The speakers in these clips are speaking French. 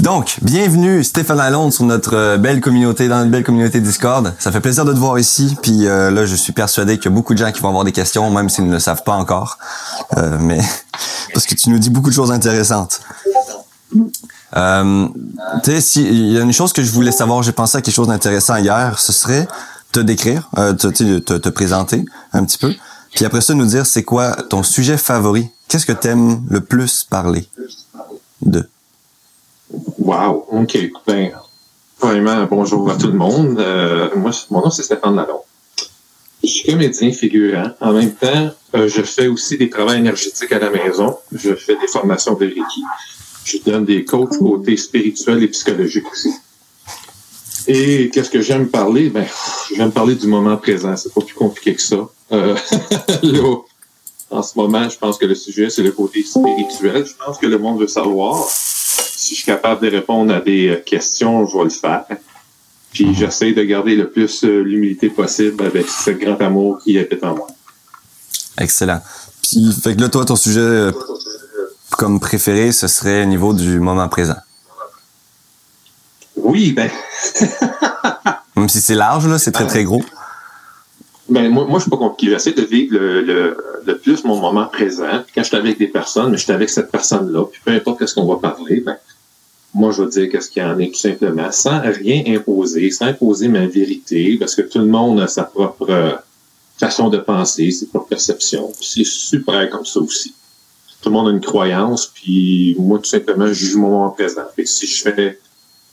Donc, bienvenue Stéphane Lalonde sur notre euh, belle communauté, dans notre belle communauté Discord. Ça fait plaisir de te voir ici. Puis euh, là, je suis persuadé qu'il y a beaucoup de gens qui vont avoir des questions, même s'ils ne le savent pas encore. Euh, mais parce que tu nous dis beaucoup de choses intéressantes. Euh, tu sais, si il y a une chose que je voulais savoir, j'ai pensé à quelque chose d'intéressant hier, ce serait te décrire, euh, te, te, te présenter un petit peu, puis après ça nous dire c'est quoi ton sujet favori. Qu'est-ce que t'aimes le plus parler de? Wow, OK. Ben, vraiment, bonjour à tout le monde. Euh, moi, mon nom, c'est Stéphane Lalonde. Je suis comédien figurant. En même temps, euh, je fais aussi des travaux énergétiques à la maison. Je fais des formations de Reiki. Je donne des coachs côté spirituel et psychologique aussi. Et qu'est-ce que j'aime parler? Ben, j'aime parler du moment présent. C'est pas plus compliqué que ça. Euh, là, en ce moment, je pense que le sujet, c'est le côté spirituel. Je pense que le monde veut savoir. Si je suis capable de répondre à des questions, je vais le faire. Puis j'essaie de garder le plus euh, l'humilité possible avec ce grand amour qui est en moi. Excellent. Puis, fait que là, toi, ton sujet euh, comme préféré, ce serait au niveau du moment présent. Oui, ben. Même si c'est large, là, c'est très, très gros. Ben, moi, moi je suis pas compliqué. J'essaie de vivre le, le, le, plus mon moment présent. Puis quand je suis avec des personnes, mais je suis avec cette personne-là, puis peu importe ce qu'on va parler, ben, moi, je vais dire qu'est-ce qu'il y en est tout simplement, sans rien imposer, sans imposer ma vérité, parce que tout le monde a sa propre euh, façon de penser, ses propres perceptions. C'est super comme ça aussi. Tout le monde a une croyance, puis moi, tout simplement, je juge mon moment présent. Fait que si je fais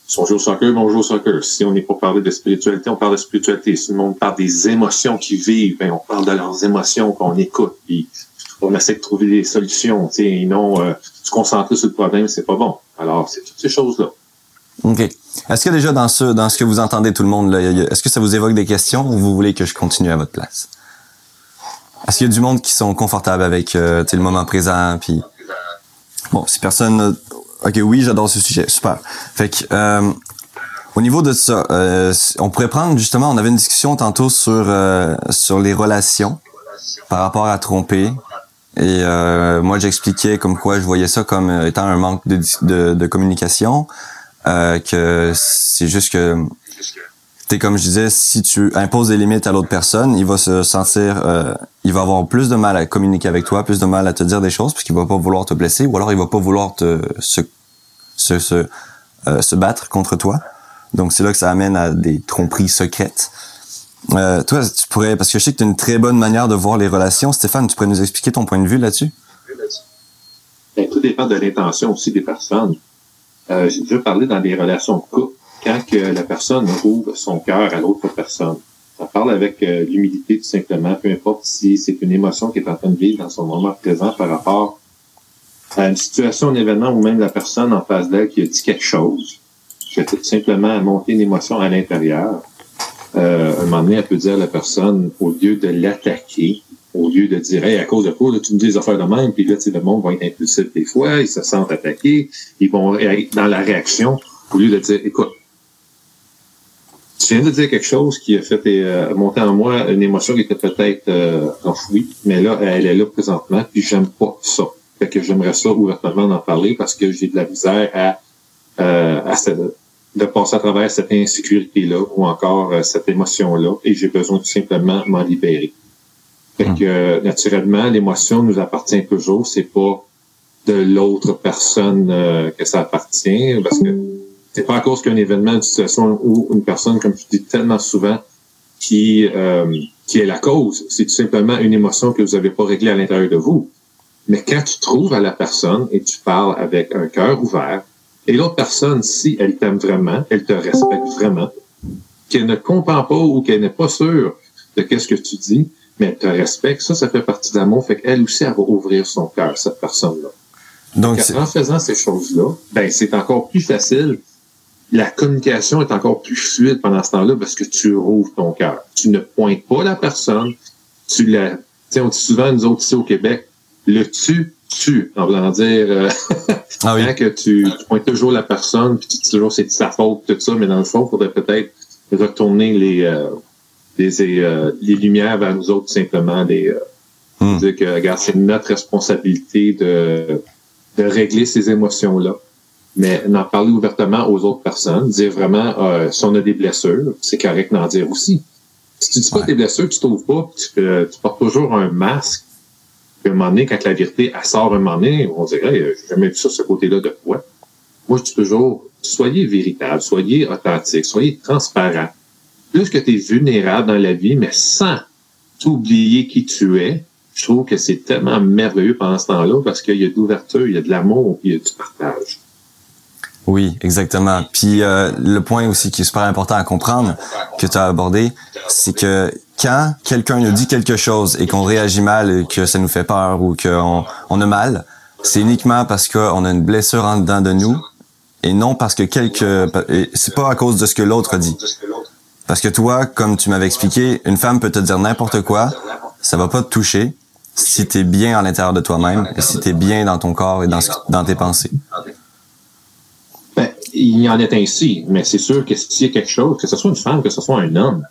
si on joue au soccer, ben on joue au soccer. Si on n'est pas parlé de spiritualité, on parle de spiritualité. Si le monde parle des émotions qu'ils vivent, ben on parle de leurs émotions qu'on écoute. Puis on essaie de trouver des solutions. Et non euh, se concentrer sur le problème, c'est pas bon. Alors, c'est toutes ces choses-là. OK. Est-ce que déjà dans ce dans ce que vous entendez tout le monde, est-ce que ça vous évoque des questions ou vous voulez que je continue à votre place? Est-ce qu'il y a du monde qui sont confortables avec euh, le moment présent? Puis bon, si personne Ok, oui, j'adore ce sujet. Super. Fait que, euh, au niveau de ça, euh, on pourrait prendre justement, on avait une discussion tantôt sur euh, sur les relations par rapport à tromper. Et euh, moi, j'expliquais comme quoi je voyais ça comme étant un manque de, de, de communication, euh, que c'est juste que c'est comme je disais, si tu imposes des limites à l'autre personne, il va se sentir, euh, il va avoir plus de mal à communiquer avec toi, plus de mal à te dire des choses, puisqu'il va pas vouloir te blesser, ou alors il va pas vouloir te se se se, euh, se battre contre toi. Donc c'est là que ça amène à des tromperies secrètes. Euh, toi, tu pourrais, parce que je sais que tu as une très bonne manière de voir les relations. Stéphane, tu pourrais nous expliquer ton point de vue là-dessus? Ben, tout dépend de l'intention aussi des personnes. Euh, J'ai déjà parlé dans des relations de couple quand que la personne ouvre son cœur à l'autre personne. Ça parle avec euh, l'humilité tout simplement, peu importe si c'est une émotion qui est en train de vivre dans son moment présent par rapport à une situation, un événement ou même la personne en face d'elle qui a dit quelque chose. Je vais tout simplement monter une émotion à l'intérieur. Euh, un moment donné, elle peut dire à la personne, au lieu de l'attaquer, au lieu de dire hey, à cause de quoi, là, tu me dis des affaires de même, puis là, le monde va être impulsif des fois, ils se sentent attaqués, ils vont être dans la réaction, au lieu de dire écoute, tu viens de dire quelque chose qui a fait euh, monter en moi une émotion qui était peut-être euh, enfouie, mais là, elle est là présentement, puis j'aime pas ça. Fait que j'aimerais ça ouvertement en parler parce que j'ai de la misère à, euh, à de passer à travers cette insécurité-là ou encore euh, cette émotion-là et j'ai besoin tout simplement m'en libérer. Fait que euh, naturellement, l'émotion nous appartient toujours, c'est pas de l'autre personne euh, que ça appartient parce que c'est pas à cause qu'un événement, une situation ou une personne, comme je dis tellement souvent, qui, euh, qui est la cause. C'est tout simplement une émotion que vous n'avez pas réglée à l'intérieur de vous. Mais quand tu trouves à la personne et tu parles avec un cœur ouvert, et l'autre personne, si elle t'aime vraiment, elle te respecte vraiment, qu'elle ne comprend pas ou qu'elle n'est pas sûre de qu'est-ce que tu dis, mais elle te respecte, ça, ça fait partie de l'amour. Fait qu'elle aussi, elle va ouvrir son cœur, cette personne-là. Donc, en faisant ces choses-là, ben, c'est encore plus facile la communication est encore plus fluide pendant ce temps-là parce que tu rouvres ton cœur. Tu ne pointes pas la personne, tu la, tu sais, on dit souvent, nous autres ici au Québec, le tu, tu, en voulant dire, euh, ah oui. que tu, tu, pointes toujours la personne, puis tu dis toujours c'est de sa faute, tout ça, mais dans le fond, il faudrait peut-être retourner les, euh, les, euh, les lumières vers nous autres, simplement, les, euh, hmm. dire que, regarde, c'est notre responsabilité de, de régler ces émotions-là mais d'en parler ouvertement aux autres personnes, dire vraiment, euh, si on a des blessures, c'est correct d'en dire aussi. Si tu dis pas tes blessures, tu t'ouvres pas, tu, tu, portes toujours un masque, un moment donné, quand la vérité elle sort un moment donné, on dirait, hey, j'ai jamais vu ça ce côté-là de toi. Moi, je dis toujours, soyez véritable, soyez authentique, soyez transparent. Plus que tu es vulnérable dans la vie, mais sans t'oublier qui tu es, je trouve que c'est tellement merveilleux pendant ce temps-là parce qu'il y a de l'ouverture, il y a de l'amour, il y a du partage. Oui, exactement. Puis euh, le point aussi qui est super important à comprendre que tu as abordé, c'est que quand quelqu'un nous dit quelque chose et qu'on réagit mal et que ça nous fait peur ou qu'on on a mal, c'est uniquement parce qu'on a une blessure en dedans de nous et non parce que quelque c'est pas à cause de ce que l'autre dit. Parce que toi, comme tu m'avais expliqué, une femme peut te dire n'importe quoi, ça va pas te toucher si tu es bien à l'intérieur de toi-même et si tu es bien dans ton corps et dans, tes pensées il y en est ainsi, mais c'est sûr que s'il y a quelque chose, que ce soit une femme, que ce soit un homme,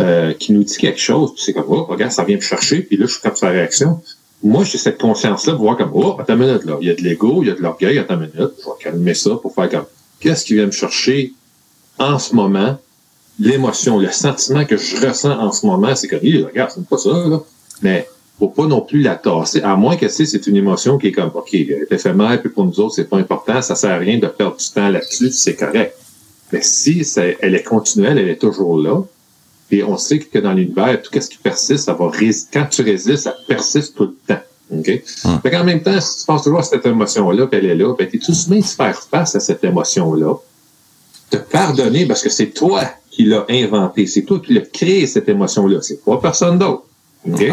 euh, qui nous dit quelque chose, puis c'est comme, oh, regarde, ça vient me chercher, puis là, je suis comme sa réaction. Moi, j'ai cette conscience-là de voir comme, oh, attends une minute, là, il y a de l'ego, il y a de l'orgueil, attends une minute, je vais calmer ça pour faire comme, qu'est-ce qui vient me chercher en ce moment, l'émotion, le sentiment que je ressens en ce moment, c'est comme, regarde, c'est pas ça, là. Mais faut pas non plus la tasser, à moins que c'est une émotion qui est comme, OK, elle est éphémère, puis pour nous autres, c'est pas important, ça sert à rien de perdre du temps là-dessus, c'est correct. Mais si elle est continuelle, elle est toujours là, et on sait que dans l'univers, tout ce qui persiste, ça va quand tu résistes, ça persiste tout le temps. OK? Hum. Fait en même temps, si tu penses toujours à cette émotion-là, puis elle est là, ben, t'es tout de faire face à cette émotion-là, te pardonner parce que c'est toi qui l'as inventé, c'est toi qui l'as créé, cette émotion-là, c'est pas personne d'autre. OK?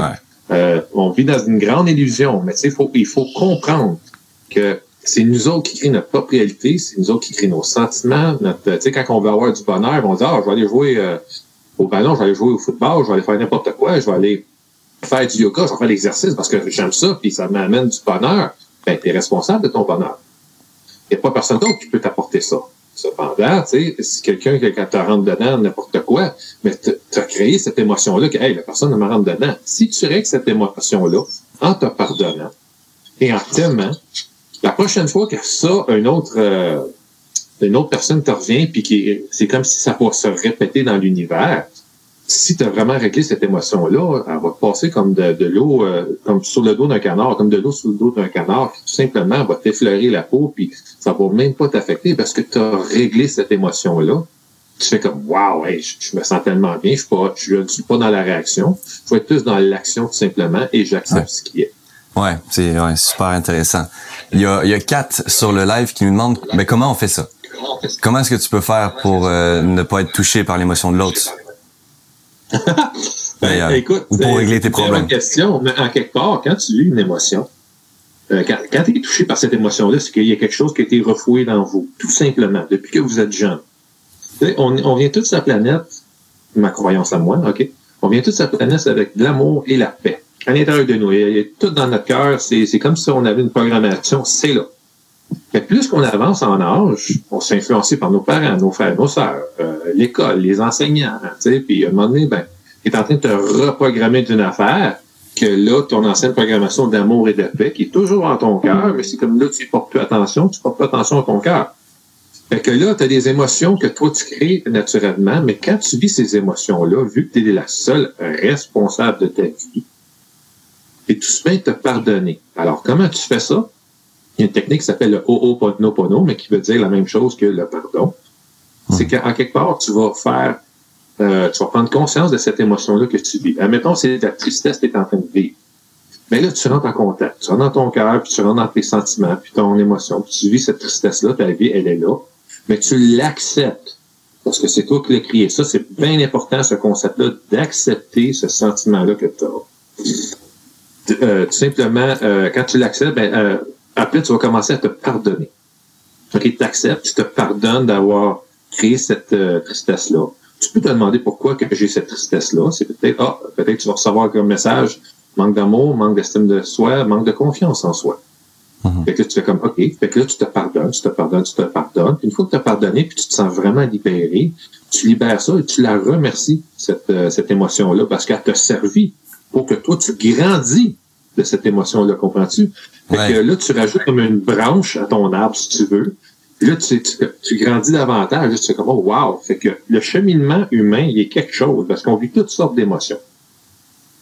Euh, on vit dans une grande illusion, mais faut, il faut comprendre que c'est nous autres qui créons notre propre réalité, c'est nous autres qui créons nos sentiments. Notre, quand on veut avoir du bonheur, on dit ah, je vais aller jouer euh, au ballon, je vais aller jouer au football, je vais aller faire n'importe quoi, je vais aller faire du yoga, je vais faire l'exercice parce que j'aime ça, puis ça m'amène du bonheur. Ben, tu es responsable de ton bonheur. Il n'y a pas personne d'autre qui peut t'apporter ça. Cependant, tu sais, si quelqu'un, quand te rentre dedans, n'importe quoi, mais tu as créé cette émotion-là que, hey, la personne me rentre dedans. Si tu règles cette émotion-là en te pardonnant et en t'aimant, la prochaine fois que ça, une autre, euh, une autre personne te revient, puis qui, c'est comme si ça pourrait se répéter dans l'univers, si tu as vraiment réglé cette émotion-là, elle va passer comme de, l'eau, euh, comme sur le dos d'un canard, comme de l'eau sur le dos d'un canard, tout simplement, va t'effleurer la peau, puis ça va même pas t'affecter parce que tu as réglé cette émotion-là. Tu fais comme Wow, je, me sens tellement bien, je ne je, suis pas dans la réaction, je vais être plus dans l'action tout simplement et j'accepte ce qui est. Ouais, c'est super intéressant. Il y a, il y a Kat sur le live qui nous demande mais comment on fait ça? Comment est-ce que tu peux faire pour euh, ne pas être touché par l'émotion de l'autre? ben, écoute, ou pour régler tes problèmes. Une question, mais en quelque part, quand tu vis une émotion, euh, quand, quand tu es touché par cette émotion-là, c'est qu'il y a quelque chose qui a été refoué dans vous, tout simplement, depuis que vous êtes jeune. On, on vient toute sa planète, ma croyance à moi, OK? On vient toute sa planète avec de l'amour et la paix. À l'intérieur de nous, il y a tout dans notre cœur, c'est comme si on avait une programmation, c'est là. Mais plus qu'on avance en âge, on s'est influencé par nos parents, nos frères, nos sœurs, euh, l'école, les enseignants, tu sais, puis à un moment donné, ben, tu es en train de te reprogrammer d'une affaire que là, ton ancienne programmation d'amour et de paix, qui est toujours en ton cœur, mais c'est comme là, tu portes plus attention, tu portes plus attention à ton cœur. Fait que là, tu as des émotions que toi, tu crées naturellement, mais quand tu vis ces émotions-là, vu que tu es la seule responsable de ta vie, et tout se te pardonner. Alors, comment tu fais ça? Il y a une technique qui s'appelle le Ho'oponopono, mais qui veut dire la même chose que le pardon. C'est hmm. qu'en quelque part, tu vas faire, euh, tu vas prendre conscience de cette émotion-là que tu vis. Admettons, c'est la tristesse que tu es en train de vivre. Mais là, tu rentres en contact. Tu rentres dans ton cœur, puis tu rentres dans tes sentiments, puis ton émotion, puis tu vis cette tristesse-là, ta vie, elle est là. Mais tu l'acceptes. Parce que c'est toi qui l'as créé. Ça, c'est bien important, ce concept-là, d'accepter ce sentiment-là que tu as. Euh, tout simplement, euh, quand tu l'acceptes, ben, euh, après, tu vas commencer à te pardonner. OK, tu acceptes, tu te pardonnes d'avoir créé cette euh, tristesse-là. Tu peux te demander pourquoi que j'ai cette tristesse-là. C'est peut-être, ah, peut-être tu vas recevoir comme message manque d'amour, manque d'estime de soi, manque de confiance en soi. Mm-hmm. Fait que tu fais comme, OK, fait que là, tu te pardonnes, tu te pardonnes, tu te pardonnes. une fois que tu as pardonné, puis tu te sens vraiment libéré, tu libères ça et tu la remercies, cette, euh, cette émotion-là, parce qu'elle t'a servi pour que toi, tu grandis de cette émotion-là, comprends-tu? Fait que là, tu rajoutes comme une branche à ton arbre, si tu veux. là, tu, tu, tu, grandis davantage. Tu fais comme, oh, wow! Fait que le cheminement humain, il est quelque chose parce qu'on vit toutes sortes d'émotions.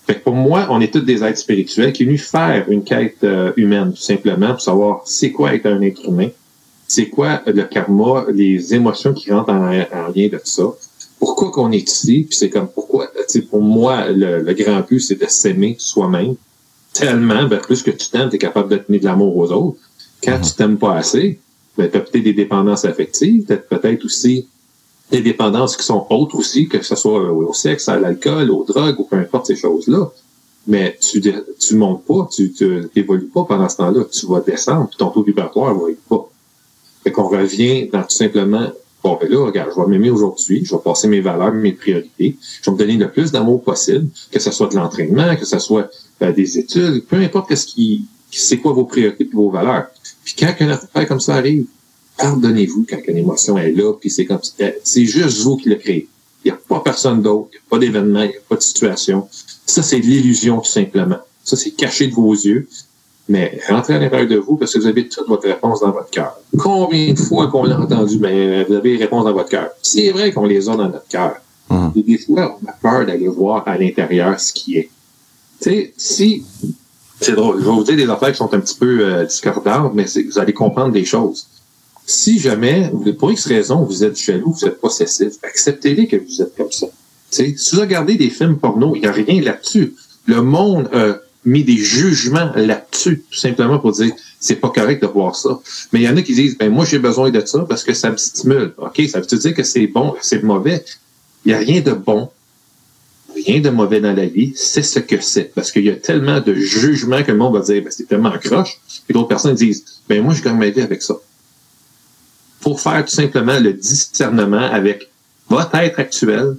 Fait que pour moi, on est tous des êtres spirituels qui est venus faire une quête euh, humaine, tout simplement, pour savoir c'est quoi être un être humain, c'est quoi le karma, les émotions qui rentrent en, en lien de ça, pourquoi qu'on est ici, puis c'est comme pourquoi, tu sais, pour moi, le, le grand but, c'est de s'aimer soi-même. Tellement, ben, plus que tu t'aimes, tu es capable de tenir de l'amour aux autres. Quand tu t'aimes pas assez, ben, tu as peut-être des dépendances affectives, peut-être aussi des dépendances qui sont autres aussi, que ce soit au sexe, à l'alcool, aux drogues, ou peu importe ces choses-là. Mais tu tu montes pas, tu n'évolues pas pendant ce temps-là. Tu vas descendre, puis ton taux vibratoire va être pas. Fait qu'on revient dans tout simplement, bon, ben là, regarde, je vais m'aimer aujourd'hui, je vais passer mes valeurs, mes priorités, je vais me donner le plus d'amour possible, que ce soit de l'entraînement, que ce soit euh, des études, peu importe ce qui, c'est quoi vos priorités et vos valeurs. Puis quand une affaire comme ça arrive, pardonnez-vous quand une émotion est là, puis c'est comme c'est juste vous qui le créez. Il n'y a pas personne d'autre, il n'y a pas d'événement, il n'y a pas de situation. Ça, c'est de l'illusion, tout simplement. Ça, c'est caché de vos yeux. Mais rentrez à l'intérieur de vous parce que vous avez toute votre réponse dans votre cœur. Combien de fois qu'on l'a entendu, ben, vous avez les réponses dans votre cœur. C'est vrai qu'on les a dans notre cœur. Mmh. Et des fois, on a peur d'aller voir à l'intérieur ce qui est. Tu sais, si c'est drôle. Je vais vous dire des affaires qui sont un petit peu euh, discordantes, mais vous allez comprendre des choses. Si jamais, pour X raison, vous êtes jaloux, vous êtes possessif, acceptez-les que vous êtes comme ça. si vous regardez des films porno, il n'y a rien là-dessus. Le monde a mis des jugements là-dessus, tout simplement pour dire c'est pas correct de voir ça. Mais il y en a qui disent ben moi j'ai besoin de ça parce que ça me stimule. OK, ça veut dire que c'est bon, c'est mauvais? Il n'y a rien de bon rien de mauvais dans la vie, c'est ce que c'est. Parce qu'il y a tellement de jugements que le monde va dire, ben, c'est tellement croche. Et d'autres personnes disent, ben, moi, je gagne ma vie avec ça. Pour faire tout simplement le discernement avec votre être actuel,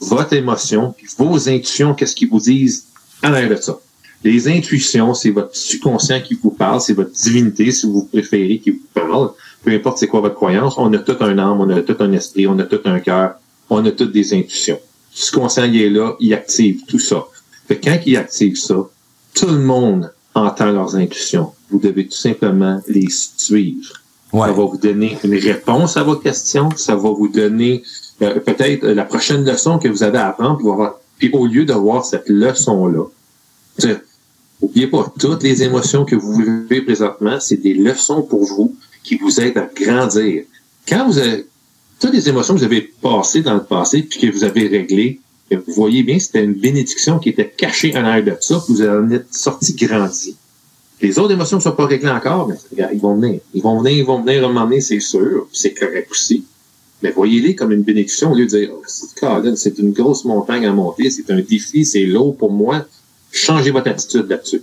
votre émotion, puis vos intuitions, qu'est-ce qu'ils vous disent à l'air de ça. Les intuitions, c'est votre subconscient qui vous parle, c'est votre divinité, si vous préférez, qui vous parle. Peu importe c'est quoi votre croyance, on a tout un âme, on a tout un esprit, on a tout un cœur, on a toutes des intuitions ce conscient est là, il active tout ça. Fait quand il active ça, tout le monde entend leurs intuitions. Vous devez tout simplement les suivre. Ça va vous donner une réponse à votre question. Ça va vous donner euh, peut-être la prochaine leçon que vous avez à apprendre. Puis au lieu de voir cette leçon-là, n'oubliez pas, toutes les émotions que vous vivez présentement, c'est des leçons pour vous qui vous aident à grandir. Quand vous avez, toutes les émotions que vous avez passées dans le passé puis que vous avez réglées, vous voyez bien, c'était une bénédiction qui était cachée en arrière de ça, vous en êtes sorti grandi. Les autres émotions ne sont pas réglées encore, mais ils vont venir. Ils vont venir, ils vont venir à un moment c'est sûr, c'est correct aussi. Mais voyez-les comme une bénédiction au lieu de dire, oh, c'est une grosse montagne à monter, c'est un défi, c'est lourd pour moi. Changez votre attitude là-dessus.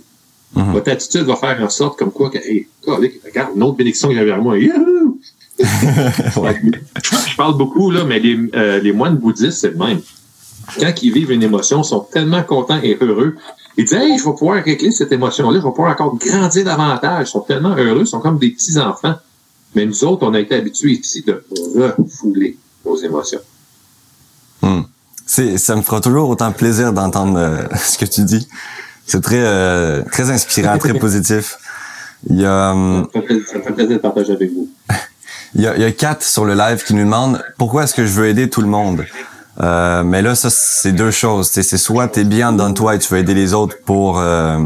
Mm-hmm. Votre attitude va faire en sorte comme quoi que, hey, regarde, une autre bénédiction que j'avais à moi. Youhou! je parle beaucoup, là, mais les, euh, les moines bouddhistes, c'est le même. Quand ils vivent une émotion, ils sont tellement contents et heureux. Ils disent, hey, je vais pouvoir régler cette émotion-là, je vais pouvoir encore grandir davantage. Ils sont tellement heureux, ils sont comme des petits-enfants. Mais nous autres, on a été habitués ici de refouler nos émotions. Hmm. Ça me fera toujours autant plaisir d'entendre euh, ce que tu dis. C'est très, euh, très inspirant, très positif. Il y a, ça, me fait, ça me fait plaisir de partager avec vous. Il y a, il y a Kat sur le live qui nous demande pourquoi est-ce que je veux aider tout le monde? Euh, mais là, ça, c'est deux choses. C'est soit t'es bien dans toi et tu veux aider les autres pour, euh,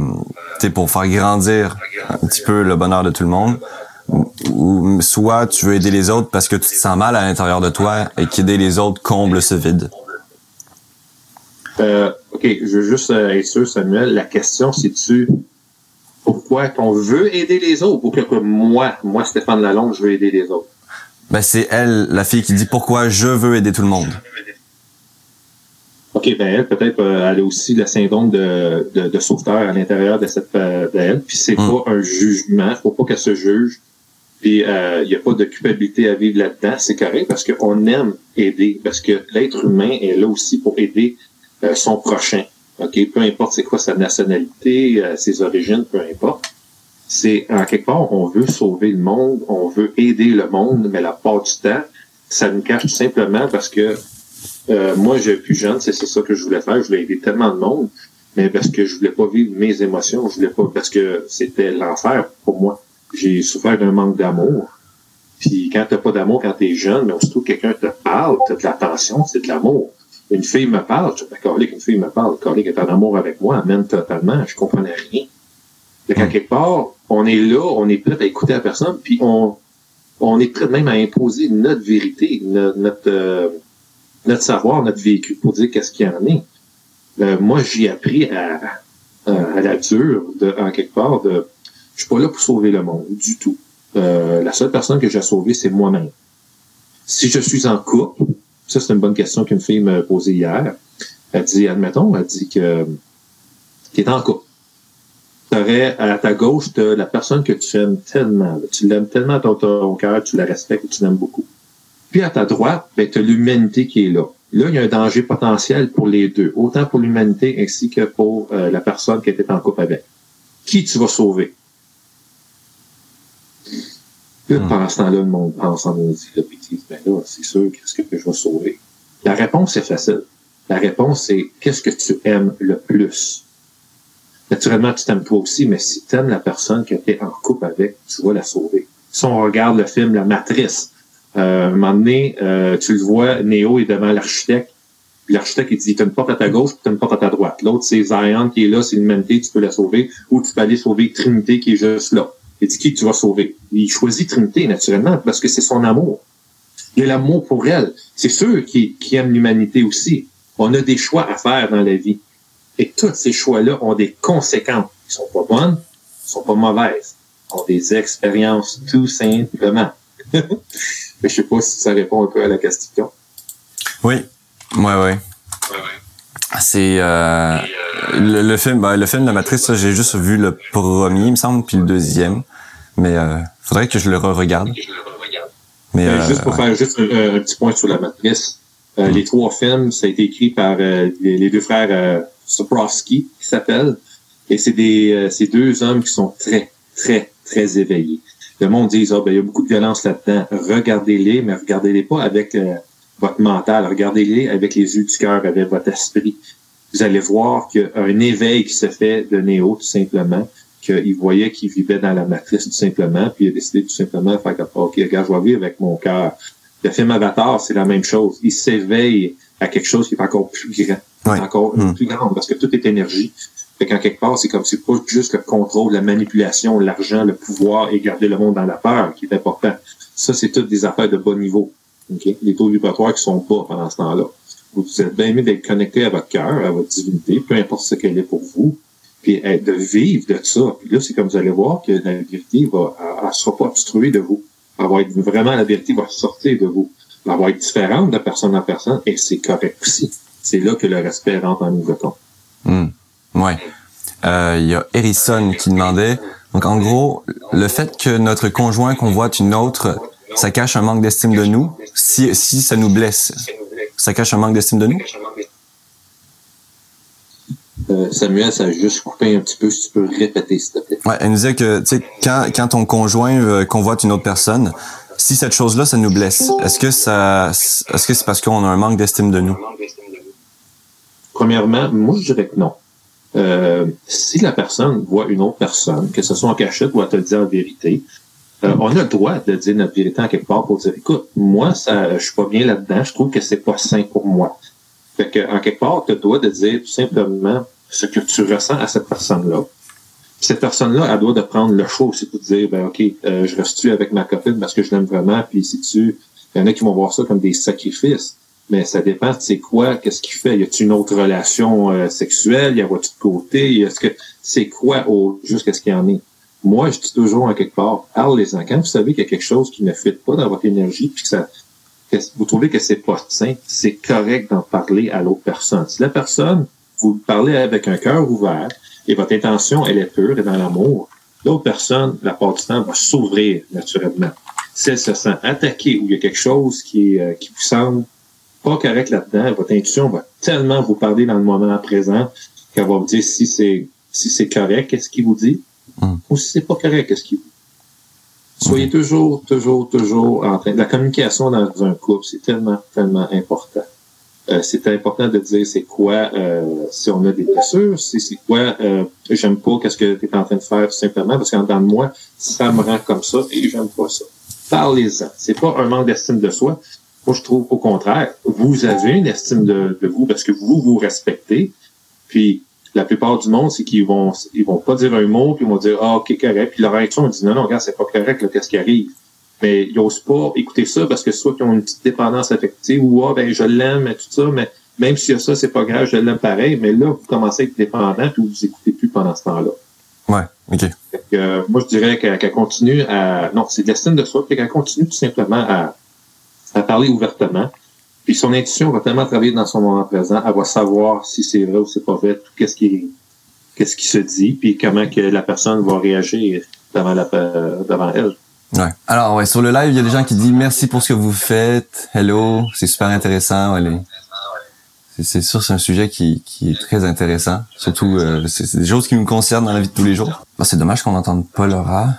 pour faire grandir un petit peu le bonheur de tout le monde, ou soit tu veux aider les autres parce que tu te sens mal à l'intérieur de toi et qu'aider les autres comble ce vide. Euh, ok, je veux juste euh, être sûr, Samuel. La question, c'est-tu pourquoi qu'on veut aider les autres ou que moi, moi, Stéphane Lalonde, je veux aider les autres? Ben, c'est elle, la fille, qui dit pourquoi je veux aider tout le monde. OK, ben elle, peut-être, euh, elle a aussi le syndrome de, de, de sauveteur à l'intérieur de cette euh, d'elle. Puis c'est hmm. pas un jugement, faut pas qu'elle se juge. Puis il euh, n'y a pas de culpabilité à vivre là-dedans. C'est correct parce qu'on aime aider, parce que l'être humain est là aussi pour aider son prochain. OK, peu importe c'est quoi sa nationalité, ses origines, peu importe c'est en quelque part, on veut sauver le monde, on veut aider le monde, mais la part du temps, ça nous cache tout simplement parce que euh, moi, j'ai plus jeune, c'est ça que je voulais faire. Je voulais aider tellement de monde, mais parce que je voulais pas vivre mes émotions, je voulais pas parce que c'était l'enfer pour moi. J'ai souffert d'un manque d'amour. Puis quand t'as pas d'amour quand t'es jeune, mais aussitôt que quelqu'un te parle, t'as de l'attention, c'est de l'amour. Une fille me parle, je suis d'accord qu'une fille me parle, Carlique est en amour avec moi, même totalement, je comprenais rien. Donc, à quelque part, on est là, on est prêt à écouter la personne, puis on, on est prêt même à imposer notre vérité, notre, euh, notre, savoir, notre vécu pour dire qu'est-ce qu'il y en est. Euh, moi, j'ai appris à, à, la dure, de, en quelque part, de, je suis pas là pour sauver le monde, du tout. Euh, la seule personne que j'ai sauvée, c'est moi-même. Si je suis en couple, ça c'est une bonne question qu'une fille m'a posée hier. Elle dit, admettons, elle dit que tu es en couple. T'aurais à ta gauche as la personne que tu aimes tellement. Tu l'aimes tellement dans ton cœur, tu la respectes, tu l'aimes beaucoup. Puis à ta droite, ben, tu as l'humanité qui est là. Là, il y a un danger potentiel pour les deux, autant pour l'humanité ainsi que pour euh, la personne qui était en couple avec. Qui tu vas sauver? Puis hmm. pendant ce temps-là, le monde pense en maudit, là, puis ben là, c'est sûr, qu'est-ce que je vais sauver? La réponse est facile. La réponse, c'est qu'est-ce que tu aimes le plus? Naturellement, tu t'aimes toi aussi, mais si tu aimes la personne que tu es en couple avec, tu vas la sauver. Si on regarde le film La Matrice, euh, un moment donné, euh, tu le vois, Néo est devant l'architecte, puis l'architecte, il dit, tu as une porte à ta gauche, puis tu as une porte à ta droite. L'autre, c'est Zion qui est là, c'est l'humanité, tu peux la sauver, ou tu peux aller sauver Trinité qui est juste là. Il dit qui tu vas sauver. Il choisit Trinité, naturellement, parce que c'est son amour. Il a l'amour pour elle. C'est ceux qui, qui aiment l'humanité aussi. On a des choix à faire dans la vie. Et tous ces choix-là ont des conséquences. Ils sont pas bonnes, ils sont pas mauvaises. Ils ont des expériences tout simplement. Mais je sais pas si ça répond un peu à la question. Oui, ouais, ouais. C'est euh, le, le, film, ben, le film de la Matrice, j'ai juste vu le premier, il me semble, puis le deuxième. Mais euh, faudrait que je le re-regarde. Mais euh, juste pour faire juste un, petit point sur la Matrice, euh, les trois films, ça a été écrit par euh, les, deux frères euh, Soprowski, qui s'appellent, et c'est des c'est deux hommes qui sont très très très éveillés. Le monde dit ah ben il y a beaucoup de violence là-dedans. Regardez-les, mais regardez-les pas avec votre mental. Regardez-les avec les yeux du cœur, avec votre esprit. Vous allez voir qu'il y a un éveil qui se fait de Néo, tout simplement, qu'il voyait qu'il vivait dans la matrice, tout simplement, puis il a décidé tout simplement de faire comme, OK, regarde, je vais vivre avec mon cœur. Le film Avatar, c'est la même chose. Il s'éveille à quelque chose qui est encore plus grand, encore hmm. plus grand, parce que tout est énergie. Fait qu'en quelque part, c'est comme c'est pas juste le contrôle, la manipulation, l'argent, le pouvoir et garder le monde dans la peur qui est important. Ça, c'est toutes des affaires de bas niveau. Les taux vibratoires qui sont bas pendant ce temps-là. Vous êtes bien mieux d'être connecté à votre cœur, à votre divinité, peu importe ce qu'elle est pour vous, puis de vivre de ça. Puis là, c'est comme vous allez voir que la vérité va, elle, sera pas obstruée de vous. Elle va être vraiment, la vérité va sortir de vous. Elle va être différente de personne en personne, et c'est correct aussi. C'est là que le respect rentre en nous de compte. Hmm. Ouais. Euh, il y a Harrison qui demandait, donc en gros, le fait que notre conjoint convoite une autre ça cache un manque d'estime de nous. Si, si ça nous blesse, ça cache un manque d'estime de nous? Euh, Samuel, ça a juste coupé un petit peu, si tu peux répéter, s'il te plaît. Ouais, elle nous disait que, tu sais, quand, quand ton conjoint euh, convoite une autre personne, si cette chose-là, ça nous blesse, est-ce que ça, est-ce que c'est parce qu'on a un manque d'estime de nous? Premièrement, moi, je dirais que non. Euh, si la personne voit une autre personne, que ce soit en cachette ou à te le dire en vérité, euh, on a le droit de dire notre vérité en quelque part pour dire, écoute, moi, ça, je suis pas bien là-dedans, je trouve que c'est pas sain pour moi. Fait que, en quelque part, tu droit de dire tout simplement ce que tu ressens à cette personne-là. Cette personne-là, elle doit de prendre le choix aussi pour dire, ben, OK, euh, je reste-tu avec ma copine parce que je l'aime vraiment, puis si tu, il y en a qui vont voir ça comme des sacrifices. Mais ça dépend, c'est quoi, qu'est-ce qu'il fait? Y a-t-il une autre relation euh, sexuelle? Y a-t-il de côté? Est-ce que, c'est quoi au, juste qu'est-ce qu'il y en est? Moi, je dis toujours en quelque part, parlez-en. Quand vous savez qu'il y a quelque chose qui ne fit pas dans votre énergie, puis que ça, vous trouvez que c'est pas sain, c'est correct d'en parler à l'autre personne. Si la personne, vous parlez avec un cœur ouvert et votre intention, elle est pure et dans l'amour, l'autre personne, la part du temps, va s'ouvrir naturellement. Si elle se sent attaquée ou il y a quelque chose qui, euh, qui vous semble pas correct là-dedans, votre intuition va tellement vous parler dans le moment présent qu'elle va vous dire si c'est si c'est correct, qu'est-ce qu'il vous dit, ou si c'est pas correct, qu'est-ce qu'il Soyez toujours, toujours, toujours en train. La communication dans un couple, c'est tellement, tellement important. Euh, c'est important de dire c'est quoi euh, si on a des blessures, c'est c'est quoi euh, j'aime pas qu'est-ce que tu es en train de faire tout simplement parce qu'en dedans de moi, ça me rend comme ça et j'aime pas ça. parlez-en. C'est pas un manque d'estime de soi. Moi, je trouve au contraire, vous avez une estime de, vous parce que vous vous respectez. Puis la plupart du monde, c'est qu'ils vont ils vont pas dire un mot, puis ils vont dire Ah, ok, correct. Puis leur réaction, ils disent Non, non, regarde, c'est pas correct, qu'est-ce qui arrive? Mais ils n'osent pas écouter ça parce que soit qu'ils ont une petite dépendance affective ou ah ben je l'aime et tout ça, mais même s'il y a ça, c'est pas grave, je l'aime pareil, mais là, vous commencez à être dépendant puis vous écoutez plus pendant ce temps-là. Ouais, OK. Euh, moi, je dirais qu'elle continue à. Non, c'est de l'estime de soi, qu'elle continue tout simplement à, à parler ouvertement. Puis son intuition va tellement travailler dans son moment présent, elle va savoir si c'est vrai ou c'est pas vrai, tout qu'est-ce qui qu'est-ce qui se dit, puis comment que la personne va réagir devant, la, devant elle. Ouais. Alors, ouais, sur le live, il y a des gens qui disent merci pour ce que vous faites. Hello, c'est super intéressant. Ouais, c'est sûr, c'est un sujet qui, qui, est très intéressant. Surtout, euh, c'est des choses qui nous concernent dans la vie de tous les jours. Bah, c'est dommage qu'on n'entende pas Laura.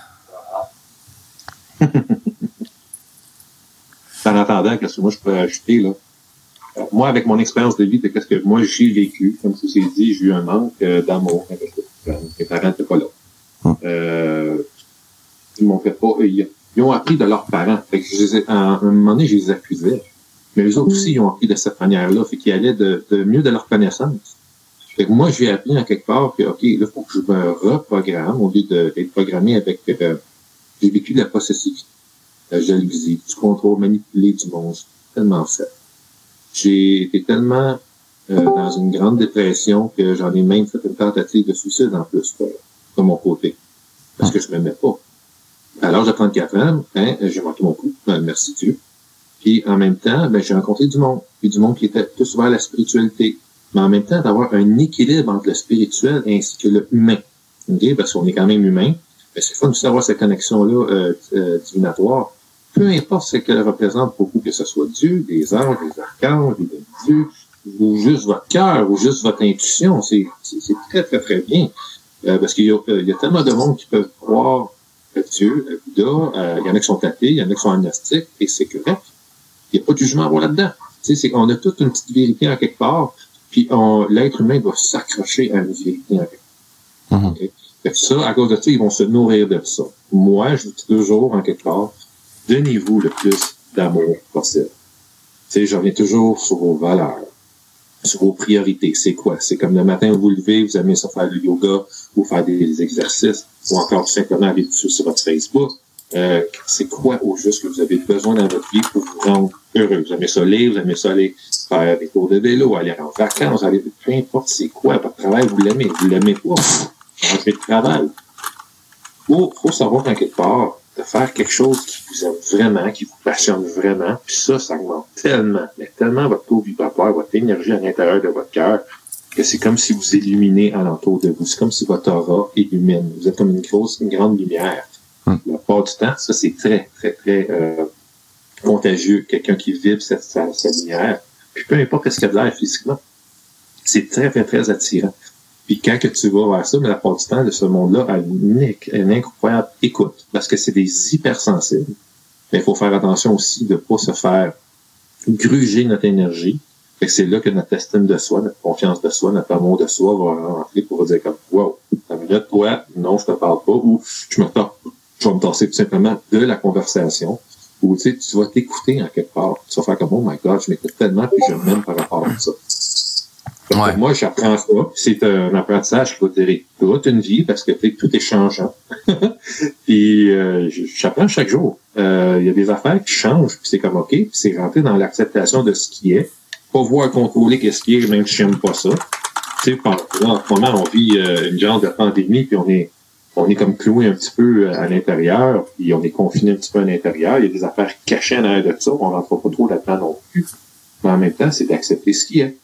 en attendant, qu'est-ce que moi je peux ajouter là? Euh, moi, avec mon expérience de vie, de qu'est-ce que moi j'ai vécu, comme tu l'as dit, j'ai eu un manque euh, d'amour mes parents n'étaient pas là. Hum. Euh, ils m'ont fait pas. Ils, ont appris de leurs parents. Fait que je les à un moment donné, je les accusais. Mais eux autres aussi, ils ont appris de cette manière-là. Fait qu'ils allaient de, de, mieux de leur connaissance. Fait que moi, j'ai appris en quelque part que, OK, là, il faut que je me reprogramme au lieu d'être programmé avec euh, j'ai vécu de la possessivité, la jalousie, du contrôle manipulé du monde. Tellement fait. J'ai été tellement euh, dans une grande dépression que j'en ai même fait une tentative de suicide en plus, de mon côté. Parce que je m'aimais pas. L'âge de 34 ans, hein, j'ai manqué mon coup. Ben, merci Dieu. Puis en même temps, ben, j'ai rencontré du monde. Puis du monde qui était plus vers la spiritualité. Mais en même temps, d'avoir un équilibre entre le spirituel ainsi que le humain. Okay? Parce qu'on est quand même humain. Mais c'est fun de savoir cette connexion-là euh, euh, divinatoire. Peu importe ce qu'elle représente pour vous, que ce soit Dieu, des anges, des archanges, des dieux, ou juste votre cœur, ou juste votre intuition, c'est très, très, très bien. Euh, parce qu'il y, euh, y, a tellement de monde qui peuvent croire Dieu, le Bouddha, euh, il y en a qui sont athées, il y en a qui sont agnostiques, et c'est correct. Il n'y a pas de jugement à avoir là-dedans. C'est qu'on a toute une petite vérité en quelque part, puis l'être humain doit s'accrocher à une vérité en quelque part. Mm-hmm. ça, à cause de ça, ils vont se nourrir de ça. Moi, je dis toujours en quelque part, donnez-vous le plus d'amour possible. J'en reviens toujours sur vos valeurs sur vos priorités. C'est quoi? C'est comme le matin, vous vous levez, vous aimez ça faire du yoga ou faire des exercices ou encore simplement aller sur votre Facebook. Euh, c'est quoi au juste que vous avez besoin dans votre vie pour vous rendre heureux? Vous aimez ça lire, vous aimez ça aller faire des cours de vélo, aller en vacances, aller, peu importe c'est quoi, votre travail, vous l'aimez, vous l'aimez pas. Changez de travail. Faut, faut savoir en quelque part de faire quelque chose qui vous aime vraiment, qui vous passionne vraiment, puis ça, ça augmente tellement, mais tellement votre taux vibratoire, votre énergie à l'intérieur de votre cœur, que c'est comme si vous illuminez alentour de vous. C'est comme si votre aura illumine. Vous êtes comme une grosse, une grande lumière. Hmm. La part du temps, ça, c'est très, très, très euh, contagieux. Quelqu'un qui vibre cette, cette, lumière. Puis peu importe ce qu'il y a de l'air physiquement, c'est très, très, très attirant. Puis quand que tu vas vers ça, mais la part du temps de ce monde-là a une, incroyable écoute, parce que c'est des hypersensibles. Mais il faut faire attention aussi de ne pas se faire gruger notre énergie. Fait que c'est là que notre estime de soi, notre confiance de soi, notre amour de soi va rentrer pour dire comme Wow, la minute, toi, non, je te parle pas, ou je me je vais me tasser tout simplement de la conversation. Ou tu sais, tu vas t'écouter en quelque part. Tu vas faire comme Oh my God, je m'écoute tellement puis je m'aime par rapport à ça. Moi, j'apprends ça. C'est un apprentissage qui va durer toute une vie parce que tout est changeant. puis euh, j'apprends chaque jour. Euh, il y a des affaires qui changent, puis c'est comme OK, puis c'est rentrer dans l'acceptation de ce qui est. Pas voir contrôler qu'est-ce qui est, même si j'aime pas ça. Tu sais, en ce moment, on vit euh, une genre de pandémie, puis on est on est comme cloué un petit peu à l'intérieur, puis on est confiné un petit peu à l'intérieur. Il y a des affaires cachées en arrière de ça, on rentre pas trop là-dedans non plus. Mais en même temps, c'est d'accepter ce qui est.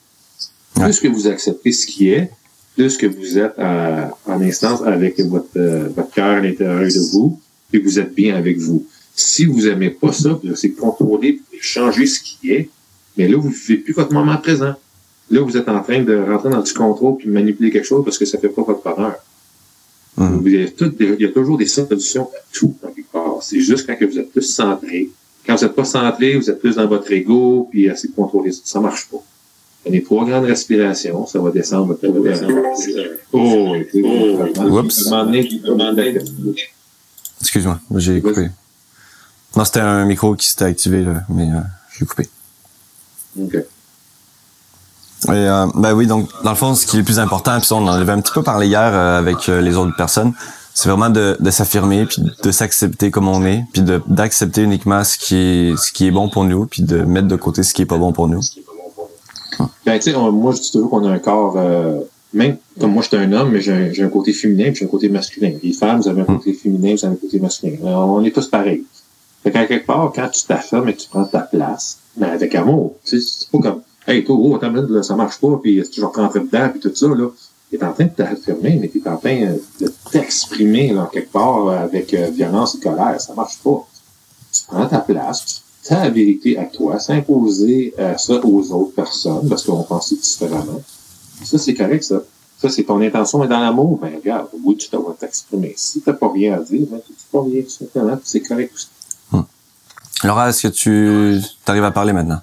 Plus que vous acceptez ce qui est, plus que vous êtes en instance avec votre, euh, votre cœur à l'intérieur de vous, et vous êtes bien avec vous. Si vous aimez pas ça, c'est contrôler, changer ce qui est, mais là, vous ne vivez plus votre moment présent. Là, vous êtes en train de rentrer dans du contrôle puis manipuler quelque chose parce que ça fait pas votre bonheur. Il, y a il, y a toujours des solutions à tout, en quelque part. C'est juste quand vous êtes plus centré. Quand vous n'êtes pas centré, vous êtes plus dans votre ego, puis assez contrôlé. Ça marche pas. Prenez trois grandes respirations, ça va descendre. Ça va descendre. Oh, oh, Oups. Excuse-moi, j'ai coupé. Non, c'était un micro qui s'était activé, là, mais euh, je l'ai coupé. OK. Et, euh, ben oui, donc dans le fond, ce qui est le plus important, puis ça, on en avait un petit peu parlé hier euh, avec euh, les autres personnes, c'est vraiment de, de s'affirmer, puis de s'accepter comme on est, puis de d'accepter uniquement ce qui est ce qui est bon pour nous, puis de mettre de côté ce qui est pas bon pour nous. Ben, tu sais, moi, je dis toujours qu'on a un corps, euh, même comme moi, je suis un homme, mais j'ai un, côté féminin puis j'ai un côté masculin. Les femmes, vous avez un côté féminin, vous avez un côté masculin. On est tous pareils. Fait qu'à quelque part, quand tu t'affirmes et tu prends ta place, ben, avec amour, tu sais, c'est pas comme, hey, toi, oh, attends, là, ça marche pas, puis tu toujours rentrer dedans, puis tout ça, là. T'es en train de t'affirmer, mais t'es en train euh, de t'exprimer, là, quelque part, avec euh, violence et colère. Ça marche pas. Tu prends ta place, ta vérité à toi, s'imposer euh, ça aux autres personnes, parce qu'on pense différemment. Ça, c'est correct, ça. Ça, c'est ton intention, mais dans l'amour, ben, regarde, oui, tu dois t'exprimer. Si t'as pas rien à dire, ben, tu dis pas rien, tout simplement, puis c'est correct aussi. Laura, est-ce que tu arrives à parler maintenant?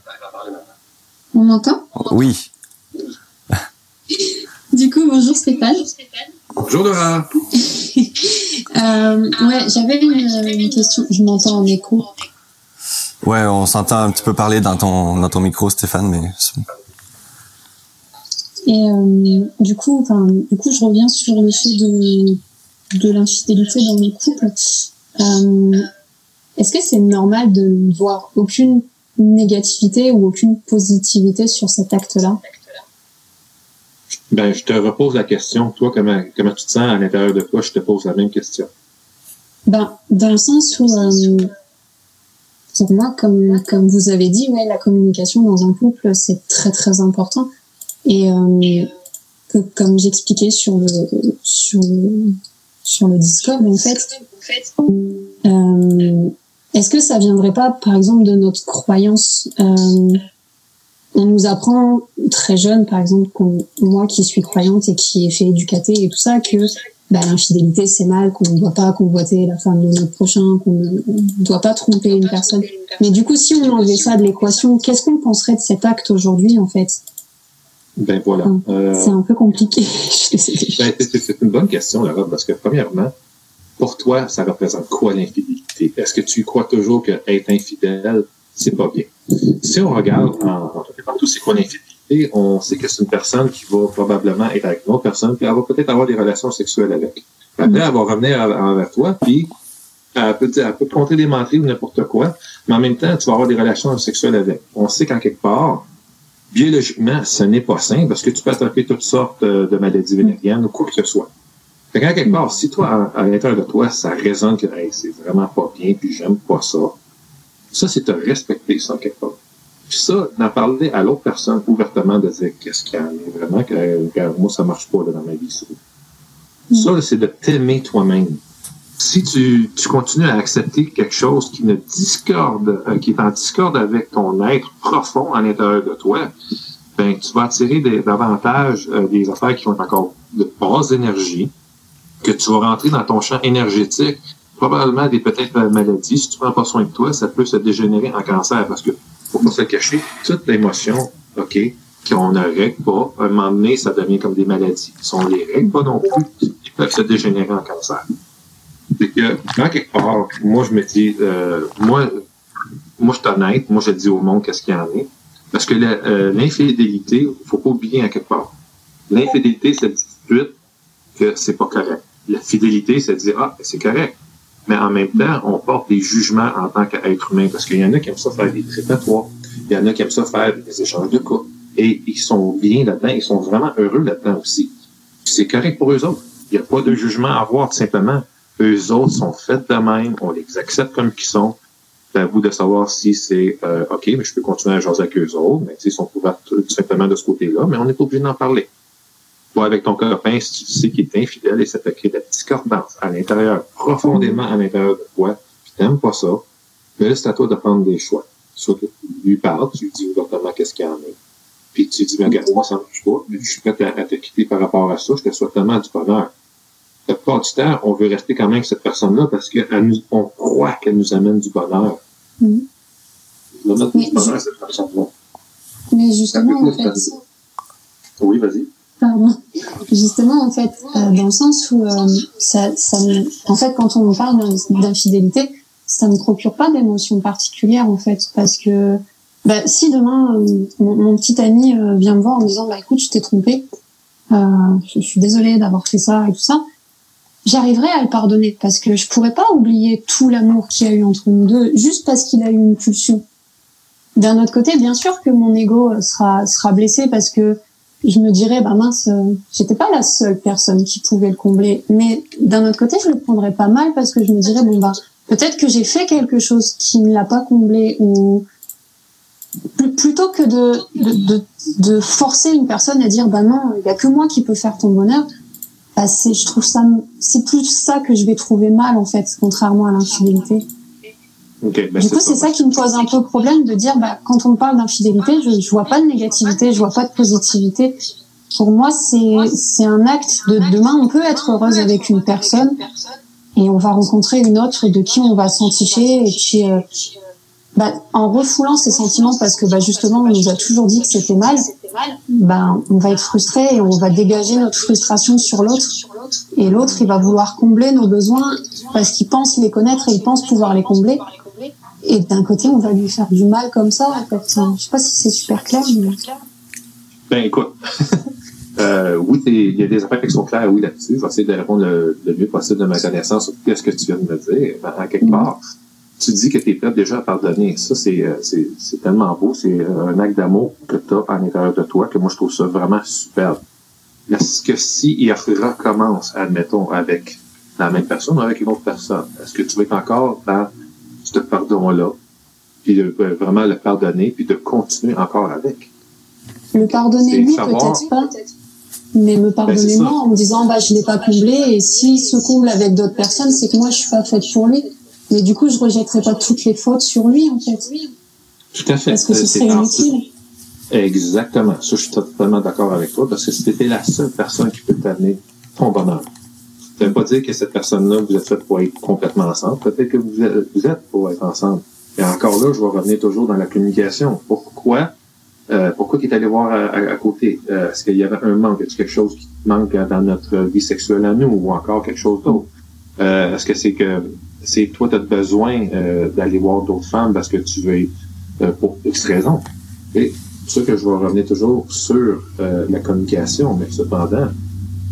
On m'entend? Oui. Du coup, bonjour Stéphane. Bonjour, Laura. Euh, ouais, j'avais une, une question. Je m'entends en écho. Ouais, on s'entend un petit peu parler dans ton dans ton micro, Stéphane, mais c'est- Et euh, du coup, enfin, du coup, je reviens sur l'effet de de l'infidélité dans les couples. Euh, Est-ce que c'est normal de ne voir aucune négativité ou aucune positivité sur cet acte-là? Ben, je te repose la question. Toi, comment, comment tu te sens à l'intérieur de toi? Je te pose la même question. Ben, dans le sens où, euh, pour moi, comme, comme vous avez dit, ouais, la communication dans un couple, c'est très très important. Et euh, que, comme j'expliquais sur le, sur le, sur le Discord, en fait, euh, est-ce que ça viendrait pas, par exemple, de notre croyance euh, On nous apprend très jeune, par exemple, moi qui suis croyante et qui ai fait éducater et tout ça, que bah, l'infidélité c'est mal, qu'on ne doit pas convoiter la femme de notre prochain, qu'on ne doit pas tromper une personne. Mais du coup, si on enlevait ça de l'équation, qu'est-ce qu'on penserait de cet acte aujourd'hui, en fait? Ben, voilà. Euh, C'est un peu compliqué. Ben, c'est- une bonne question, Laura, parce que premièrement, pour toi, ça représente quoi l'infidélité? Est-ce que tu crois toujours que être infidèle, c'est pas bien? Si on regarde en, en partout, c'est quoi l'infidélité? On sait que c'est une personne qui va probablement être avec une autre personne, puis elle va peut-être avoir des relations sexuelles avec. Après, elle va revenir envers toi, puis elle peut, dire- elle peut te compter des menteries ou n'importe quoi, mais en même temps, tu vas avoir des relations sexuelles avec. On sait qu'en quelque part, biologiquement, ce n'est pas sain parce que tu peux attraper toutes sortes euh, de maladies vénériennes ou quoi que ce soit. Fait qu'en quelque part, si toi, à, à l'intérieur de toi, ça résonne que hey, c'est vraiment pas bien, puis j'aime pas ça, ça, c'est te respecter ça, en quelque part. Puis ça, d'en parler à l'autre personne ouvertement, de dire qu'est-ce qu'il y en est vraiment, que regarde, moi, ça marche pas là, dans ma vie. Ça, ça là, c'est de t'aimer toi-même. Si tu, tu continues à accepter quelque chose qui ne discorde, euh, qui est en discorde avec ton être profond à l'intérieur de toi, ben, tu vas attirer des, davantage euh, des affaires qui ont encore de basse énergie, que tu vas rentrer dans ton champ énergétique, probablement des peut-être maladies. Si tu prends pas soin de toi, ça peut se dégénérer en cancer parce que, faut pas se le cacher, toute l'émotion, OK, qu'on ne règle pas, à un moment donné, ça devient comme des maladies. Si on les règle pas non plus, ils peuvent se dégénérer en cancer. C'est que, quand quelque part, moi, je me dis, euh, moi, moi, je suis honnête, moi, je dis au monde qu'est-ce qu'il y en est. Parce que euh, l'infidélité, faut pas oublier à quelque part. L'infidélité, tout de suite que c'est pas correct. La fidélité, ça dit, ah, c'est correct. Mais en même temps, on porte des jugements en tant qu'être humain, parce qu'il y en a qui aiment ça faire des trépatoires. Il y en a qui aiment ça faire des échanges de coups. Et ils sont bien là-dedans, ils sont vraiment heureux là-dedans aussi. C'est correct pour eux autres. Il n'y a pas de jugement à avoir, tout simplement. Eux autres sont faits de même, on les accepte comme qu'ils sont. C'est à vous de savoir si c'est euh, OK, mais je peux continuer à jaser avec eux autres, mais ils sont ouverts tout simplement de ce côté-là, mais on n'est pas obligé d'en parler. Toi, avec ton copain, si tu sais qu'il est infidèle et ça te crée de la discordance à l'intérieur, profondément à l'intérieur de toi, puis t'aimes pas ça, mais là, c'est à toi de prendre des choix. Soit tu lui parles, tu lui dis ouvertement qu'est-ce qu'il y en a. Puis tu dis, mais regarde, moi, ça marche pas, mais je suis prêt à, à te quitter par rapport à ça, je te souhaite tellement du bonheur. La plupart du temps, on veut rester quand même avec cette personne-là parce qu'on croit qu'elle nous amène du bonheur. Mettre Mais du bonheur à cette personne-là. Mais justement, en fait, Oui, vas-y. Justement, en fait, euh, dans le sens où euh, ça, ça, me- en fait, quand on parle d'in- d'infidélité, ça me procure pas d'émotion particulière en fait, parce que bah, si demain euh, mon, petit ami euh, vient me voir en me disant bah écoute je t'ai trompé, euh, je, suis désolée d'avoir fait ça et tout ça, j'arriverai à le pardonner parce que je pourrais pas oublier tout l'amour qu'il y a eu entre nous deux juste parce qu'il a eu une pulsion. D'un autre côté, bien sûr que mon ego sera sera blessé parce que je me dirais bah mince, j'étais pas la seule personne qui pouvait le combler. Mais d'un autre côté, je le prendrais pas mal parce que je me dirais bon bah peut-être que j'ai fait quelque chose qui ne l'a pas comblé ou plutôt que de, de, de, forcer une personne à dire bah non il y a que moi qui peux faire ton bonheur bah c'est je trouve ça c'est plus ça que je vais trouver mal en fait contrairement à l'infidélité okay, bah du coup c'est ça qui me pose un peu problème de dire bah quand on parle d'infidélité je, je vois pas de négativité je vois pas de positivité. Pour moi c'est c'est un acte de demain on peut être heureuse avec une personne et on va rencontrer une autre de qui on va s'enticher et qui euh, bah, en refoulant ses sentiments parce que bah, justement on nous a toujours dit que c'était mal, bah, on va être frustré et on va dégager notre frustration sur l'autre et l'autre il va vouloir combler nos besoins parce qu'il pense les connaître et il pense pouvoir les combler et d'un côté on va lui faire du mal comme ça en fait. je sais pas si c'est super clair mais... ben écoute euh, oui il y a des affaires qui sont claires oui là-dessus je vais essayer de répondre le, mieux possible de ma connaissance sur ce que tu viens de me dire en quelque part tu dis que tu es prête déjà à pardonner. Ça, euh, c'est, c'est, tellement beau. C'est euh, un acte d'amour que tu as à l'intérieur de toi que moi, je trouve ça vraiment superbe. Est-ce que si il recommence, admettons, avec la même personne ou avec une autre personne, est-ce que tu vas être encore dans ce pardon-là, puis de euh, vraiment le pardonner, puis de continuer encore avec? Le pardonner, lui, peut-être pas. Mais me ben, pardonner moi en me disant, bah, je l'ai pas comblé, et s'il se comble avec d'autres personnes, c'est que moi, je suis pas faite pour lui. Mais du coup, je rejetterai pas toutes les fautes sur lui, en fait. Tout à fait. Parce que ce serait inutile. Exactement. Ça, je suis totalement d'accord avec toi, parce que c'était la seule personne qui peut t'amener ton bonheur. Ça ne veut pas dire que cette personne-là, vous êtes fait pour être complètement ensemble. Peut-être que vous êtes, vous êtes pour être ensemble. Et encore là, je vais revenir toujours dans la communication. Pourquoi euh, pourquoi tu es allé voir à, côté? Euh, est-ce qu'il y avait un manque? Est-ce quelque chose qui manque dans notre vie sexuelle à nous ou encore quelque chose d'autre? Euh, est-ce que c'est que c'est toi, tu as besoin euh, d'aller voir d'autres femmes parce que tu veux, euh, pour X raisons? Et c'est sûr que je vais revenir toujours sur euh, la communication, mais cependant,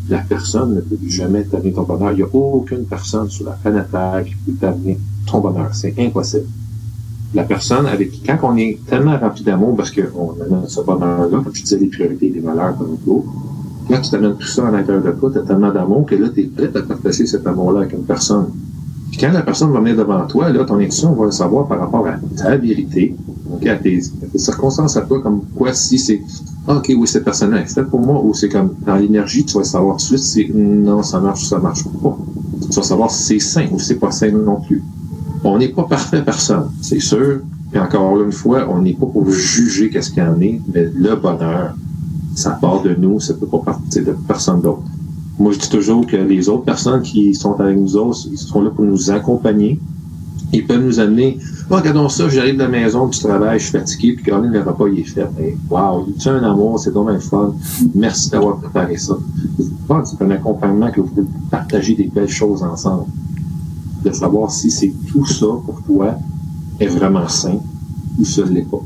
la personne ne peut jamais t'amener ton bonheur. Il n'y a aucune personne sur la planète Terre qui peut t'amener ton bonheur. C'est impossible. La personne avec qui, quand on est tellement rempli d'amour, parce qu'on a ce bonheur-là, comme tu disais, les priorités, les valeurs comme l'autre, quand tu t'amènes tout ça à l'intérieur de toi, tu as tellement d'amour que là, tu es prêt à partager cet amour-là avec une personne. Puis quand la personne va venir devant toi, là, ton intuition va le savoir par rapport à ta vérité, à, tes, circonstances à toi, comme quoi si c'est ah, OK, oui, cette personne-là c'est pour moi, ou c'est comme dans l'énergie, tu vas savoir tout de suite si non, ça marche ou ça marche pas. Tu vas savoir si c'est sain ou si c'est pas sain non plus. On n'est pas parfait personne, c'est sûr. Et encore une fois, on n'est pas pour juger qu'est-ce qu'il y en est, mais le bonheur, ça part de nous, ça peut pas partir de personne d'autre. Moi, je dis toujours que les autres personnes qui sont avec nous autres, ils sont là pour nous accompagner. Ils peuvent nous amener, oh, regardons ça, j'arrive de la maison, du travail, je suis fatigué, puis quand même, le repas, il est fait. Hey, wow, tu un amour, c'est dommage fun. Merci d'avoir préparé ça. C'est un accompagnement que vous pouvez partager des belles choses ensemble. De savoir si c'est tout ça pour toi est vraiment sain ou ça ne l'est pas.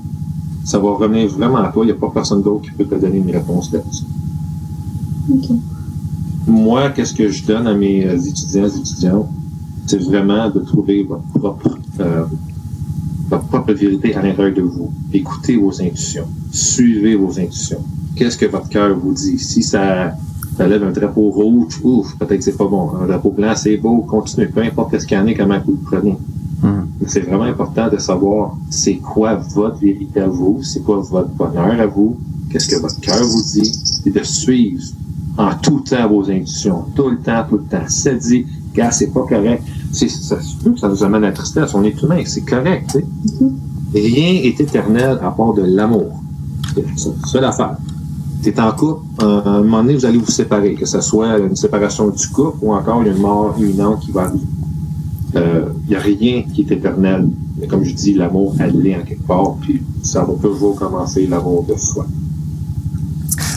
Ça va revenir vraiment à toi. Il n'y a pas personne d'autre qui peut te donner une réponse là-dessus. OK moi, qu'est-ce que je donne à mes euh, étudiants et étudiantes? C'est vraiment de trouver votre propre, euh, votre propre vérité à l'intérieur de vous. Écoutez vos intuitions. Suivez vos intuitions. Qu'est-ce que votre cœur vous dit? Si ça, ça lève un drapeau rouge, ouf, peut-être que c'est pas bon. Un drapeau blanc, c'est beau, continuez. Peu importe ce qu'il y en a, comment vous le prenez. Hmm. C'est vraiment important de savoir c'est quoi votre vérité à vous, c'est quoi votre bonheur à vous, qu'est-ce que votre cœur vous dit, et de suivre en tout temps vos intuitions, tout le temps, tout le temps. Ça dit, gars, c'est pas correct. Ça ça nous amène à la tristesse. On est humain, c'est correct. Mm-hmm. Rien est éternel à part de l'amour. C'est l'affaire. Tu es en couple, à un moment donné, vous allez vous séparer, que ce soit une séparation du couple ou encore une mort imminente qui va arriver. Il euh, n'y a rien qui est éternel. Mais comme je dis, l'amour, elle est en quelque part, puis ça va toujours commencer l'amour de soi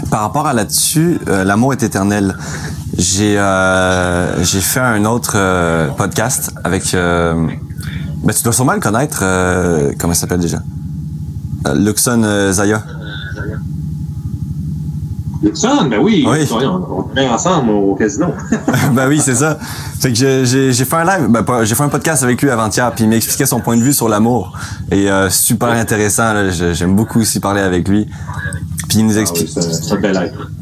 par rapport à là-dessus, euh, l'amour est éternel. J'ai euh, j'ai fait un autre euh, podcast avec Ben, tu dois sûrement le connaître. Euh, comment il s'appelle déjà? Euh, Luxon euh, Zaya. Luxon, ben oui. Oui. On, est ensemble au casino. ben oui, c'est ça. Fait que j'ai- fait un live, ben j'ai fait un podcast avec lui avant-hier, puis il m'expliquait son point de vue sur l'amour. Et euh, super intéressant, j'aime beaucoup aussi parler avec lui. Puis il nous Ah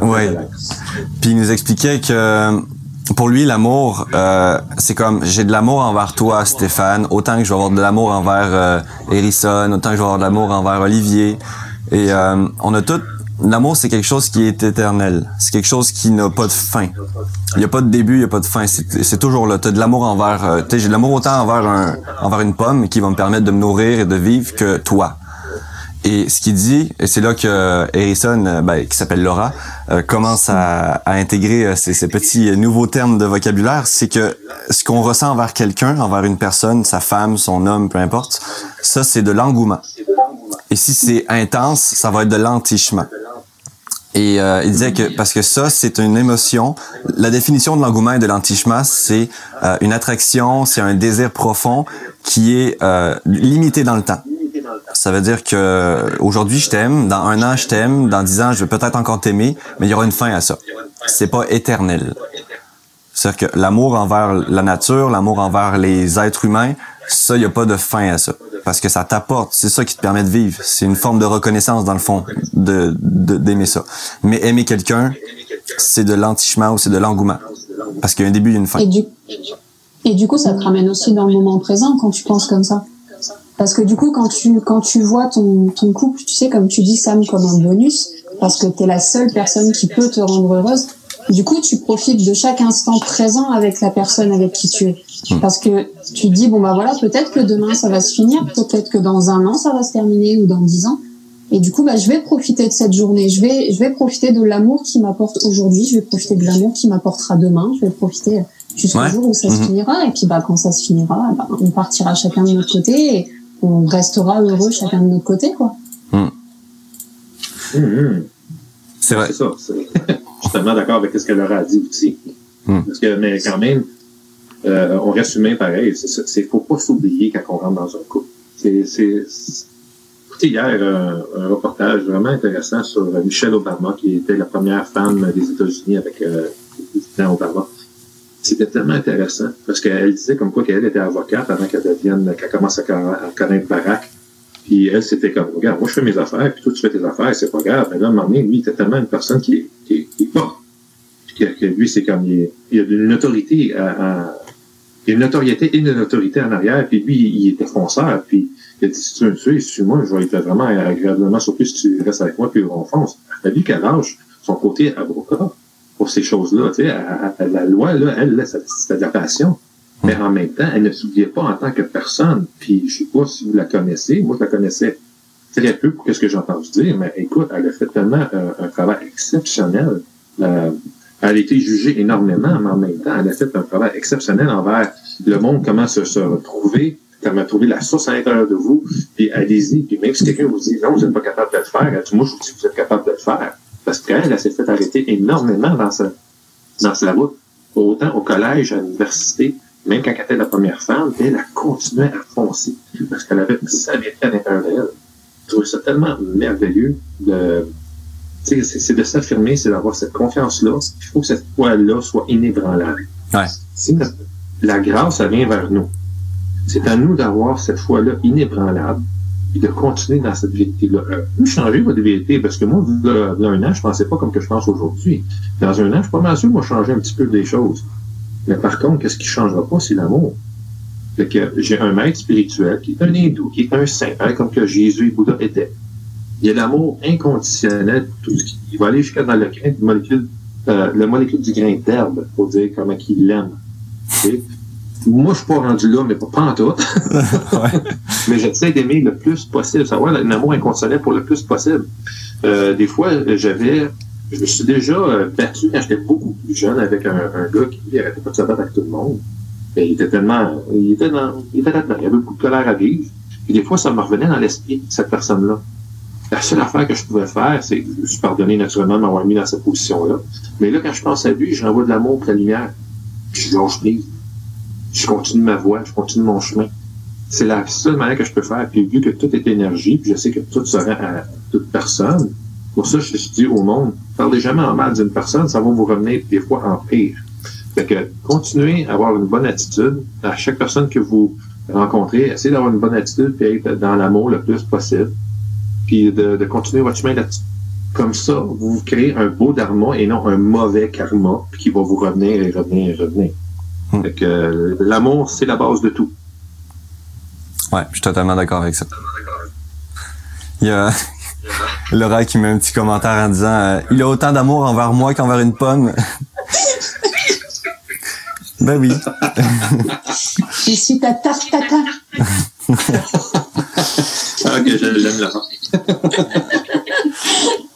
oui. Ouais. Puis il nous expliquait que pour lui, l'amour, euh, c'est comme j'ai de l'amour envers toi, Stéphane, autant que je vais avoir de l'amour envers euh, Harrison, autant que je vais avoir de l'amour envers Olivier. Et euh, on a tout. L'amour, c'est quelque chose qui est éternel. C'est quelque chose qui n'a pas de fin. Il n'y a pas de début, il n'y a pas de fin. C'est toujours là. Tu as de l'amour envers. euh, j'ai de l'amour autant envers un, envers une pomme qui va me permettre de me nourrir et de vivre que toi. Et ce qu'il dit, et c'est là que Harrison, euh, ben, qui s'appelle Laura, euh, commence à, intégrer euh, ces, petits euh, nouveaux termes de vocabulaire, c'est que ce qu'on ressent envers quelqu'un, envers une personne, sa femme, son homme, peu importe, ça c'est de l'engouement. Et si c'est intense, ça va être de l'entichement. Et euh, il disait que parce que ça, c'est une émotion. La définition de l'engouement et de l'entichement, c'est euh, une attraction, c'est un désir profond qui est euh, limité dans le temps. Ça veut dire que aujourd'hui je t'aime, dans un an je t'aime, dans dix ans je vais peut-être encore t'aimer, mais il y aura une fin à ça. C'est pas éternel. C'est-à-dire que l'amour envers la nature, l'amour envers les êtres humains, ça, il n'y a pas de fin à ça. Parce que ça t'apporte, c'est ça qui te permet de vivre. C'est une forme de reconnaissance, dans le fond, de de- d'aimer ça. Mais aimer quelqu'un, c'est de l'entichement ou c'est de l'engouement. Parce qu'il y a un début et une fin. Et du coup, ça te ramène aussi dans le moment présent quand tu penses comme ça. Parce que du coup, quand tu, quand tu vois ton, ton couple, tu sais, comme tu dis, Sam, comme un bonus, parce que tu es la seule personne qui peut te rendre heureuse, du coup, tu profites de chaque instant présent avec la personne avec qui tu es. Parce que tu te dis, bon, bah voilà, peut-être que demain ça va se finir, peut-être que dans un an ça va se terminer ou dans dix ans. Et du coup, bah, je vais profiter de cette journée. Je vais, je vais profiter de l'amour qui m'apporte aujourd'hui. Je vais profiter de l'amour qui m'apportera demain. Je vais profiter jusqu'au Ouais. jour où ça se Mhm. finira. Et puis, bah, quand ça se finira, bah, on partira chacun de notre côté et on restera heureux chacun de notre côté, quoi. Hum, hum. C'est vrai. C'est ça. c'est- Je suis tellement d'accord avec ce qu'elle leur a dit aussi. Hmm. Parce que, mais quand même, euh, on reste humain pareil. C'est ça. C'est faut pas s'oublier quand on rentre dans un couple. C'est, c'est, c'est- écoutez hier un, un reportage vraiment intéressant sur euh, Michelle Obama, qui était la première femme des États-Unis avec euh, le président Obama. C'était tellement intéressant parce qu'elle disait comme quoi qu'elle était avocate avant qu'elle devienne, qu'elle commence à, conna- à connaître Barack. Puis elle, c'était comme, regarde, moi je fais mes affaires, puis toi tu fais tes affaires, c'est pas grave. Mais là, à un moment donné, lui, il était tellement une personne qui est, qui qui est. Puis que, lui, c'est comme, il, il a une autorité y a une notoriété et une autorité en arrière, puis lui, il était fonceur, puis il a dit, si tu veux me suis-moi, je vais être vraiment agréablement surpris si tu restes avec moi, puis on fonce. À lui qu'elle lâche son côté avocat pour ces choses-là, tu sais, la loi, là, elle, là, c'était de la passion. Mais en même temps, elle ne s'oubliait pas en tant que personne. Puis je sais pas si vous la connaissez. Moi, je la connaissais très peu pour ce que j'ai entendu dire, mais écoute, elle a fait tellement euh, un travail exceptionnel. Euh, elle a été jugée énormément, mais en même temps, elle a fait un travail exceptionnel envers le monde, comment se, se retrouver, comment trouver la source à l'intérieur de vous, puis allez-y. Puis même si quelqu'un vous dit non, vous n'êtes pas capable de le faire, elle dit, moi, je vous dis que vous êtes capable de le faire. Parce qu'elle, elle s'est fait arrêter énormément dans sa, dans sa route. Autant au collège, à l'université, même quand elle était la première femme, elle a continué à foncer parce qu'elle avait sa vérité à l'intérieur d'elle. Je trouve ça tellement merveilleux de, tu sais, c'est de s'affirmer, c'est d'avoir cette confiance-là. Il faut que cette foi-là soit inébranlable. Ouais. Si notre- la grâce, elle vient vers nous. C'est à nous d'avoir cette foi-là inébranlable de continuer dans cette vérité-là. Euh, vous changez votre vérité parce que moi, là, là, un an, je pensais pas comme que je pense aujourd'hui. Dans un an, je suis pas mal sûr, moi, changer un petit peu des choses. Mais par contre, qu'est-ce qui changera pas, c'est l'amour. Fait que j'ai un maître spirituel qui est un hindou, qui est un saint, hein, comme que Jésus et Bouddha étaient. Il y a l'amour inconditionnel pour tout ce qui il va aller jusqu'à dans le grain du molécule, euh, le molécule du grain d'herbe pour dire comment il l'aime. Moi, je suis pas rendu là, mais pas, pas en tout. Ouais. mais j'essaie d'aimer le plus possible, savoir un amour inconditionnel pour le plus possible. Euh, des fois, j'avais, je me suis déjà euh, battu quand j'étais beaucoup plus jeune avec un, un gars qui lui, arrêtait pas de se battre avec tout le monde. Et il était tellement, il était dans, il était là-dedans, il avait beaucoup de colère à vivre. Et des fois, ça me revenait dans l'esprit, cette personne-là. La seule affaire que je pouvais faire, c'est, je me suis pardonné naturellement de m'avoir mis dans cette position-là. Mais là, quand je pense à lui, j'envoie de l'amour pour la lumière. Puis je lâche prise. Je continue ma voie, je continue mon chemin. c'est la seule manière que je peux faire. Puis vu que tout est énergie, puis je sais que tout se rend à toute personne, pour ça, je dis au monde, parlez jamais en mal d'une personne, ça va vous revenir des fois en pire. Fait que continuez à avoir une bonne attitude à chaque personne que vous rencontrez. Essayez d'avoir une bonne attitude et être dans l'amour le plus possible. Puis de, de continuer votre chemin là-dessus. Comme ça, vous créez un beau dharma et non un mauvais karma qui va vous revenir et revenir et revenir. Fait que euh, l'amour, c'est la base de tout. Ouais, je suis totalement d'accord avec ça. Il y a Laura qui met un petit commentaire en disant euh, Il a autant d'amour envers moi qu'envers une pomme. ben oui. Je suis ta tarte tata. Ah, que je l'aime, Laurent.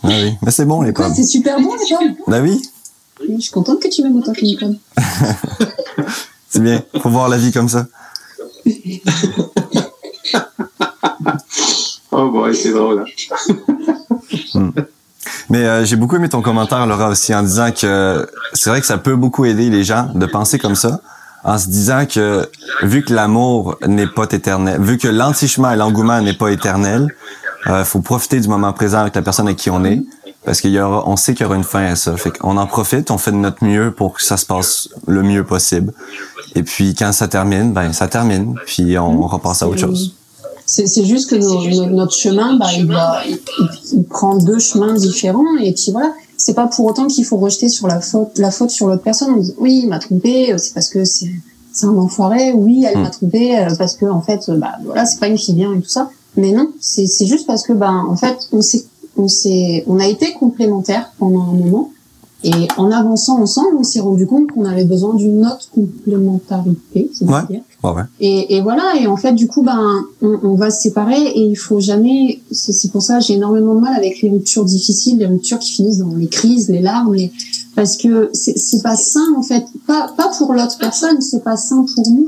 Ah oui. Mais c'est bon les pommes. c'est super bon les pommes. Ben oui, Oui, Je suis contente que tu m'aimes autant qu'une pomme. c'est bien. Faut voir la vie comme ça. Oh boy, c'est drôle. Hein? Mais euh, j'ai beaucoup aimé ton commentaire, Laura, aussi, en disant que c'est vrai que ça peut beaucoup aider les gens de penser comme ça, en se disant que vu que l'amour n'est pas éternel, vu que l'entichement et l'engouement n'est pas éternel, euh, faut profiter du moment présent avec la personne avec qui on est, parce qu'il y aura, on sait qu'il y aura une fin à ça. Fait qu'on en profite, on fait de notre mieux pour que ça se passe le mieux possible. Et puis quand ça termine, ben ça termine, puis on repasse à autre chose. C'est juste que nos- notre chemin, bah, il, va, il, prend deux chemins différents. Et puis voilà, c'est pas pour autant qu'il faut rejeter sur la faute, la faute sur l'autre personne. On dit oui, il m'a trompé, euh, c'est parce que c'est un enfoiré. Oui, elle Mm. m'a trompé euh, parce que en fait, euh, bah voilà, c'est pas une fille bien et tout ça. Mais non, c'est c'est juste parce que ben en fait, on s'est on s'est on a été complémentaires pendant un moment. Et en avançant ensemble, on s'est rendu compte qu'on avait besoin d'une autre complémentarité, c'est Ouais. dire. Ouais, ouais. Et, et voilà, et en fait, du coup, ben, on, on va se séparer et il faut jamais. C'est pour ça que j'ai énormément de mal avec les ruptures difficiles, les ruptures qui finissent dans les crises, les larmes, les- parce que c'est c'est pas sain en fait, pas pas pour l'autre personne, c'est pas sain pour nous.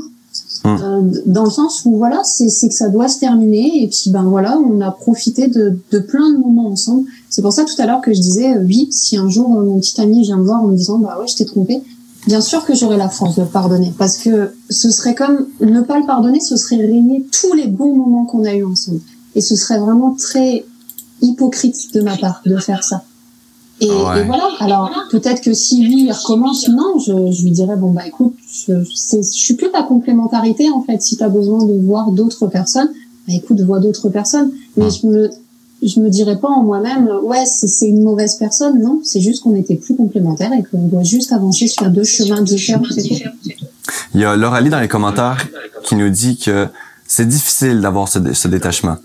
Hmm. Euh, dans le sens où voilà, c'est c'est que ça doit se terminer et puis ben voilà, on a profité de, de plein de moments ensemble. C'est pour ça tout à l'heure que je disais euh, oui, si un jour euh, mon petit ami vient me voir en me disant bah ouais, je t'ai trompé, bien sûr que j'aurai la force de le pardonner parce que ce serait comme ne pas le pardonner, ce serait régner tous les bons moments qu'on a eu ensemble et ce serait vraiment très hypocrite de ma part de faire ça. Et, Ouais. et voilà. Alors peut-être que si lui il recommence, non, je, je lui dirais bon bah écoute, je, je suis plus ta complémentarité en fait. Si tu as besoin de voir d'autres personnes, bah écoute, vois d'autres personnes. Mais je me je me dirais pas en moi-même, ouais, c'est une mauvaise personne. Non, c'est juste qu'on était plus complémentaires et qu'on doit juste avancer sur deux chemins différents. Il y a Lauralie dans les commentaires qui nous dit que c'est difficile d'avoir ce, dé- ce détachement.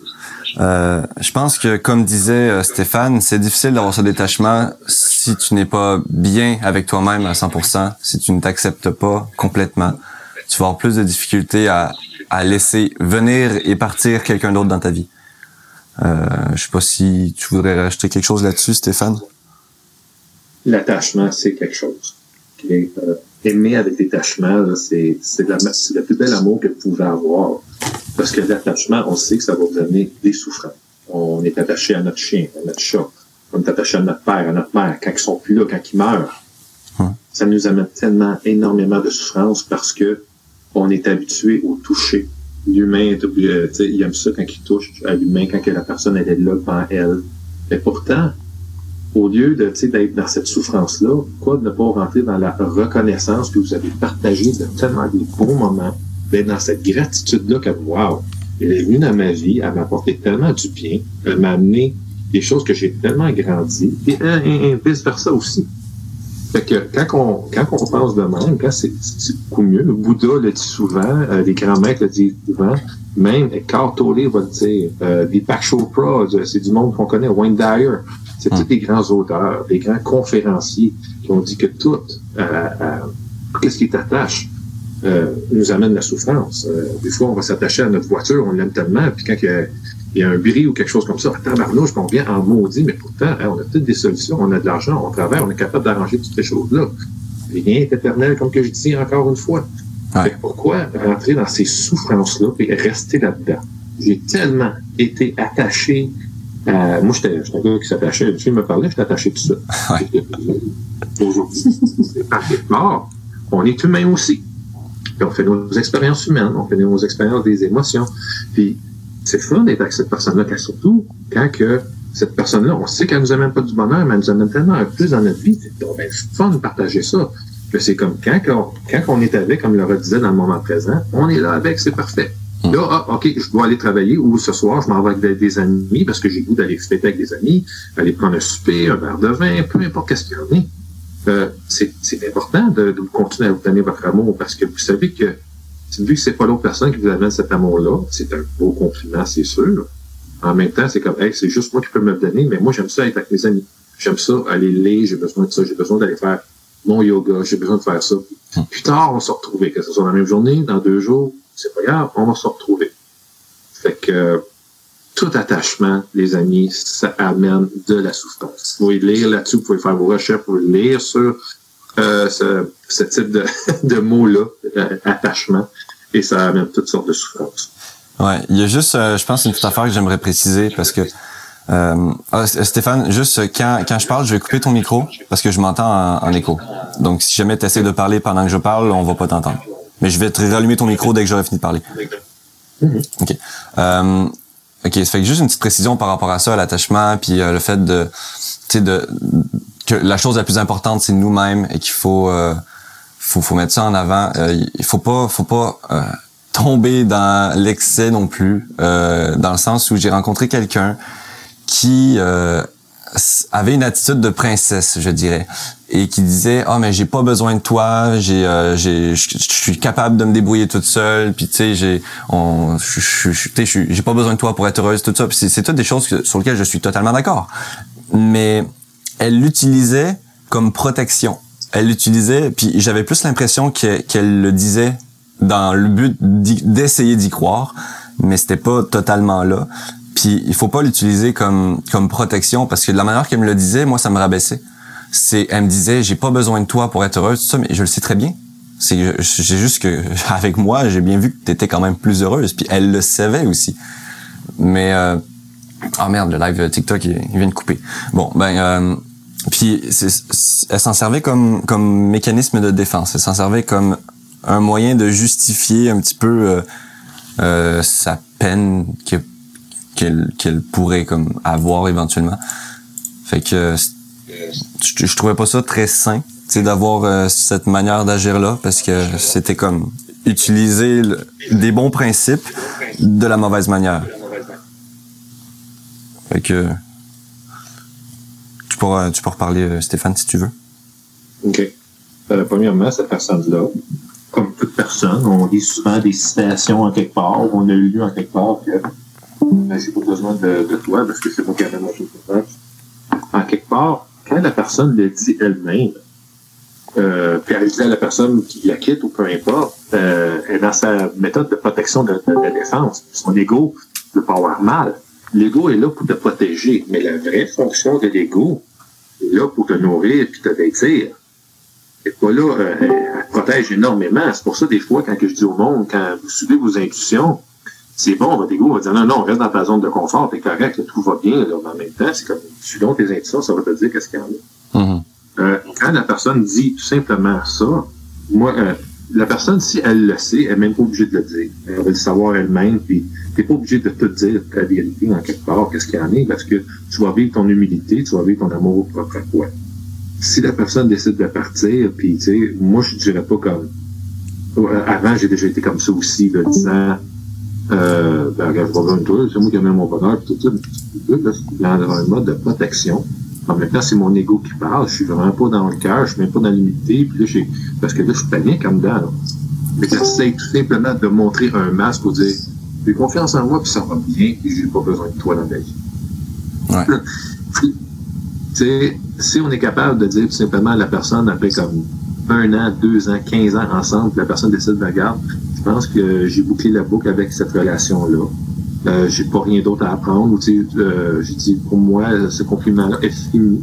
Euh, je pense que, comme disait euh, Stéphane, c'est difficile d'avoir ce détachement si tu n'es pas bien avec toi-même à 100%, si tu ne t'acceptes pas complètement. Tu vas avoir plus de difficultés à, à laisser venir et partir quelqu'un d'autre dans ta vie. Euh, je sais pas si tu voudrais rajouter quelque chose là-dessus, Stéphane. L'attachement, c'est quelque chose. Euh, aimer avec détachement, c'est le plus bel amour que vous pouvez avoir. Parce que l'attachement, on sait que ça va vous amener des souffrances. On est attaché à notre chien, à notre chat. On est attaché à notre père, à notre mère, quand ils sont plus là, quand ils meurent. Ça nous amène tellement, énormément de souffrance parce que on est habitué au toucher. L'humain, euh, il aime ça quand il touche à l'humain, quand que la personne elle est là devant elle. Mais pourtant, au lieu de tu sais, d'être dans cette souffrance-là, pourquoi de ne pas rentrer dans la reconnaissance que vous avez partagé de tellement des bons moments, d'être dans cette gratitude-là comme wow, elle est venue dans ma vie, elle m'a apporté tellement du bien, elle m'a amené des choses que j'ai tellement grandi, et, euh, et, et vice-versa aussi. Fait que quand on, quand on pense de même, quand c'est beaucoup mieux, Bouddha le dit souvent, euh, les grands maîtres le disent souvent, même Eckhart Tolle va le dire, euh, Deepak Chopra, euh, c'est du monde qu'on connaît, Wayne Dyer, c'est tous des grands auteurs, des grands conférenciers qui ont dit que tout, euh, euh, qu'est-ce qui t'attache, euh, nous amène la souffrance. Euh, des fois, on va s'attacher à notre voiture, on l'aime tellement, puis quand il y a, il y a un bris ou quelque chose comme ça, attends, Marlouche, on vient en maudit, mais pourtant, hein, on a toutes des solutions, on a de l'argent, on travaille, on est capable d'arranger toutes ces choses-là. Rien n'est éternel, comme que je dis encore une fois. Ouais. Pourquoi rentrer dans ces souffrances-là et rester là-dedans? J'ai tellement été attaché à... Moi, j'étais un gars qui s'attachait. Tu me parlais, j'étais attaché tout ça. Aujourd'hui, c'est mort. On est humain aussi. Puis on fait nos expériences humaines, on fait nos expériences des émotions. Puis c'est fun d'être avec cette personne-là, surtout quand que cette personne-là, on sait qu'elle nous amène pas du bonheur, mais elle nous amène tellement un plus dans notre vie. C'est ben, fun de partager ça. c'est comme quand, quand, quand on est avec, comme le disait dans le moment présent, on est là avec, c'est parfait. Hmm. Là, ah, OK, je dois aller travailler ou ce soir, je m'en vais avec des, amis parce que j'ai goût d'aller fêter avec des amis, aller prendre un souper, un verre de vin, peu importe qu'est-ce qu'il y en a. Euh, c'est important de, de, continuer à vous donner votre amour parce que vous savez que vu que c'est pas l'autre personne qui vous amène cet amour-là, c'est un beau compliment, c'est sûr. En même temps, c'est comme, hey, c'est juste moi qui peux me le donner, mais moi, j'aime ça être avec mes amis. J'aime ça aller lire, j'ai besoin de ça, j'ai besoin d'aller faire mon yoga, j'ai besoin de faire ça. Plus tard, on va se retrouver, que ce soit dans la même journée, dans deux jours, c'est pas grave, on va se retrouver. Fait que tout attachement, les amis, ça amène de la souffrance. Vous pouvez lire là-dessus, vous pouvez faire vos recherches, vous pouvez lire sur euh, ce, ce, type de, de mots-là, attachement, et ça amène toutes sortes de souffrances. Ouais, il y a juste, euh, je pense, une petite affaire que j'aimerais préciser parce que euh, ah, Stéphane, juste quand, quand je parle, je vais couper ton micro parce que je m'entends en, écho. Donc, si jamais tu essaies de parler pendant que je parle, on va pas t'entendre. Mais je vais te rallumer ton micro dès que j'aurai fini de parler. OK. Euh, OK, ça fait que juste une petite précision par rapport à ça, l'attachement, puis euh, le fait de, tu sais, de que la chose la plus importante c'est nous-mêmes et qu'il faut, euh, faut, faut mettre ça en avant. Euh, il faut pas, faut pas tomber dans l'excès non plus, dans le sens où j'ai rencontré quelqu'un qui euh, avait une attitude de princesse, je dirais, et qui disait "Ah oh, mais j'ai pas besoin de toi, j'ai euh, j'ai je suis capable de me débrouiller toute seule, puis tu sais j'ai on j'ai pas besoin de toi pour être heureuse tout ça." Puis c'est toutes des choses sur lesquelles je suis totalement d'accord. Mais elle l'utilisait comme protection. Elle l'utilisait puis j'avais plus l'impression qu'elle le disait dans le but d'essayer d'y croire, mais c'était pas totalement là. Puis il faut pas l'utiliser comme comme protection parce que de la manière qu'elle me le disait, moi ça me rabaissait. C'est elle me disait j'ai pas besoin de toi pour être heureuse tout ça mais je le sais très bien. C'est j'ai juste que avec moi, j'ai bien vu que tu étais quand même plus heureuse puis elle le savait aussi. Mais euh, oh merde, le live TikTok il, vient de couper. Bon, ben euh, puis elle s'en servait comme comme mécanisme de défense, elle s'en servait comme un moyen de justifier un petit peu euh, euh sa peine que qu'elle pourrait comme avoir éventuellement. Fait que je, je trouvais pas ça très sain, c'est d'avoir euh, cette manière d'agir là parce que c'était comme utiliser des bons principes de la mauvaise manière. Fait que tu pourras tu pourras reparler euh, Stéphane si tu veux. OK. Euh, premièrement, cette personne-là, comme toute personne, on lit souvent des citations en quelque part, on a lu en quelque part que j'ai pas besoin de, toi parce que c'est qui amène mon En quelque part, quand la personne le dit elle-même, euh, puis elle dit à la personne qui la quitte ou peu importe, euh, est dans sa méthode de protection de, de, défense. Son ego peut pas avoir mal. L'ego est là pour te protéger, mais la vraie fonction de l'ego est là pour te nourrir et te vêtir. Elle pas là, euh, elle protège énormément. C'est pour ça, des fois, quand je dis au monde, quand vous suivez vos intuitions, c'est bon, votre ego va dire non, non, reste dans ta zone de confort, t'es correct, tout va bien, là, mais en même temps, c'est comme, selon tes intuitions, ça va te dire qu'est-ce qu'il y en a. Mm-hmm. euh, quand la personne dit tout simplement ça, moi, euh, la personne, si elle le sait, elle n'est même pas obligée de le dire. Elle va le savoir elle-même, puis t'es pas obligé de te dire ta vérité en quelque part, qu'est-ce qu'il y en a, parce que tu vas vivre ton humilité, tu vas vivre ton amour propre à toi. Si la personne décide de partir, puis tu sais, moi, je dirais pas comme... Euh, avant, j'ai déjà été comme ça aussi, de disant euh, ben, regarde, pas besoin de toi, c'est moi qui amène mon bonheur, tout ça. Là, c'est dans un mode de protection. En même temps, c'est mon ego qui parle. Je suis vraiment pas dans le cœur, je suis même pas dans l'unité. Puis là, j'ai, parce que là, je suis panique en dedans. Là. Mais j'essaie tout simplement de montrer un masque pour dire, j'ai confiance en moi, puis ça va bien, et j'ai pas besoin de toi dans ma vie. Ouais. si on est capable de dire tout simplement à la personne après comme un an, deux ans, quinze ans ensemble, la personne décide de regarder, je pense que j'ai bouclé la boucle avec cette relation-là. Euh, j'ai pas rien d'autre à apprendre. Euh, j'ai dit, pour moi, ce compliment-là est fini.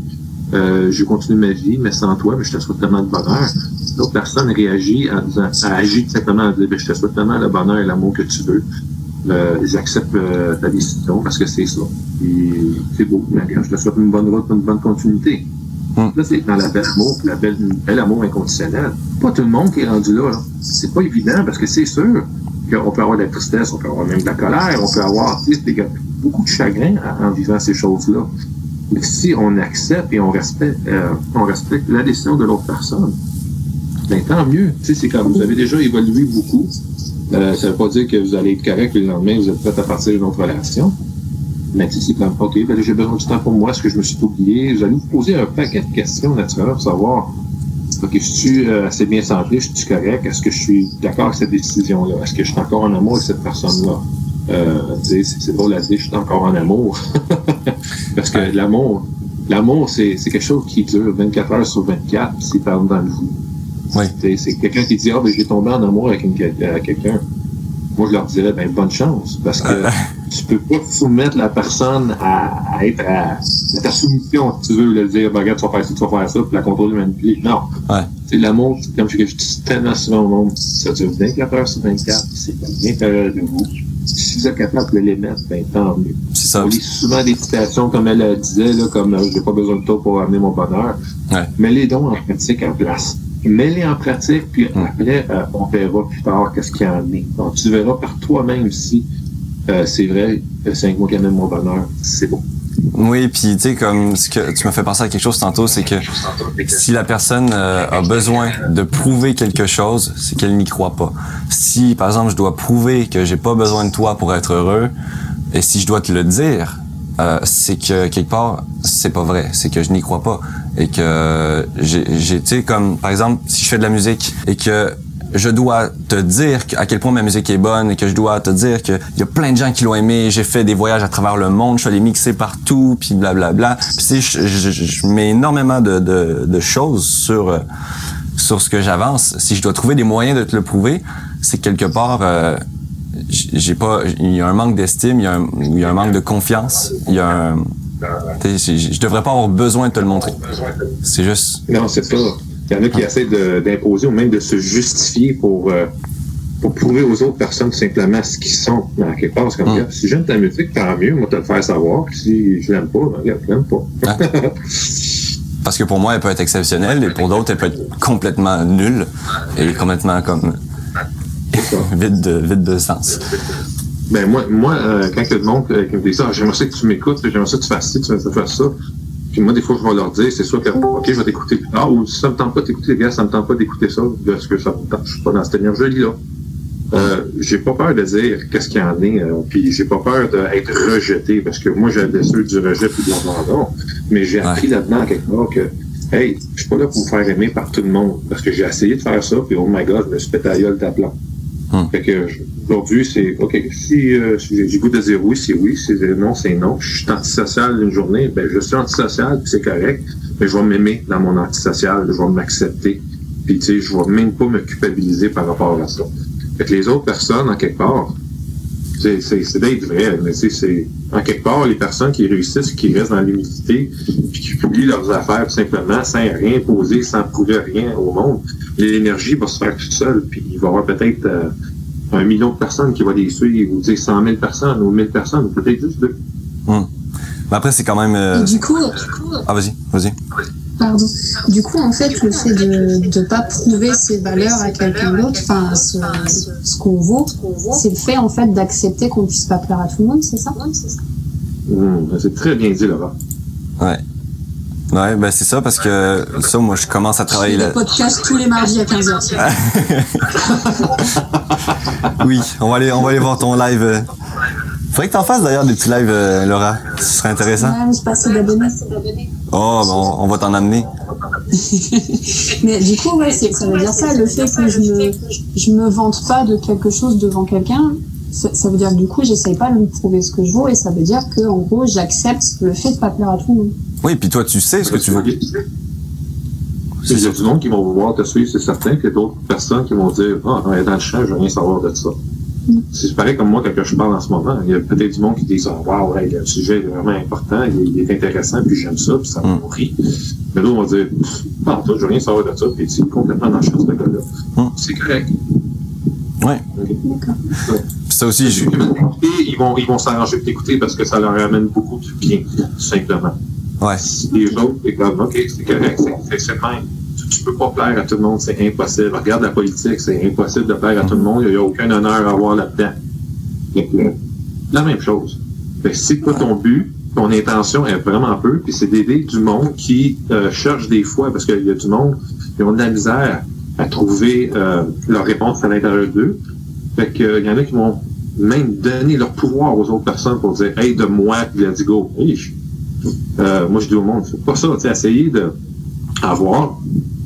Euh, je continue ma vie, mais sans toi, mais je te souhaite tellement de bonheur. L'autre personne réagit en disant, agit simplement en disant, ben, je te souhaite tellement le bonheur et l'amour que tu veux. Euh, ils acceptent euh, ta décision parce que c'est ça. C'est beau. Je te souhaite une bonne route, une bonne continuité. Hmm. Là, c'est dans la belle amour, la belle, belle amour inconditionnel. Pas tout le monde qui est rendu là. là. C'est pas évident parce que c'est sûr qu'on peut avoir de la tristesse, on peut avoir même de la colère, on peut avoir beaucoup de chagrin en, vivant ces choses-là. Mais si on accepte et on respecte, euh, on respecte la décision de l'autre personne, ben tant mieux. Tu sais, c'est comme vous avez déjà évolué beaucoup. Euh, ça veut pas dire que vous allez être correct le lendemain, vous êtes prêt à partir d'une autre relation. C'est comme, OK, ben j'ai besoin du temps pour moi, est-ce que je me suis oublié? Vous allez vous poser un paquet de questions naturelles pour savoir, OK, je suis euh, assez bien santé, je suis correct, est-ce que je suis d'accord avec cette décision-là? Est-ce que je suis encore en amour avec cette personne-là? Euh, c'est- drôle à dire, je suis encore en amour. Parce que l'amour, l'amour, c'est c'est quelque chose qui dure 24 heures sur 24, puis c'est dans le vous. Oui. C'est quelqu'un qui dit, ah, ben, j'ai tombé en amour avec, une, avec quelqu'un. Moi, je leur dirais, ben, bonne chance. Parce que tu peux pas soumettre la personne à, à être à, à ta soumission. Si tu veux le dire, ben, regarde, tu vas faire ça, tu vas faire ça, puis la contrôler, manipuler. Non. Ouais. C'est l'amour, comme je, je dis tellement souvent au monde, ça dure 24 heures sur 24, c'est à l'intérieur de vous. Si vous êtes capable de les mettre, ben, tant mieux. C'est ça. On lit souvent des citations, comme elle disait, là, comme euh, j'ai pas besoin de toi pour amener mon bonheur. Ouais. Mets-les donc en pratique en place. Mets-les en pratique, puis après, euh, on verra plus tard qu'est-ce qu'il y en est. Donc, tu verras par toi-même si euh, c'est vrai, euh, c'est avec moi qui amène mon bonheur. C'est bon. Oui, puis tu sais, comme ce que tu m'as fait penser à quelque chose tantôt, c'est que si la personne euh, a besoin de prouver quelque chose, c'est qu'elle n'y croit pas. Si, par exemple, je dois prouver que j'ai pas besoin de toi pour être heureux, et si je dois te le dire, euh, c'est que quelque part, c'est pas vrai. C'est que je n'y crois pas. Et que j'ai- tu sais, comme, par exemple, si je fais de la musique et que je dois te dire à quel point ma musique est bonne et que je dois te dire qu'il y a plein de gens qui l'ont aimé. J'ai fait des voyages à travers le monde, je suis allé mixer partout, puis blablabla. Puis tu sais, je, je, je- je mets énormément de, de, de choses sur euh, sur ce que j'avance. Si je dois trouver des moyens de te le prouver, c'est que quelque part euh, j'ai pas, il y a un manque d'estime, il y a un, il y a un manque de confiance, il y a un, tu sais, je je devrais pas avoir besoin de te le montrer. C'est juste, Non, c'est ça. Il y en a qui essaient de- d'imposer ou même de se justifier pour, euh, pour prouver aux autres personnes tout simplement ce qu'ils sont. En quelque part, comme, Mm. regarde, si j'aime ta musique, tant mieux, moi, te le faire savoir. Si je l'aime pas, ben, regarde, je l'aime pas. parce que pour moi, elle peut être exceptionnelle et pour d'autres, elle peut être complètement nulle et complètement comme vide de, vide de sens. Ben moi, moi euh, quand il y a du monde euh, qui me dit ça, j'aimerais ça que tu m'écoutes, j'aimerais ça que tu fasses ci, tu fasses ça. Puis moi, des fois, je vais leur dire, c'est sûr que, OK, je vais t'écouter. Plus tard, ou si ça me tente pas d'écouter, les gars, ça me tente pas d'écouter ça, parce que ça me tente, je suis pas dans cette énergie-là. Euh, j'ai pas peur de dire qu'est-ce qu'il y en est, euh, puis j'ai pas peur d'être rejeté, parce que moi, j'ai la blessure du rejet puis de l'abandon, mais j'ai appris là-dedans, quelque part, que, hey, je suis pas là pour me faire aimer par tout le monde, parce que j'ai essayé de faire ça, puis oh my god, je me suis pété à gueule Hmm. Fait que aujourd'hui, c'est OK, si, euh, j'ai goût de dire oui, c'est oui, si c'est non, c'est non. Je suis antisocial une journée, ben je suis antisocial, c'est correct, mais je vais m'aimer dans mon antisocial, je vais m'accepter. Puis tu sais, je vais même pas me culpabiliser par rapport à ça. Fait que les autres personnes, en quelque part, c'est c'est- c'est d'être vrai, mais tu sais, c'est en quelque part, les personnes qui réussissent, qui restent dans l'humilité, puis qui publient leurs affaires tout simplement, sans rien poser, sans prouver rien au monde, l'énergie va se faire toute seule, puis il va y avoir peut-être euh, un million de personnes qui vont les suivre, ou tu sais, 100 000 personnes, ou 1000 personnes, ou peut-être juste deux. Mais après, c'est quand même. euh, Et du coup, Ah, vas-y, vas-y. Pardon. Du coup, en fait, le fait de ne pas prouver ses valeurs à quelqu'un d'autre, enfin, ce, ce qu'on vaut, c'est le fait, en fait, d'accepter qu'on puisse pas plaire à tout le monde, c'est ça? Hum, c'est très bien dit, Laurent. Ouais. Ouais, ben c'est ça parce que ça, moi, je commence à travailler là. Le podcast tous les mardis à 15h. Oui, on va aller, on va aller voir ton live. Faudrait que t'en fasses d'ailleurs des petits lives, euh, Laura. Ce serait intéressant. Ouais, je passe d'abonnés. Oh, ben, on, on va t'en amener. Mais du coup, ouais, c'est- ça veut dire ça, le fait que je me, je me vante pas de quelque chose devant quelqu'un, ça, ça veut dire que du coup, j'essaye pas de lui prouver ce que je vaux et ça veut dire que, en gros, j'accepte le fait de pas plaire à tout le monde. Oui, puis toi, tu sais ce que tu veux. Il y a du monde qui vont vouloir te suivre, c'est certain, puis il y a d'autres personnes qui vont dire Ah, est dans le champ, je veux rien savoir de ça. C'est pareil comme moi quand je parle en ce moment. Il y a peut-être du monde qui dit Ah, Waouh, hey, le sujet est vraiment important, il, il est intéressant, puis j'aime ça, puis ça me Mm. nourrit. Mais d'autres vont dire en tout, je veux rien savoir de ça, puis c'est complètement dans le champ, ce gars-là. Mm. C'est correct. Ouais. D'accord. Puis ça aussi, je... Et ils vont, ils vont s'arranger pour t'écouter parce que ça leur amène beaucoup de bien, tout simplement. Ouais. Les autres, c'est comme, OK, c'est correct, c'est c'est même. Tu, peux pas plaire à tout le monde, c'est impossible. Regarde la politique, c'est impossible de plaire à tout le monde, il n'y a aucun honneur à avoir là-dedans. La même chose. Fait que ton but, ton intention est vraiment peu, puis c'est d'aider du monde qui euh, cherche des fois, parce qu'il y a du monde qui ont de la misère à trouver euh, leur réponse à l'intérieur d'eux. Fait que, il y en a qui vont même donner leur pouvoir aux autres personnes pour dire Hey, de moi, let's go. Hey, je- euh, moi, je dis au monde, c'est pas ça, tu essayez de avoir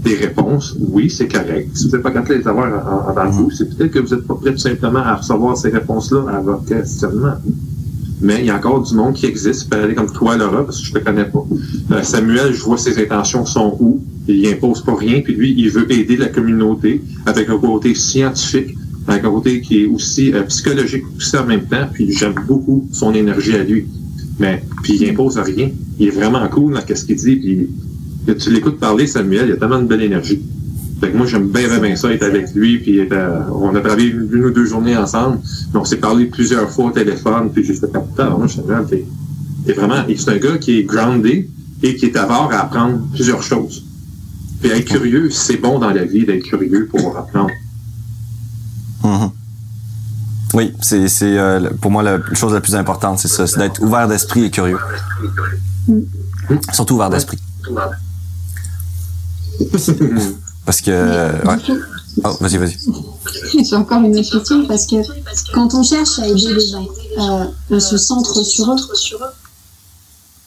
des réponses. Oui, c'est correct. Si vous n'êtes pas capable de les avoir le coup, c'est peut-être que vous n'êtes pas prêt tout simplement à recevoir ces réponses-là à votre questionnement. Mais il y a encore du monde qui existe, peut aller comme toi, Laura, parce que je te connais pas. Euh, Samuel, je vois ses intentions sont où. Il impose pas rien, puis lui, il veut aider la communauté avec un côté scientifique, avec un côté qui est aussi euh, psychologique aussi en même temps, puis j'aime beaucoup son énergie à lui. Mais, puis il impose rien. Il est vraiment cool dans ce qu'il dit, puis que tu l'écoutes parler, Samuel, il a tellement de belle énergie. Fait que moi, j'aime bien, bien, bien ça, être avec lui, puis être, euh, on a travaillé une, une ou deux journées ensemble, mais on s'est parlé plusieurs fois au téléphone, puis j'ai fait putain, moi, Samuel, t'es, t'es vraiment, et c'est un gars qui est groundé et qui est avare à apprendre plusieurs choses. Puis être curieux, c'est bon dans la vie d'être curieux pour apprendre. Mhm. Oui, c'est c'est, euh, pour moi la chose la plus importante, c'est ça, c'est d'être ouvert d'esprit et curieux. Surtout ouvert d'esprit. Parce que. ouais. Coup, Oh, vas-y, vas-y. J'ai encore une autre question parce que quand on cherche à aider les gens, euh, on se centre sur eux.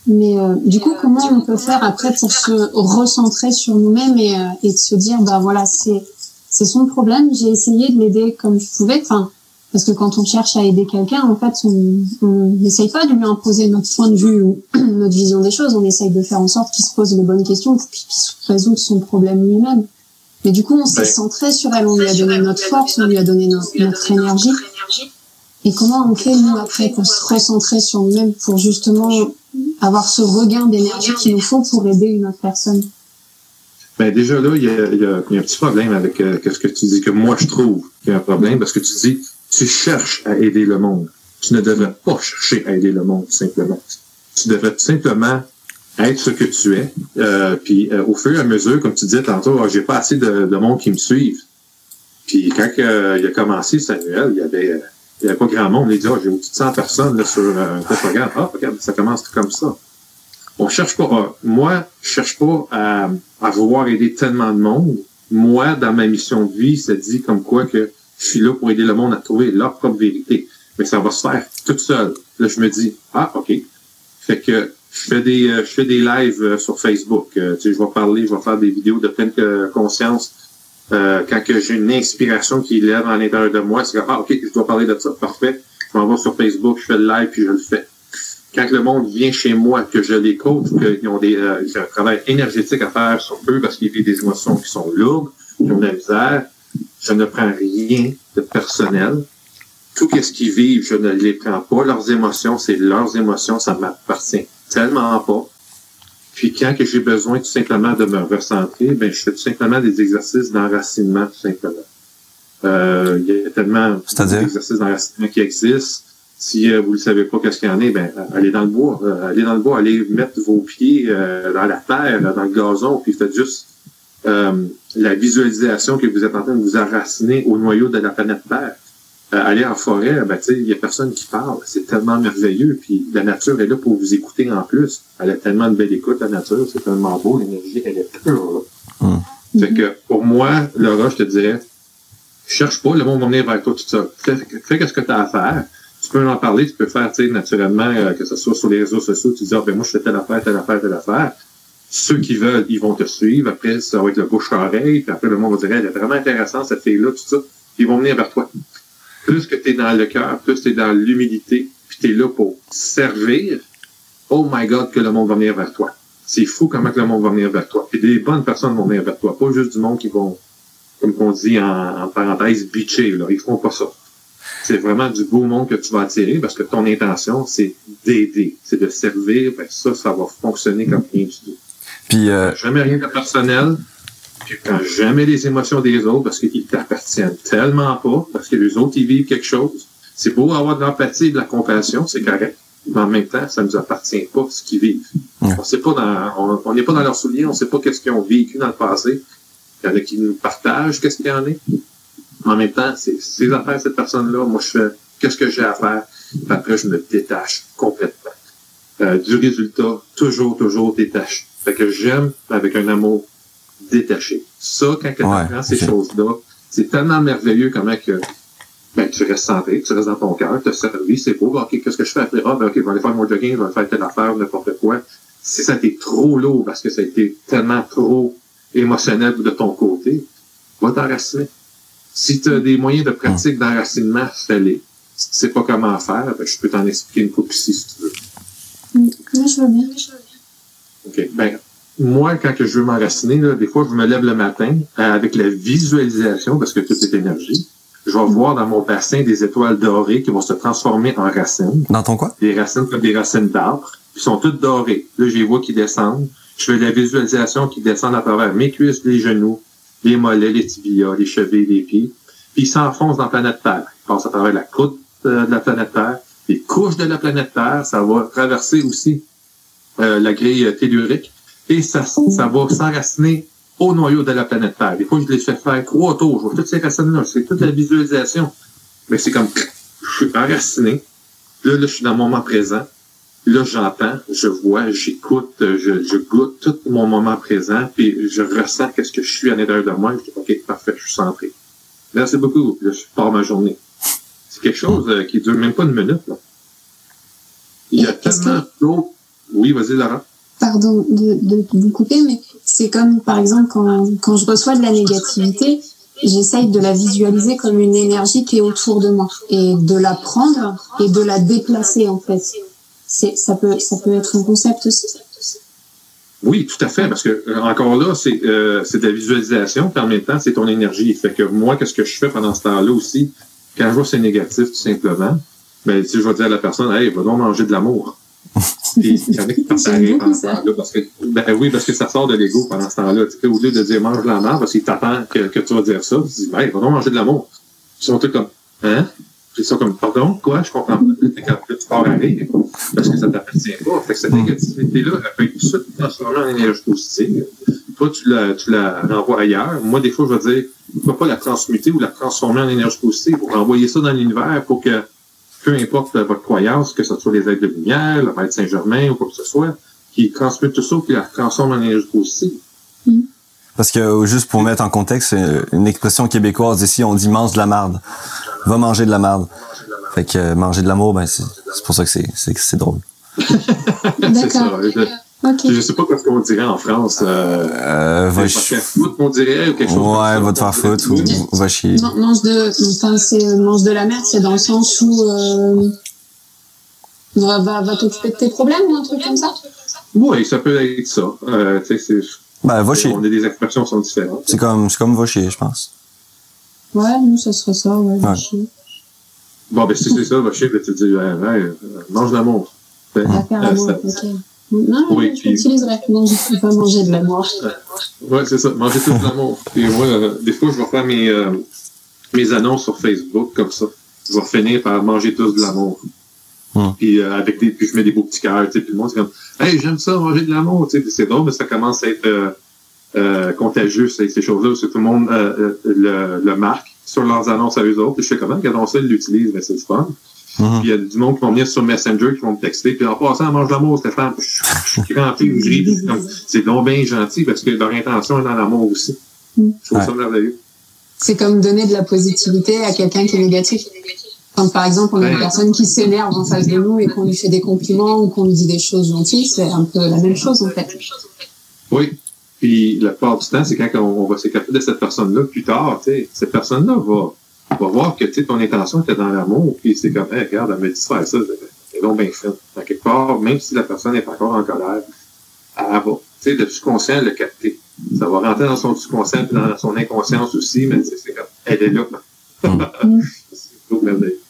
Mais euh, du coup, comment on peut faire après pour se recentrer sur nous-mêmes et, euh, et de se dire, bah voilà, c'est c'est son problème. J'ai essayé de l'aider comme je pouvais. Enfin, parce que quand on cherche à aider quelqu'un, en fait, on on n'essaye pas de lui imposer notre point de vue ou notre vision des choses. On essaye de faire en sorte qu'il se pose les bonnes questions pour qu'il puisse résoudre son problème lui-même. Mais du coup, on s'est Ouais. centré sur elle, on lui a donné notre force, on lui a donné notre, notre énergie. Et comment on fait, nous, après, pour se recentrer sur nous-mêmes, pour justement avoir ce regain d'énergie qu'il nous faut pour aider une autre personne? Ben déjà là, il y a, il y a- il y a un petit problème avec euh, ce que tu dis, que moi je trouve qu'il y a un problème, parce que tu dis, tu cherches à aider le monde. Tu ne devrais pas chercher à aider le monde, simplement. Tu devrais simplement être ce que tu es. Euh, puis euh, au fur et à mesure, comme tu disais tantôt, Ah, j'ai pas assez de, de monde qui me suivent. Puis quand euh, il a commencé, Samuel, il y avait, euh, il y avait pas grand monde. Il dit, ah, j'ai au-dessus de 100 personnes là, sur euh, tel programme. Ah, regarde, ça commence comme ça. On cherche pas, ah, moi, je cherche pas à, à vouloir aider tellement de monde. Moi, dans ma mission de vie, ça dit comme quoi que je suis là pour aider le monde à trouver leur propre vérité. Mais ça va se faire toute seule. Là, je me dis, ah, OK. Fait que je fais des, euh, je fais des lives euh, sur Facebook. Euh, tu sais, je vais parler, je vais faire des vidéos de pleine conscience. Euh, quand que j'ai une inspiration qui lève à l'intérieur de moi, c'est que, ah, OK, je dois parler de ça. Parfait. Je m'en vais sur Facebook, je fais le live, puis je le fais. Quand le monde vient chez moi, que je les coach, qu'ils ont des, euh, un travail énergétique à faire sur eux parce qu'ils vivent des émotions qui sont lourdes, qui ont de la misère, je ne prends rien de personnel. Tout ce qu'ils vivent, je ne les prends pas. Leurs émotions, c'est leurs émotions, ça m'appartient tellement pas. Puis quand que j'ai besoin tout simplement de me recentrer, ben je fais tout simplement des exercices d'enracinement, tout simplement. Euh, il y a tellement d'exercices d'enracinement qui existent. Si euh, vous ne savez pas qu'est-ce qu'il y en a, ben allez dans le bois, euh, allez dans le bois, allez mettre vos pieds euh, dans la terre, dans le gazon, puis faites juste euh, la visualisation que vous êtes en train de vous enraciner au noyau de la planète Terre. Euh, aller en forêt, ben, tu sais, il y a personne qui parle. C'est tellement merveilleux. Puis la nature est là pour vous écouter en plus. Elle a tellement de belle écoute, la nature. C'est tellement beau. L'énergie, elle est pure. là. Mm. Fait que, pour moi, Laura, je te dirais, cherche pas, le monde va venir vers toi tout ça. Fais, fais ce que tu as à faire. Tu peux en parler, tu peux faire, tu sais, naturellement, euh, que ce soit sur les réseaux sociaux, tu dis, ah, ben, moi, je fais telle affaire, telle affaire, telle affaire. Ceux qui veulent, ils vont te suivre. Après, ça va être le bouche-oreille. Puis après, le monde va dire, elle est vraiment intéressante, cette fille-là, tout ça. Ils vont venir vers toi plus que tu es dans le cœur, plus tu es dans l'humilité, puis tu es là pour servir, oh my God, que le monde va venir vers toi. C'est fou comment que le monde va venir vers toi. Puis des bonnes personnes vont venir vers toi, pas juste du monde qui vont, comme on dit en, en parenthèse, bitcher. Là. Ils feront pas ça. C'est vraiment du beau monde que tu vas attirer parce que ton intention, c'est d'aider, c'est de servir. Ben ça, ça va fonctionner comme rien du tout. Puis, euh, Jamais rien de personnel. Puis prends jamais les émotions des autres parce qu'ils t'appartiennent tellement pas, parce que les autres, ils vivent quelque chose. C'est beau avoir de l'empathie et de la compassion, c'est correct. mais en même temps, ça ne nous appartient pas ce qu'ils vivent. Ouais. On sait pas dans, on n'est pas dans leurs souliers, on sait pas qu'est-ce qu'ils ont vécu dans le passé. Il y en a qui nous partagent qu'est-ce qu'il y en est. Mais en même temps, c'est ces affaires, cette personne-là, moi, je fais qu'est-ce que j'ai à faire. Puis après, je me détache complètement. Euh, du résultat, toujours, toujours détaché. Fait que j'aime avec un amour détaché. Ça, quand tu Ouais, apprends ces choses-là, c'est tellement merveilleux comment que ben, tu restes centré, tu restes dans ton cœur, tu as servi, c'est beau, OK, qu'est-ce que je fais après? Ah, ben, OK, je vais aller faire mon jogging, je vais faire telle affaire, n'importe quoi. Si ça a été trop lourd parce que ça a été tellement trop émotionnel de ton côté, va t'enraciner. Si tu as des moyens de pratique d'enracinement, fais-les. Si tu sais pas comment faire, ben, je peux t'en expliquer une couple ici si tu veux. Moi, je veux bien. OK. Ben, moi, quand que je veux m'enraciner, là, des fois, je me lève le matin euh, avec la visualisation, parce que tout est énergie. Je vais voir dans mon bassin des étoiles dorées qui vont se transformer en racines. Dans ton quoi? Des racines comme des racines d'arbres. Ils sont toutes dorées. Là, je les vois qui descendent. Je fais la visualisation qui descend à travers mes cuisses, les genoux, les mollets, les tibias, les chevilles, les pieds. Puis ils s'enfoncent dans la planète Terre. Ils passent à travers la croûte euh, de la planète Terre, les couches de la planète Terre. Ça va traverser aussi euh, la grille tellurique. Et ça, ça va s'enraciner au noyau de la planète Terre. Des fois, je les fais faire trois tours. Je vois toutes ces racines-là. C'est toute la visualisation. Mais c'est comme, je suis enraciné. Là, là, je suis dans mon moment présent. Là, j'entends, je vois, j'écoute, je, je goûte tout mon moment présent, puis je ressens qu'est-ce que je suis à l'intérieur de moi. Je dis, OK, parfait, je suis centré. Merci beaucoup. Là, je pars ma journée. Quelque chose euh, qui dure même pas une minute. Là. Il y a tellement d'autres... Oui, vas-y, Laurent. Pardon de, de vous couper, mais c'est comme, par exemple, quand, quand je reçois de la négativité, j'essaye de la visualiser comme une énergie qui est autour de moi et de la prendre et de la déplacer, en fait. C'est, ça peut, ça peut être un concept aussi. Oui, tout à fait, parce que euh, encore là, c'est euh, c'est de la visualisation, puis en même temps, c'est ton énergie. Fait que moi, qu'est-ce que je fais pendant ce temps-là aussi, quand je vois que c'est négatif, tout simplement, ben, si je vais dire à la personne, hey, va donc manger de l'amour. Puis il y en a qui pensent à J'aime rire beaucoup pendant ce temps-là, parce que, ben oui, parce que ça sort de l'ego pendant ce temps-là. Tu sais, au lieu de dire mange de la merde, parce qu'il t'attend que, que tu vas dire ça, tu dis, hey, va donc manger de l'amour. Ils sont tous comme, hein? Ils sont comme, pardon, quoi? Je comprends pas. Tu pars à rire, parce que ça t'appartient pas. Fait que cette négativité-là, elle peut être tout de suite transformée en énergie positive. Toi, tu la, tu la renvoies ailleurs. Moi, des fois, je vais dire, pourquoi pas la transmuter ou la transformer en énergie positive pour envoyer ça dans l'univers pour que, peu importe votre croyance, que ce soit les aides de lumière, le maître Saint-Germain ou quoi que ce soit, qui transmute tout ça qui la transforme en énergie positive. Parce que euh, juste pour mettre en contexte, c'est une expression québécoise ici, on dit mange de la marde. Va manger de la marde. Fait que euh, manger de l'amour, ben c'est pour ça que c'est drôle. C'est ça. D'accord. Je, Ok. je sais pas ce qu'on dirait en France. Euh, Euh, va va ch- faire foutre, on dirait, ou quelque chose. comme ça. Ouais, va te faire foutre ou va chier. Man- mange de, enfin, c'est mange de la merde, c'est dans le sens où euh, va, va, va t'occuper de tes problèmes ou un truc comme ça? Oui, ça peut être ça. Euh, tu sais, c'est- Ben va chier. on a des expressions qui sont différentes. C'est comme c'est comme va chier, je pense. Ouais, nous, ça serait ça, ouais. Ouais. chier. Bon, ben si c'est ça, va chier, ben, tu te dis, ouais, ouais, euh, mange l'amour. Ouais. À faire Euh, l'amour, ça- ok. Non, Oui, je puis- l'utiliserai. Non, je peux pas manger de l'amour. Ouais, c'est ça. Manger tout l'amour. Puis moi, euh, des fois, je vais faire mes, euh, mes annonces sur Facebook comme ça. Je vais finir par manger tous de l'amour. Puis euh, avec des, puis je mets des beaux petits cœurs, tu sais, puis le monde c'est comme, hey, j'aime ça, manger de l'amour, tu sais, c'est drôle, mais ça commence à être euh, euh, contagieux ces, ces choses-là, parce que tout le monde euh, euh, le, le marque sur leurs annonces à eux autres. Puis je fais comment, regardons ça, ils l'utilisent, mais c'est du fun. Puis il y a du monde qui vont venir sur Messenger, qui vont me texter, puis en passant, mange de l'amour, Stéphane. Puis Je suis crampé, je ris, puis c'est comme, c'est donc bien gentil, parce que leur intention est dans l'amour aussi. Je trouve Ouais. ça merveilleux. C'est comme donner de la positivité à quelqu'un qui est négatif. Quand par exemple, on a une personne qui s'énerve en face de nous et qu'on lui fait des compliments ou qu'on lui dit des choses gentilles, c'est un peu la même chose en fait. Oui. Puis la plupart du temps, c'est quand on, on va s'écarter de cette personne-là, plus tard, tu sais, cette personne-là va, va voir que tu sais, ton intention était dans l'amour, puis c'est comme, hey, regarde, elle m'a dit faire ça, c'est donc bien fait. À quelque part, même si la personne est encore en colère, elle va, tu sais, le subconscient le capter. Ça va rentrer dans son subconscient, puis dans son inconscience aussi, mais tu sais, c'est comme, elle est là. c'est trop merveilleux.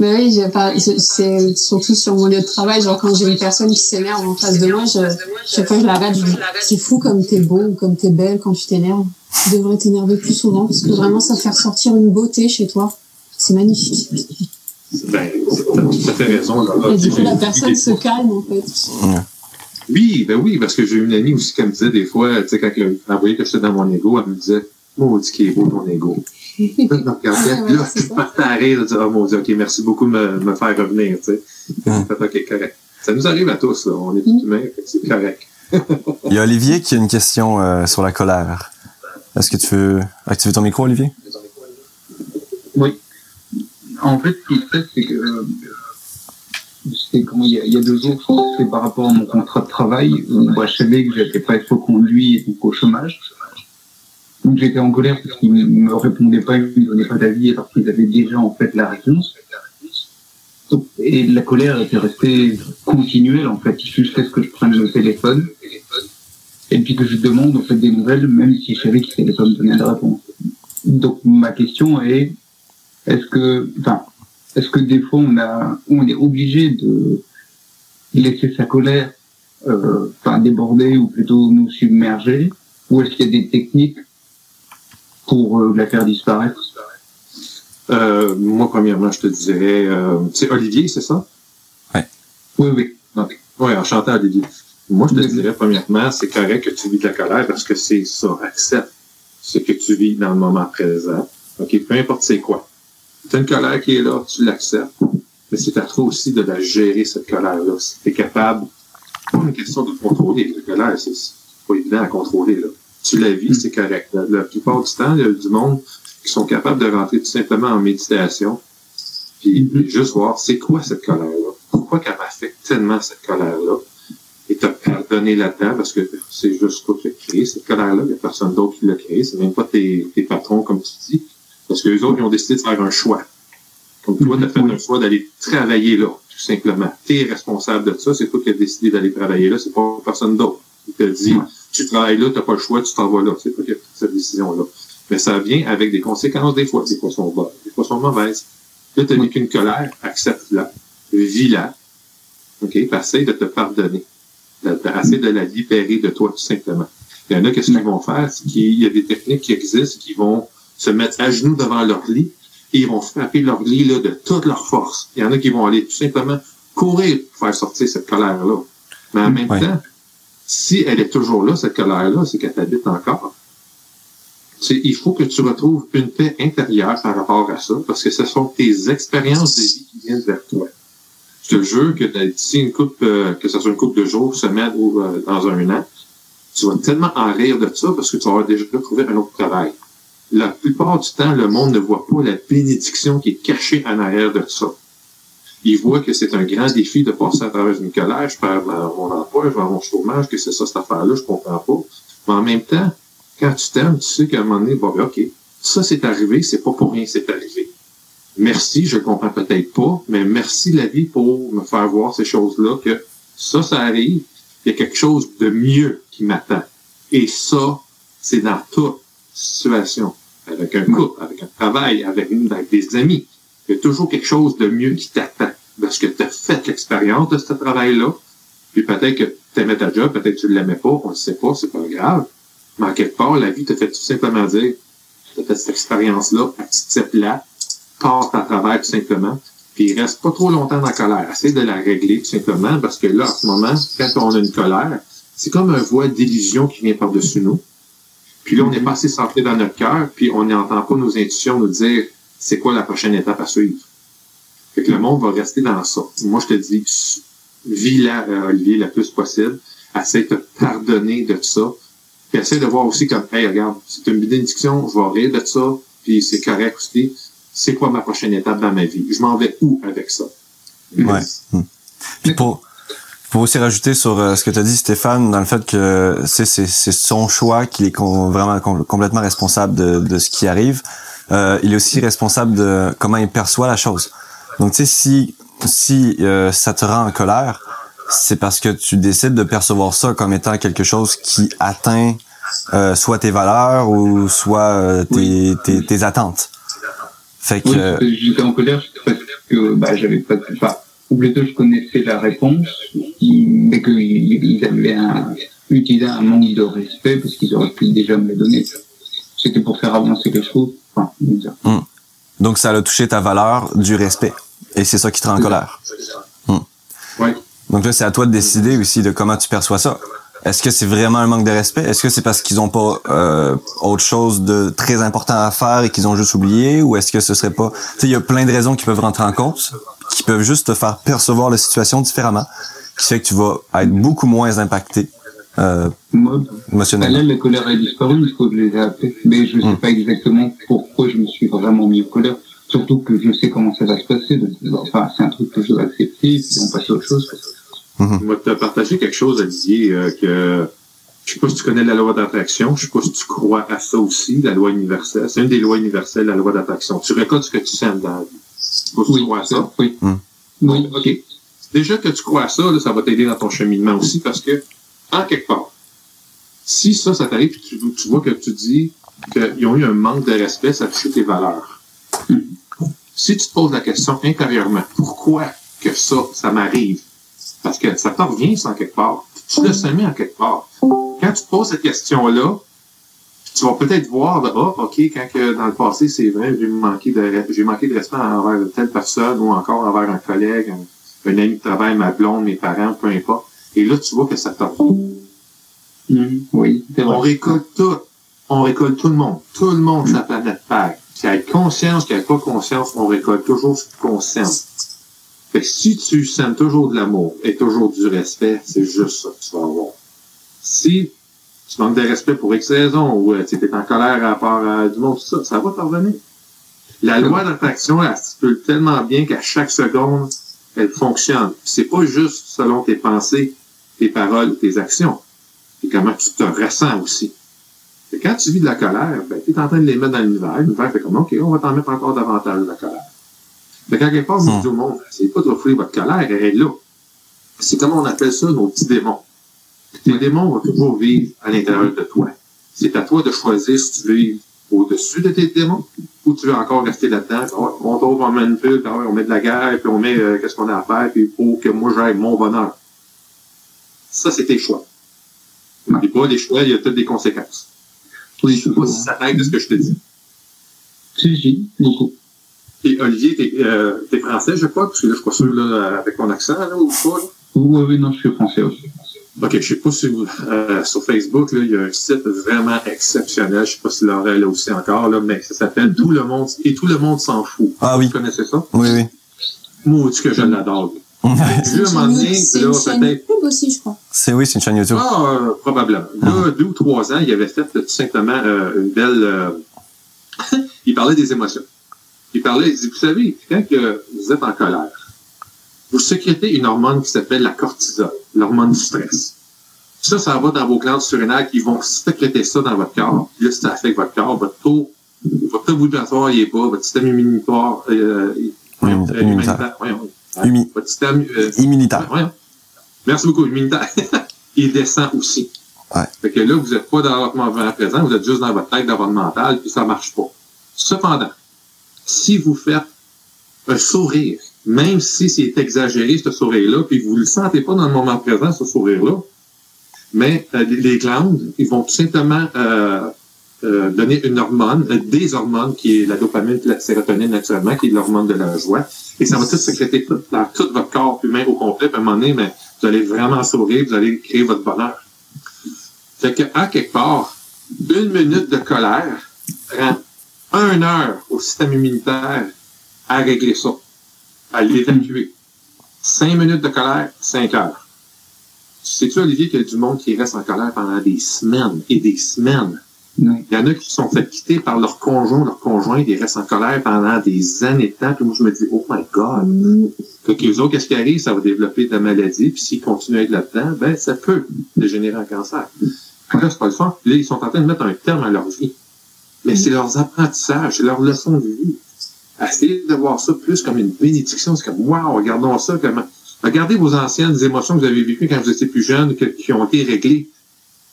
Mais oui, j'ai pas, c'est- surtout sur mon lieu de travail, genre quand j'ai une personne qui s'énerve en face de moi, je, chaque fois que je l'arrête, je dis, c'est fou comme t'es beau ou comme t'es belle quand tu t'énerves. Tu devrais t'énerver plus souvent parce que vraiment ça fait ressortir une beauté chez toi. C'est magnifique. Ben, t'as tout à fait raison. Là. Et du coup, la personne se calme, en fait. Oui, ben oui, parce que j'ai une amie aussi qui me disait des fois, tu sais, quand elle voyait que j'étais dans mon ego, elle me disait, maudit qui est beau ton ego. Je me regardais, là, je partais à rire, je disais, oh mon dieu, ok, merci beaucoup de me, me faire revenir, tu sais. Mm. ok, correct. Ça nous arrive à tous, là. On est tous humains, c'est correct. Il y a Olivier qui a une question euh, sur la colère. Est-ce que tu veux activer ton micro, Olivier? Oui. En fait, ce qui se passe, c'est que euh, il y, a, il y a deux jours, c'est par rapport à mon contrat de travail, où bah, je savais que j'étais pas être reconduit et donc au chômage. Donc j'étais en colère parce qu'ils me répondaient pas, ils me donnaient pas d'avis alors qu'ils avaient déjà en fait la réponse. Et la colère était restée continuelle en fait jusqu'à ce que je prenne le téléphone et puis que je demande en fait des nouvelles même si je savais qu'ils n'allaient pas me donner la réponse. Donc ma question est est-ce que enfin est-ce que des fois on a on est obligé de laisser sa colère euh, enfin déborder ou plutôt nous submerger? Ou est-ce qu'il y a des techniques pour euh, la faire disparaître euh, Moi, premièrement, je te dirais, euh, c'est Olivier, c'est ça? Oui. Oui, oui. Okay. Oui, enchanté, Olivier. Moi, je te dirais, premièrement, c'est correct que tu vis de la colère parce que c'est ça. Accepte ce que tu vis dans le moment présent. OK, peu importe c'est quoi. Tu as une colère qui est là, tu l'acceptes. Mais c'est à toi aussi de la gérer, cette colère-là. Si tu es capable, pas une question de contrôler. La colère, c'est pas évident à contrôler. Là. Tu la vis, c'est correct. La, la, plupart du temps, il y a du monde qui sont capables de rentrer tout simplement en méditation, puis mm-hmm. juste voir c'est quoi cette colère-là? Pourquoi qu'elle m'affecte tellement cette colère-là? Et te pardonner là-dedans, parce que c'est juste toi qui as créé cette colère-là. Il n'y a personne d'autre qui l'a créé. C'est même pas tes, tes patrons, comme tu dis. Parce que les autres, ils ont décidé de faire un choix. Comme toi, tu as fait un choix d'aller travailler là, tout simplement. Tu es responsable de ça. C'est toi qui as décidé d'aller travailler là. C'est pas personne d'autre. Il te dit, tu travailles là, tu n'as pas le choix, tu t'en vas là. C'est toi qui as pris cette décision-là. Mais ça vient avec des conséquences des fois. Des fois sont bonnes, des fois sont mauvaises. Là, tu n'as qu'une colère, accepte-la, vis-la. OK? Puis essaye de te pardonner. Essaye de la libérer de toi, tout simplement. Il y en a, qu'est-ce qu'ils vont faire? C'est qu'il y a des techniques qui existent qui vont se mettre à genoux devant leur lit et ils vont frapper leur lit là, de toute leur force. Il y en a qui vont aller tout simplement courir pour faire sortir cette colère-là. Mais en même Ouais. temps, si elle est toujours là, cette colère-là, c'est qu'elle t'habite encore. Il faut que tu retrouves une paix intérieure par rapport à ça, parce que ce sont tes expériences de vie qui viennent vers toi. Je te jure que d'ici une coupe, euh, que ce soit une coupe de jours, semaine ou euh, dans un an, tu vas tellement en rire de ça parce que tu avoir déjà trouvé un autre travail. La plupart du temps, le monde ne voit pas la bénédiction qui est cachée en arrière de ça. Il voit que c'est un grand défi de passer à travers une colère, je perds mon emploi, je mon chômage, que c'est ça cette affaire-là, je comprends pas. Mais en même temps, quand tu t'aimes, tu sais qu'à un moment donné, bon, ben, OK, ça c'est arrivé, c'est pas pour rien, c'est arrivé. Merci, je comprends peut-être pas, mais merci la vie pour me faire voir ces choses-là, que ça, ça arrive, il y a quelque chose de mieux qui m'attend. Et ça, c'est dans toute situation. Avec un couple, avec un travail, avec, avec des amis. Il y a toujours quelque chose de mieux qui t'attend. Parce que tu as fait l'expérience de ce travail-là. Puis peut-être que tu aimais ta job, peut-être que tu ne l'aimais pas, on ne sait pas, c'est pas grave. Mais en quelque part, la vie te fait tout simplement dire, tu as fait cette expérience-là, accepte-la, passe à travers tout simplement, puis il reste pas trop longtemps dans la colère. Essaye de la régler tout simplement, parce que là, en ce moment, quand on a une colère, c'est comme un voile d'illusion qui vient par-dessus nous. Puis là, on est pas assez centré dans notre cœur, puis on n'entend pas nos intuitions nous dire c'est quoi la prochaine étape à suivre? Fait que le monde va rester dans ça. Moi, je te dis, vis-la, euh, Olivier, le plus possible. Essaye de te pardonner de ça. Puis essaye de voir aussi comme, hey, regarde, c'est une bénédiction, je vais rire de ça, puis c'est correct aussi. C'est quoi ma prochaine étape dans ma vie? Je m'en vais où avec ça? Ouais. Hmm. Puis pour, pour aussi rajouter sur euh, ce que tu as dit, Stéphane, dans le fait que c'est, c'est, c'est son choix qu'il est com- vraiment com- complètement responsable de, de ce qui arrive. Euh, il est aussi responsable de comment il perçoit la chose. Donc, tu sais, si, si euh, ça te rend en colère, c'est parce que tu décides de percevoir ça comme étant quelque chose qui atteint euh, soit tes valeurs ou soit euh, tes, tes, tes attentes. Fait que, Oui, euh, j'étais en colère parce que bah, j'avais pas, enfin, ou plutôt je connaissais la réponse, mais qu'ils ils avaient un, utilisé un manque de respect parce qu'ils auraient pu déjà me le donner. C'était pour faire avancer les choses. Enfin, dire. Donc, ça a touché ta valeur du respect. Et c'est ça qui te rend en colère. Hmm. Oui. Donc là, c'est à toi de décider aussi de comment tu perçois ça. Est-ce que c'est vraiment un manque de respect? Est-ce que c'est parce qu'ils ont pas euh, autre chose de très important à faire et qu'ils ont juste oublié? Ou est-ce que ce serait pas... Tu sais, il y a plein de raisons qui peuvent rentrer en compte, qui peuvent juste te faire percevoir la situation différemment, qui fait que tu vas être beaucoup moins impacté euh, là, la colère a disparu, il faut que je les ai appelés. Mais je ne sais Mm. pas exactement pourquoi je me suis vraiment mis en colère. Surtout que je sais comment ça va se passer. donc, Enfin, c'est un truc que je dois accepter, puis on passe à autre chose. Je vais te partager quelque chose, Olivier, euh, que je sais pas si tu connais la loi d'attraction, je sais pas si tu crois à ça aussi, la loi universelle. C'est une des lois universelles, la loi d'attraction. Tu récoltes ce que tu sens dans la vie. Je sais pas si tu crois à ça. Oui. Mm. Oui. OK. Déjà que tu crois à ça, là, ça va t'aider dans ton cheminement aussi parce que, en quelque part, si ça, ça t'arrive, puis tu, tu vois que tu dis qu'ils ont eu un manque de respect, ça touche tes valeurs. Si tu te poses la question intérieurement, pourquoi que ça, ça m'arrive? Parce que ça t'en revient, ça, en quelque part. Tu le semé en quelque part. Quand tu te poses cette question-là, tu vas peut-être voir de, ah, OK, quand que dans le passé, c'est vrai, j'ai manqué de, j'ai manqué de respect envers telle personne ou encore envers un collègue, un, un ami de travail, ma blonde, mes parents, peu importe. Et là, tu vois que ça te revient. Mm. Oui, On récolte tout. On récolte tout le monde. Tout le monde sur la planète Terre. Qu'il ait conscience, qu'il ait pas conscience, on récolte toujours ce qu'on sent. Fait que si tu sens toujours de l'amour et toujours du respect, c'est juste ça que tu vas avoir. Si tu manques de respect pour X raison ou euh, tu es en colère à part à du monde, tout ça, ça va te revenir. La loi d'attraction, elle stipule tellement bien qu'à chaque seconde, elle fonctionne. C'est pas juste selon tes pensées, tes paroles tes actions. Et comment tu te ressens aussi. Et quand tu vis de la colère, ben, tu es en train de les mettre dans l'univers. L'univers fait comme, OK, on va t'en mettre encore davantage de la colère. Fait qu'à quelque part, je Hmm. dis au monde, c'est pas de refouler votre colère, elle est là. C'est comme on appelle ça nos petits démons. Tes démons vont toujours vivre à l'intérieur de toi. C'est à toi de choisir si tu veux vivre au-dessus de tes démons ou tu veux encore rester là-dedans. Ouais, on trouve, on manipule, ah ouais, on met de la guerre, puis on met euh, qu'est-ce qu'on a à faire, puis pour que moi j'aille mon bonheur. Ça, c'est tes choix. N'oublie pas, les choix, il y a toutes des conséquences. Oui, Je sais pas si ça t'aide de ce que je te dis. Si, si, beaucoup. Et Olivier, t'es euh, t'es français, je crois, parce que là, je suis pas sûr, là, avec ton accent, là, ou pas, là. Oui, oui, non, je suis français aussi. OK, je sais pas si vous, euh, sur Facebook, là, il y a un site vraiment exceptionnel. Je sais pas si Laurel là aussi encore, là, mais ça s'appelle Tout le monde, et tout le monde s'en fout. Ah oui. Vous connaissez ça? Oui, oui. Moi, que je l'adore. C'est Là, à un moment donné, c'est là, une chaîne peut-être, pub aussi, je crois. c'est oui, c'est une chaîne YouTube. ah, euh, probablement. Là, deux ou trois ans, il avait fait tout simplement euh, une belle, euh, il parlait des émotions. Il parlait, il dit, vous savez, quand que vous êtes en colère, vous sécrétez une hormone qui s'appelle la cortisol, l'hormone du stress. Ça, ça va dans vos glandes surrénales qui vont sécréter ça dans votre corps. Puis là, ça affecte votre corps, votre taux, votre taux vibratoire, il est bas, votre système immunitaire, euh, Immunitaire. Euh, euh, immunitaire. Merci beaucoup, immunitaire. il descend aussi. Ouais. Fait que là, vous n'êtes pas dans votre moment présent, vous êtes juste dans votre tête, dans votre mental, puis ça marche pas. Cependant, si vous faites un sourire, même si c'est exagéré, ce sourire-là, puis vous ne le sentez pas dans le moment présent, ce sourire-là, mais euh, les- les glandes, ils vont tout simplement euh, euh, donner une hormone, des hormones, qui est la dopamine et la sérotonine naturellement, qui est l'hormone de la joie. Et ça va tout sécréter tout, dans tout votre corps humain au complet. À un moment donné, mais vous allez vraiment sourire, vous allez créer votre bonheur. Fait que, à quelque part, une minute de colère prend une heure au système immunitaire à régler ça, à l'évacuer. Cinq minutes de colère, cinq heures. Sais-tu, Olivier, qu'il y a du monde qui reste en colère pendant des semaines et des semaines? Oui. Il y en a qui sont fait quitter par leur conjoint, leur conjoint, ils restent en colère pendant des années de temps. Puis moi, je me dis, oh my God. Mm. Fait que les autres, qu'est-ce qui arrive? Ça va développer de la maladie. Puis s'ils continuent à être là-dedans, ben, ça peut dégénérer en cancer. Que Là, c'est pas le fun. Là, ils sont en train de mettre un terme à leur vie. Mais c'est leurs apprentissages, c'est leurs leçons de vie. Essayez de voir ça plus comme une bénédiction. C'est comme, wow, regardons ça comment. Regardez vos anciennes émotions que vous avez vécues quand vous étiez plus jeune, que- qui ont été réglées.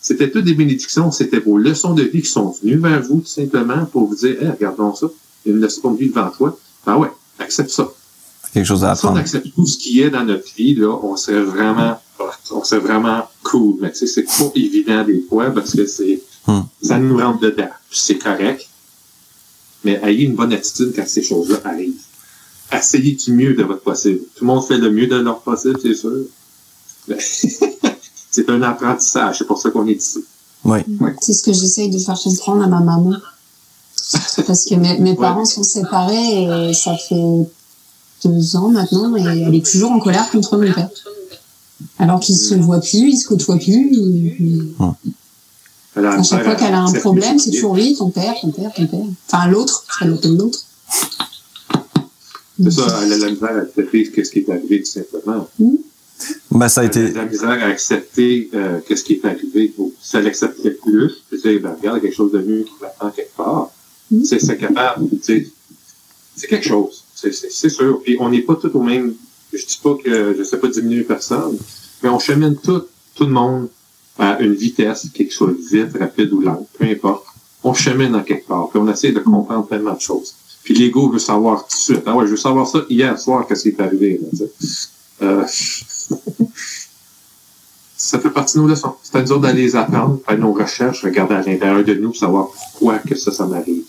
C'était toutes des bénédictions, c'était vos leçons de vie qui sont venues vers vous, tout simplement, pour vous dire, hey, regardons ça. Il y a une leçon de vie devant toi. Ben ouais, accepte ça. Quelque chose à Si on apprendre. accepte tout ce qui est dans notre vie, là, on serait vraiment, on serait vraiment cool. Mais tu sais, c'est pas évident des fois parce que c'est, Hmm. ça nous rentre dedans. Puis C'est correct. Mais ayez une bonne attitude quand ces choses-là arrivent. essayez du mieux de votre possible. Tout le monde fait le mieux de leur possible, c'est sûr. c'est un apprentissage, c'est pour ça qu'on est ici. Oui. C'est ce que j'essaye de faire comprendre à ma maman. Parce que mes, mes parents sont séparés et ça fait deux ans maintenant et elle est toujours en colère contre mon père. Alors qu'ils se voient plus, ils se côtoient plus. et- à chaque fois qu'elle a un problème, c'est toujours lui, ton père, ton père, ton père. Enfin, l'autre, l'appelle l'autre. C'est ça, elle a la misère à accepter ce qui est arrivé, tout simplement. Ben, ça a été, la misère à accepter euh, qu'est-ce qui est arrivé. Si elle acceptait plus, puis dire, ben, regarde, il y a quelque chose de mieux qui m'attend quelque part. Mhm. C'est c'est capable, tu sais, c'est quelque chose. C'est- C'est c'est sûr. Puis on n'est pas tous au même. Je dis pas que je sais pas diminuer personne, mais on chemine tout, tout le monde à une vitesse, quelque soit vite, rapide ou lente, peu importe. On chemine en quelque part. Puis on essaie de comprendre tellement de choses. Puis l'ego veut savoir tout de suite. Ah ouais, je veux savoir ça hier soir, qu'est-ce qui est arrivé. Là, euh, ça fait partie de nos leçons. C'est à nous autres d'aller les apprendre, faire nos recherches, regarder à l'intérieur de nous, savoir pourquoi que ça, ça m'arrive.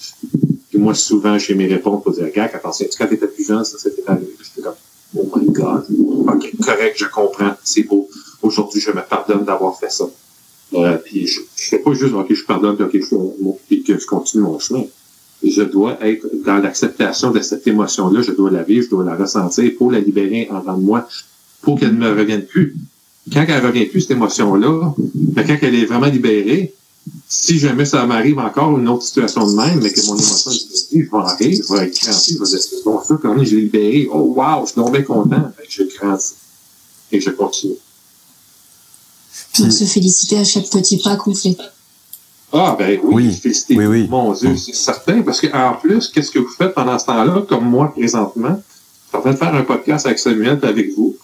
Puis moi, souvent, j'ai mes réponses pour dire, regarde, attention, quand t'étais plus jeune, ça s'était arrivé. J'étais comme, oh my God. OK, correct, je comprends, c'est beau. Aujourd'hui, je me pardonne d'avoir fait ça. Euh, puis je, je fais pas juste, OK, je pardonne, OK, je, mon- que je continue mon chemin. Je dois être dans l'acceptation de cette émotion-là, je dois la vivre, je dois la ressentir pour la libérer en de moi, pour qu'elle ne me revienne plus. Quand elle revient plus, cette émotion-là, mais quand elle est vraiment libérée, si jamais ça m'arrive encore une autre situation de même, mais que mon émotion est libérée, je vais en rire, je vais être crampé, je vais dire, c'est bon, ça, quand je l'ai libéré, oh wow, je suis bien content, Fait que je grandis. Et je continue. Puis- se féliciter à chaque petit pas qu'on fait. Ah, ben oui, Oui. félicité. Oui, oui. Mon Dieu, c'est certain, parce que en plus, qu'est-ce que vous faites pendant ce temps-là, comme moi présentement? Je suis en train de faire un podcast avec Samuel et avec vous.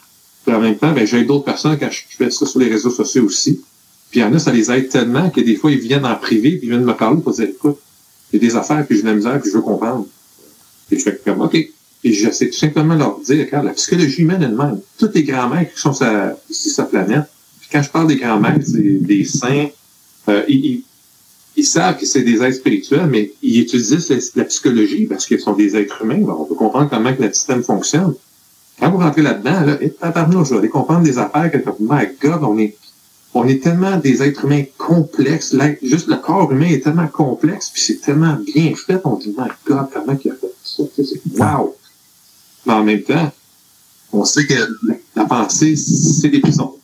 Puis en même temps, ben, j'ai d'autres personnes quand je fais ça sur les réseaux sociaux aussi. Puis il y en a, ça les aide tellement que des fois, ils viennent en privé, puis ils viennent me parler pour dire, écoute, a des affaires, puis j'ai de la misère, puis je veux comprendre. Et je fais comme, OK. Et j'essaie tout simplement de leur dire, regarde, la psychologie humaine elle-même, tous les grands-mères qui sont ici sur la planète, puis quand je parle des grands-mères, c'est des saints, euh, ils, ils- ils savent que c'est des êtres spirituels, mais ils utilisent la, psychologie parce qu'ils sont des êtres humains. On peut comprendre comment que notre système fonctionne. Quand vous rentrez là-dedans, là, et vous allez comprendre des affaires que, my God, on est, on est tellement des êtres humains complexes. Juste le corps humain est tellement complexe, puis c'est tellement bien fait, on dit, my God, comment il a fait ça? Wow! Mais en même temps, on sait que la, pensée, c'est des prisons.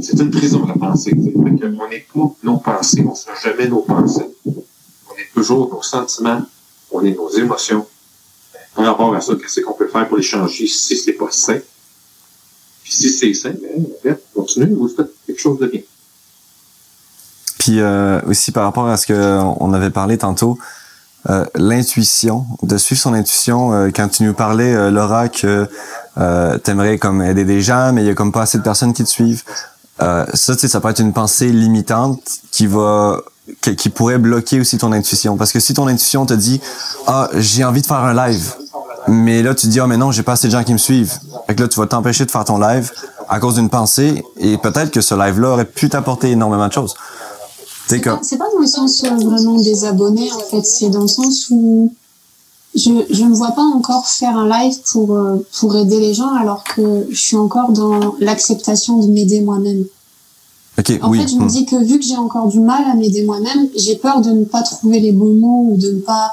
C'est une prison, la pensée. on n'est pas nos pensées, on ne sera jamais nos pensées. On est toujours nos sentiments, on est nos émotions. Par rapport à ça, qu'est-ce qu'on peut faire pour les changer si c'est pas sain? Puis si c'est sain, ben, continuez, vous faites quelque chose de bien. Puis euh, aussi par rapport à ce que on avait parlé tantôt, euh, l'intuition, de suivre son intuition. euh, quand tu nous parlais, euh, Laura, que euh, t'aimerais comme aider des gens, mais il y a comme pas assez de personnes qui te suivent. Euh, ça, tu sais, ça peut être une pensée limitante qui va qui, qui pourrait bloquer aussi ton intuition. Parce que si ton intuition te dit ah j'ai envie de faire un live, mais là tu te dis ah mais non j'ai pas assez de gens qui me suivent. Fait que là tu vas t'empêcher de faire ton live à cause d'une pensée et peut-être que ce live-là aurait pu t'apporter énormément de choses. C'est comme pas, c'est pas dans le sens euh, vraiment des abonnés, en fait. C'est dans le sens où je, je ne vois pas encore faire un live pour, euh, pour aider les gens alors que je suis encore dans l'acceptation de m'aider moi-même. Ok En oui. fait, je me dis que vu que j'ai encore du mal à m'aider moi-même, j'ai peur de ne pas trouver les bons mots ou de ne pas,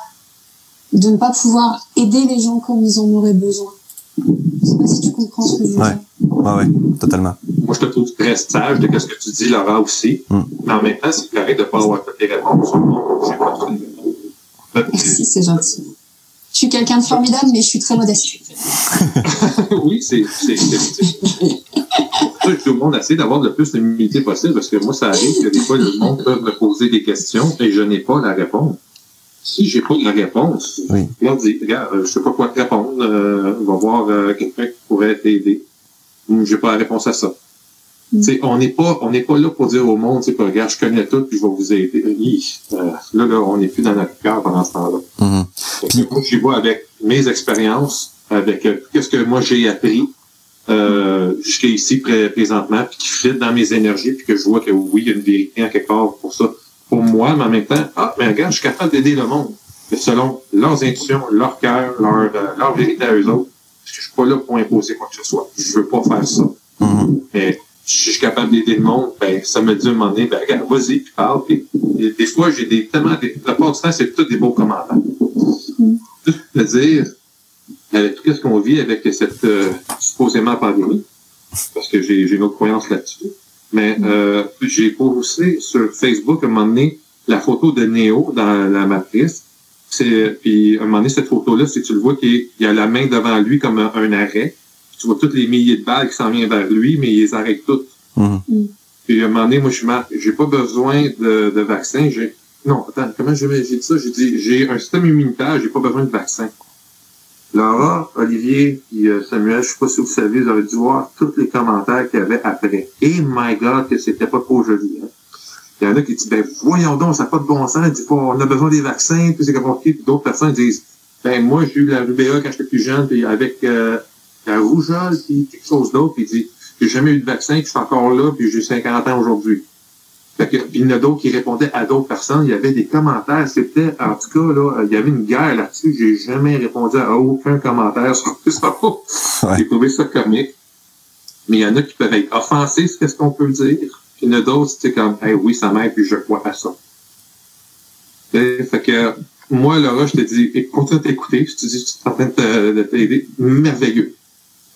de ne pas pouvoir aider les gens comme ils en auraient besoin. Je sais pas si tu comprends ce que je veux Ouais. dire. Ouais, ouais, totalement. Moi, je te trouve très sage de ce que tu dis, Laura, aussi. Mm. Mais en même temps, c'est correct de ne pas avoir toutes les réponses. Merci, c'est gentil. Je suis quelqu'un de formidable, mais je suis très modeste. oui, c'est c'est- c'est- c'est- pour ça que tout le monde essaie d'avoir le plus d'humilité possible, parce que moi, ça arrive que des fois, le monde peut me poser des questions et je n'ai pas la réponse. Si j'ai pas la réponse, Oui. regarde, euh, je sais pas quoi te répondre, euh, on va voir euh, quelqu'un qui pourrait t'aider. Hum, J'ai pas la réponse à ça. Mm. Tu sais, on n'est pas, on n'est pas là pour dire au monde, c'est pas, regarde, je connais tout, puis je vais vous aider. Euh, là, là, on n'est plus dans notre cœur pendant ce temps-là. Fait que Moi, j'y vois avec mes expériences, avec euh, qu'est-ce que moi j'ai appris euh, jusqu'à ici pré- présentement, puis qui fit dans mes énergies, puis que je vois que oui, il y a une vérité en quelque part pour ça, pour moi, mais en même temps, ah, mais regarde, je suis capable d'aider le monde. Mais selon leurs intuitions, leur cœur, leur, euh, leur vérité à eux autres. parce que je suis pas là pour imposer quoi que ce soit. Je veux pas faire ça. Mhm. Mais je suis capable d'aider le monde, ben, ça me dit à un moment donné, ben, regarde, vas-y, puis parle. Puis, des fois, j'ai des, tellement, des, la plupart du temps, c'est tous des beaux commentaires. Tout à dire, avec tout ce qu'on vit avec cette, euh, supposément pandémie, parce que j'ai, j'ai une autre croyance là-dessus. Mais, euh, j'ai posté sur Facebook, à un moment donné, la photo de Néo dans la matrice. C'est, puis, à un moment donné, cette photo-là, si tu le vois, qu'il y a la main devant lui comme un, un arrêt. Tu vois tous les milliers de balles qui s'en viennent vers lui, mais il les arrête toutes. Mhm. Puis à un moment donné, moi, je marque, j'ai pas besoin de, de vaccin. J'ai, non, attends, comment j'ai, dit ça? J'ai dit, j'ai un système immunitaire, j'ai pas besoin de vaccin. Laura, Olivier et euh, Samuel, je sais pas si vous savez, vous avez dû voir tous les commentaires qu'il y avait après. Et my God, que c'était pas trop joli. Hein. Il y en a qui disent, ben voyons donc, ça n'a pas de bon sens. Disent, on a besoin des vaccins, puis c'est compliqué. Puis d'autres personnes disent, ben moi, j'ai eu la rubéole quand j'étais plus jeune, puis avec euh, la rougeole, puis quelque chose d'autre, puis il dit, j'ai jamais eu de vaccin, puis je suis encore là, puis j'ai 50 ans aujourd'hui. Fait que, puis il y en a d'autres qui répondaient à d'autres personnes. Il y avait des commentaires. C'était, en tout cas, là, il y avait une guerre là-dessus. J'ai jamais répondu à aucun commentaire sur ça. Ouais. J'ai trouvé ça comique. Mais il y en a qui peuvent être offensés, c'est ce qu'on peut dire. Puis il y en a d'autres, c'est comme, hey, oui, ça m'aide, puis je crois à ça. Et, fait que, moi, Laura, je te dis, continue de t'écouter. Je te dis, tu es en train de t'aider. Merveilleux.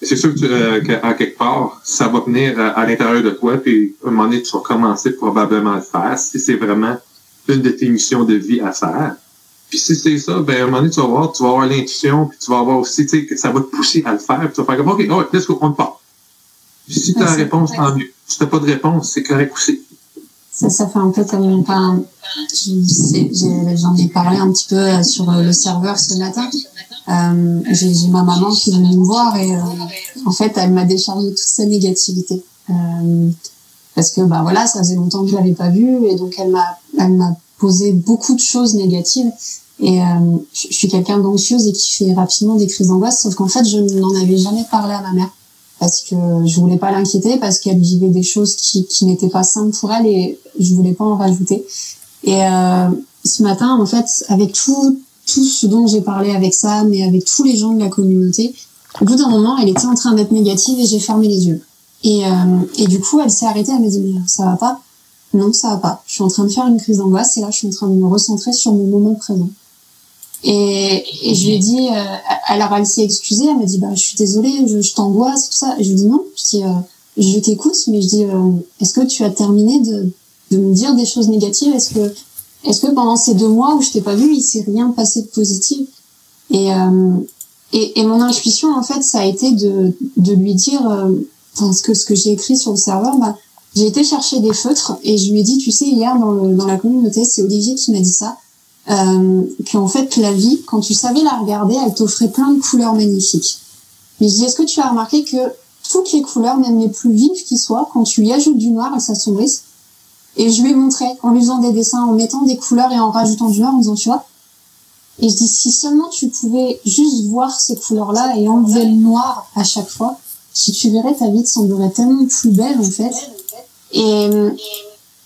C'est sûr que, tu- euh, qu'en quelque part, ça va venir à, à l'intérieur de toi, puis à un moment donné, tu vas commencer probablement à le faire, si c'est vraiment une de tes missions de vie à faire. Puis si c'est ça, ben à un moment donné, tu vas voir, tu vas avoir l'intuition, puis tu vas avoir aussi, tu sais, que ça va te pousser à le faire, puis tu vas faire comme, OK, oh, let's go, on part. Puis si tu as la réponse, tant mieux. Si tu n'as pas de réponse, c'est correct aussi. Ça, ça fait un peu comme, enfin, je sais- j'ai- j'en ai parlé un petit peu euh, sur euh, le serveur ce matin. Euh, j'ai ma maman qui est venue me voir et euh, en fait, elle m'a déchargé toute sa négativité. Euh, parce que, bah voilà, ça faisait longtemps que je l'avais pas vue et donc elle m'a, elle m'a posé beaucoup de choses négatives. Et euh, je suis quelqu'un d'anxieuse et qui fait rapidement des crises d'angoisse, sauf qu'en fait, je n'en avais jamais parlé à ma mère parce que je voulais pas l'inquiéter parce qu'elle vivait des choses qui, qui n'étaient pas simples pour elle et je voulais pas en rajouter. Et euh, ce matin, en fait, avec tout tout ce dont j'ai parlé avec Sam et avec tous les gens de la communauté, au bout d'un moment, elle était en train d'être négative et j'ai fermé les yeux. Et, euh, et du coup, elle s'est arrêtée, elle m'a dit, mais ça va pas? Non, ça va pas. Je suis en train de faire une crise d'angoisse et là, je suis en train de me recentrer sur mon moment présent. Et, et je lui ai dit, euh, alors elle s'est excusée, elle m'a dit, bah, je suis désolée, je, t'angoisse, tout ça. Et je lui ai non, je dis, euh, je t'écoute, mais je dis, euh, est-ce que tu as terminé de, de me dire des choses négatives? Est-ce que, est-ce que pendant ces deux mois où je t'ai pas vu, il s'est rien passé de positif? Et, euh, et, et mon intuition, en fait, ça a été de, de lui dire, euh, enfin, ce que, ce que j'ai écrit sur le serveur, bah, j'ai été chercher des feutres et je lui ai dit, tu sais, hier dans, le, dans la communauté, c'est Olivier qui m'a dit ça, euh, qu'en fait, la vie, quand tu savais la regarder, elle t'offrait plein de couleurs magnifiques. Mais je dis, est-ce que tu as remarqué que toutes les couleurs, même les plus vives qui soient, quand tu y ajoutes du noir, elles s'assombrissent Et je lui ai montré, en lui faisant des dessins, en mettant des couleurs et en rajoutant du noir, en disant, tu vois, et je dis, si seulement tu pouvais juste voir ces couleurs-là et enlever le noir à chaque fois, si tu verrais, ta vie te semblerait tellement plus belle, en fait. Et,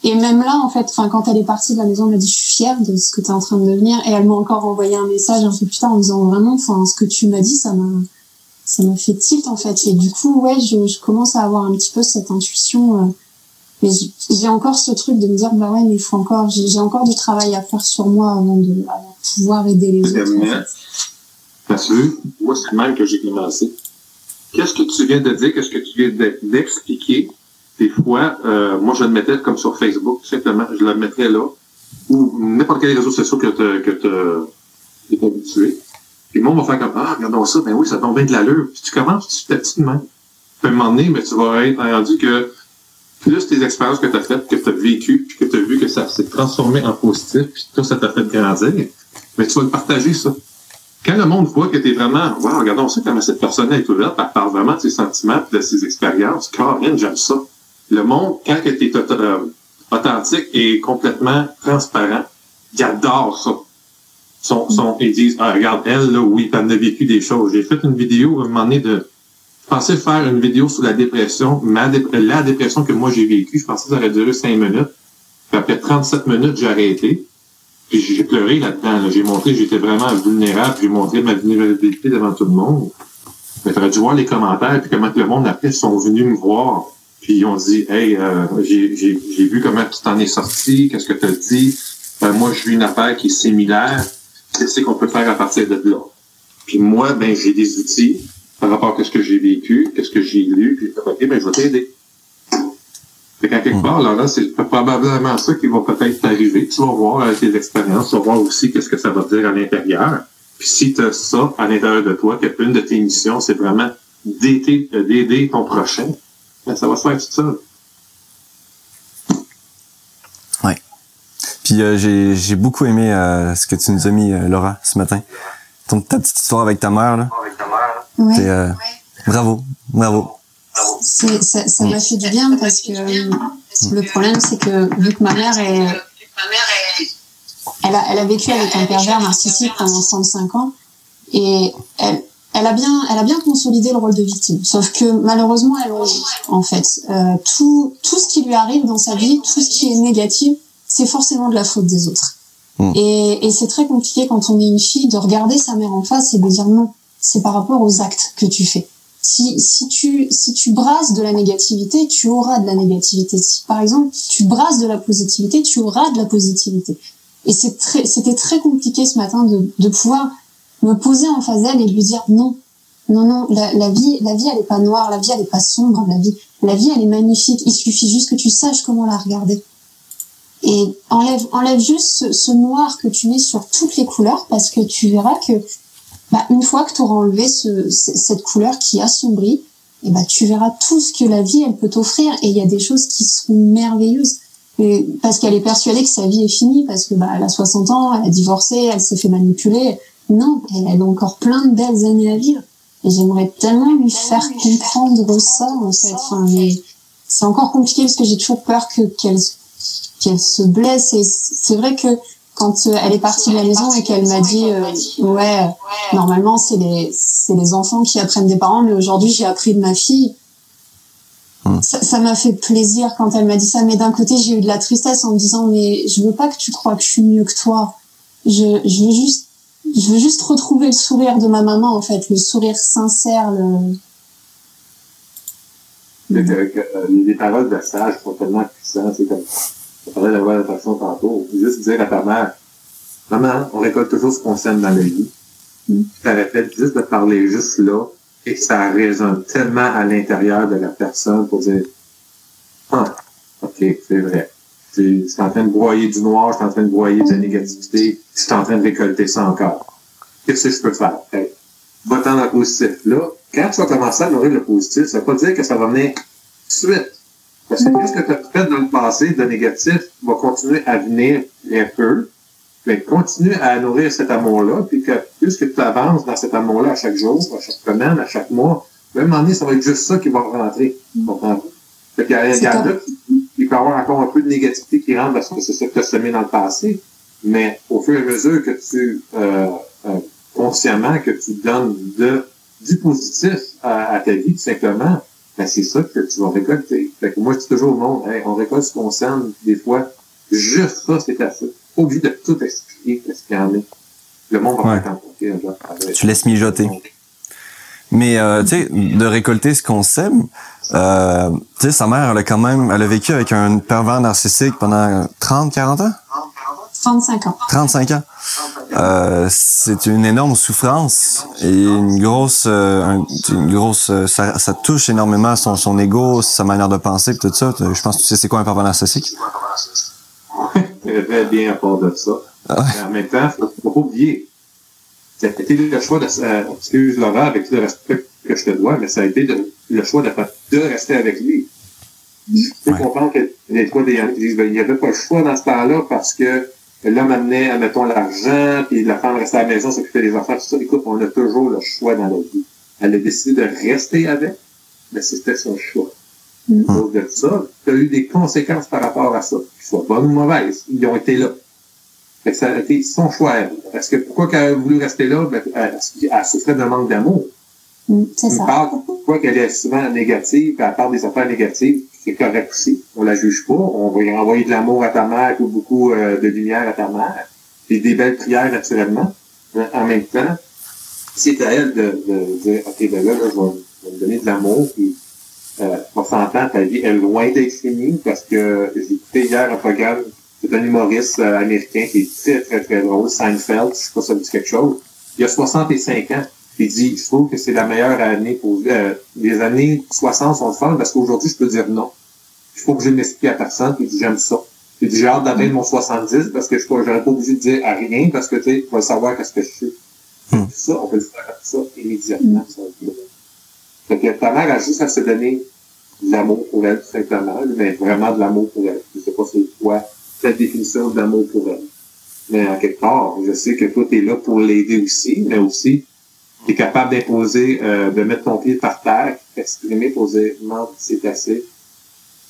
et même là, en fait, enfin, quand elle est partie de la maison, elle m'a dit, je suis fière de ce que tu es en train de devenir. Et elle m'a encore envoyé un message un peu plus tard en disant, vraiment, enfin, ce que tu m'as dit, ça m'a, ça m'a fait tilt, en fait. Et du coup, ouais, je, je commence à avoir un petit peu cette intuition, euh, mais j'ai encore ce truc de me dire, bah ouais, mais il faut encore, j'ai encore du travail à faire sur moi avant de, avant pouvoir aider les autres. en fait. Parce que moi, c'est le même que j'ai commencé. Qu'est-ce que tu viens de dire, qu'est-ce que tu viens de- d'expliquer? Des fois, euh, moi, je le mettais comme sur Facebook, tout simplement. Je le mettrais là. Ou n'importe quel réseau social que tu que es habitué. Puis le monde va faire comme, ah, regardons ça, ben oui, ça tombe bien de l'allure. Puis tu commences petit à petit de même. Puis à un moment donné, mais tu vas être rendu que plus tes expériences que tu as faites, que tu as vécues, puis que tu as vu que ça s'est transformé en positif, puis toi, ça t'a fait grandir, mais tu vas le partager, ça. Quand le monde voit que tu es vraiment, wow, regardons ça, comment cette personne est ouverte, elle parle vraiment de ses sentiments, de ses expériences, Corinne, j'aime ça. Le monde, quand tu es authentique et complètement transparent, il adore ça. Ils disent, ah, regarde, elle, là, oui, elle a vécu des choses. J'ai fait une vidéo, à un moment donné, de, je pensais faire une vidéo sur la dépression, la dépression que moi j'ai vécue. Je pensais que ça aurait duré cinq minutes. Puis après 37 minutes, j'ai arrêté. Puis j'ai pleuré là-dedans. là. J'ai montré que j'étais vraiment vulnérable. J'ai montré ma vulnérabilité devant tout le monde. Mais tu aurais dû voir les commentaires, puis comment le monde après sont venus me voir, puis ils ont dit Hey, euh, j'ai vu comment tu t'en es sorti, qu'est-ce que tu as dit? Ben, moi, je vis une affaire qui est similaire. Qu'est-ce qu'on peut faire à partir de là? Puis moi, ben, j'ai des outils par rapport à ce que j'ai vécu, qu'est-ce que j'ai lu, puis OK, ben, je vais t'aider. Fait qu'à quelque part, là, là c'est probablement ça qui va peut-être t'arriver. Tu vas voir avec tes expériences, tu vas voir aussi qu'est-ce que ça va dire à l'intérieur. Puis si tu as ça à l'intérieur de toi, que une de tes missions, c'est vraiment d'aider ton prochain, ben, ça va se faire tout seul. Ouais. Puis euh, j'ai beaucoup aimé euh, ce que tu nous as mis, euh, Laura, ce matin. Ton, ta petite histoire avec ta mère, là. Ouais. Euh, bravo, bravo. Ça, ça m'a fait du bien parce que le problème, c'est que vu que ma mère est, elle a, elle a vécu avec un pervers narcissique pendant 35 ans et elle, elle a bien, elle a bien consolidé le rôle de victime. Sauf que malheureusement, elle en fait. Euh, tout, tout ce qui lui arrive dans sa vie, tout ce qui est négatif, c'est forcément de la faute des autres. Mm. Et, et c'est très compliqué quand on est une fille de regarder sa mère en face et de dire non, c'est par rapport aux actes que tu fais. Si, si tu si tu brasses de la négativité, tu auras de la négativité. Si par exemple tu brasses de la positivité, tu auras de la positivité. Et très c'était très compliqué ce matin de, de pouvoir me poser en face d'elle et lui dire non, non, non, la, la, vie, la vie, elle est pas noire, la vie, elle est pas sombre, la vie, la vie, elle est magnifique. Il suffit juste que tu saches comment la regarder. Et enlève, enlève juste ce, ce noir que tu mets sur toutes les couleurs parce que tu verras que, bah, une fois que tu auras enlevé ce, cette couleur qui assombrit, et bah, tu verras tout ce que la vie, elle peut t'offrir. Et il y a des choses qui seront merveilleuses. Et parce qu'elle est persuadée que sa vie est finie, parce que bah, elle a 60 ans, elle a divorcé, elle s'est fait manipuler, non, elle a encore plein de belles années à vivre. Et j'aimerais tellement lui faire comprendre ça, en fait. Enfin, c'est encore compliqué parce que j'ai toujours peur que qu'elle qu'elle se blesse. Et c'est vrai que quand euh, elle est partie de la maison et qu'elle m'a dit, euh, ouais, normalement c'est les c'est les enfants qui apprennent des parents, mais aujourd'hui j'ai appris de ma fille. Hmm. Ça m'a fait plaisir quand elle m'a dit ça, mais d'un côté j'ai eu de la tristesse en me disant, mais je veux pas que tu crois que je suis mieux que toi. Je, je veux juste je veux juste retrouver le sourire de ma maman, en fait, le sourire sincère. Le... Le, euh, les paroles de sage sont tellement puissantes. C'est comme, je parlais de la de façon tantôt. Juste dire à ta mère, maman, on récolte toujours ce qu'on sème dans la vie. Mm. Ça fait juste de parler juste là et que ça résonne tellement à l'intérieur de la personne pour dire, ah, ok, c'est vrai. Je suis en train de broyer du noir, je suis en train de broyer de la négativité, je suis en train de récolter ça encore. Qu'est-ce que je peux faire? Hey, va-t'en dans le positif. Là, quand tu vas commencer à nourrir le positif, ça ne veut pas dire que ça va venir tout de suite. Parce que tout ce que tu as fait dans le passé de négatif va continuer à venir un peu. Mais continue à nourrir cet amour-là, puis que plus que tu avances dans cet amour-là à chaque jour, à chaque semaine, à chaque mois, même à un moment donné, ça va être juste ça qui va rentrer. Comprends-vous? Fait qu'il y a, il y a là, il peut y avoir encore un peu de négativité qui rentre parce que c'est ça que tu as semé dans le passé. Mais au fur et à mesure que tu, euh, euh, consciemment, que tu donnes de, du positif à, à ta vie, tout simplement, ben c'est ça que tu vas récolter. Fait que moi, je dis toujours au monde, hey, on récolte ce qu'on sème, des fois, juste ça, c'est assez. Obligé de tout expliquer ce qu'il y en est. Le monde va Ouais. pas t'emporter. Tu laisses mijoter. Mais euh, tu sais, de récolter ce qu'on sème, euh, tu sais, sa mère, elle a quand même, elle a vécu avec un pervers narcissique pendant 30, 40 ans? 35 ans. 35 ans. Euh, c'est une énorme souffrance et une grosse, euh, un- une grosse, euh, ça, ça touche énormément son, son ego, sa manière de penser, tout ça. Je pense que tu sais c'est quoi un pervers narcissique? Très, très bien à part de ça. Ah ouais. En même temps, faut, faut pas oublier. Ça a été le choix de, euh, excuse Laura, avec tout le respect que je te dois, mais ça a été de- le choix de, de rester avec lui. Je peux Ouais. comprendre que des fois, des ben, il n'y avait pas le choix dans ce temps-là parce que l'homme amenait, admettons, l'argent, puis la femme restait à la maison, s'occupait des enfants, tout ça. Écoute, on a toujours le choix dans la vie. Elle a décidé de rester avec, mais c'était son choix. Mm. Cause de ça, tu as eu des conséquences par rapport à ça, qu'elles soient bonnes ou mauvaises. Ils ont été là. Fait que ça a été son choix. Parce que pourquoi qu'elle a voulu rester là? Ben, elle, elle souffrait d'un manque d'amour. Mm, C'est ça. parle pourquoi qu'elle est souvent négative, puis elle parle des affaires négatives, c'est correct aussi. On la juge pas. On va y envoyer de l'amour à ta mère ou beaucoup euh, de lumière à ta mère. Puis des belles prières naturellement. Mais en même temps, c'est à elle de, dire, OK, ben là, là je, vais, me donner de l'amour, puis euh, on ta vie est loin d'être finie, parce que j'ai écouté hier un programme, c'est un humoriste euh, américain qui est très, très, très drôle, Seinfeld, je sais pas si ça dit quelque chose. Il a 65 ans. Il dit, je trouve que c'est la meilleure année pour euh, les années 60 sont fun parce qu'aujourd'hui, je peux dire non. Il faut que je m'explique à personne, puis j'aime ça. Dit, j'ai hâte d'atteindre mon 70 parce que je n'aurais pas obligé de dire à rien parce que, tu sais, tu vas savoir qu'est-ce que je suis. Hmm. Ça, on peut le faire comme ça immédiatement. Ça, fait que ta mère a juste à se donner de l'amour pour elle, tout simplement, mais vraiment de l'amour pour elle. Je sais pas c'est quoi ta définition de l'amour pour elle. Mais en quelque part, je sais que toi, tu es là pour l'aider aussi, mais aussi, tu es capable d'imposer, euh, de mettre ton pied par terre, t'exprimer posément, c'est assez.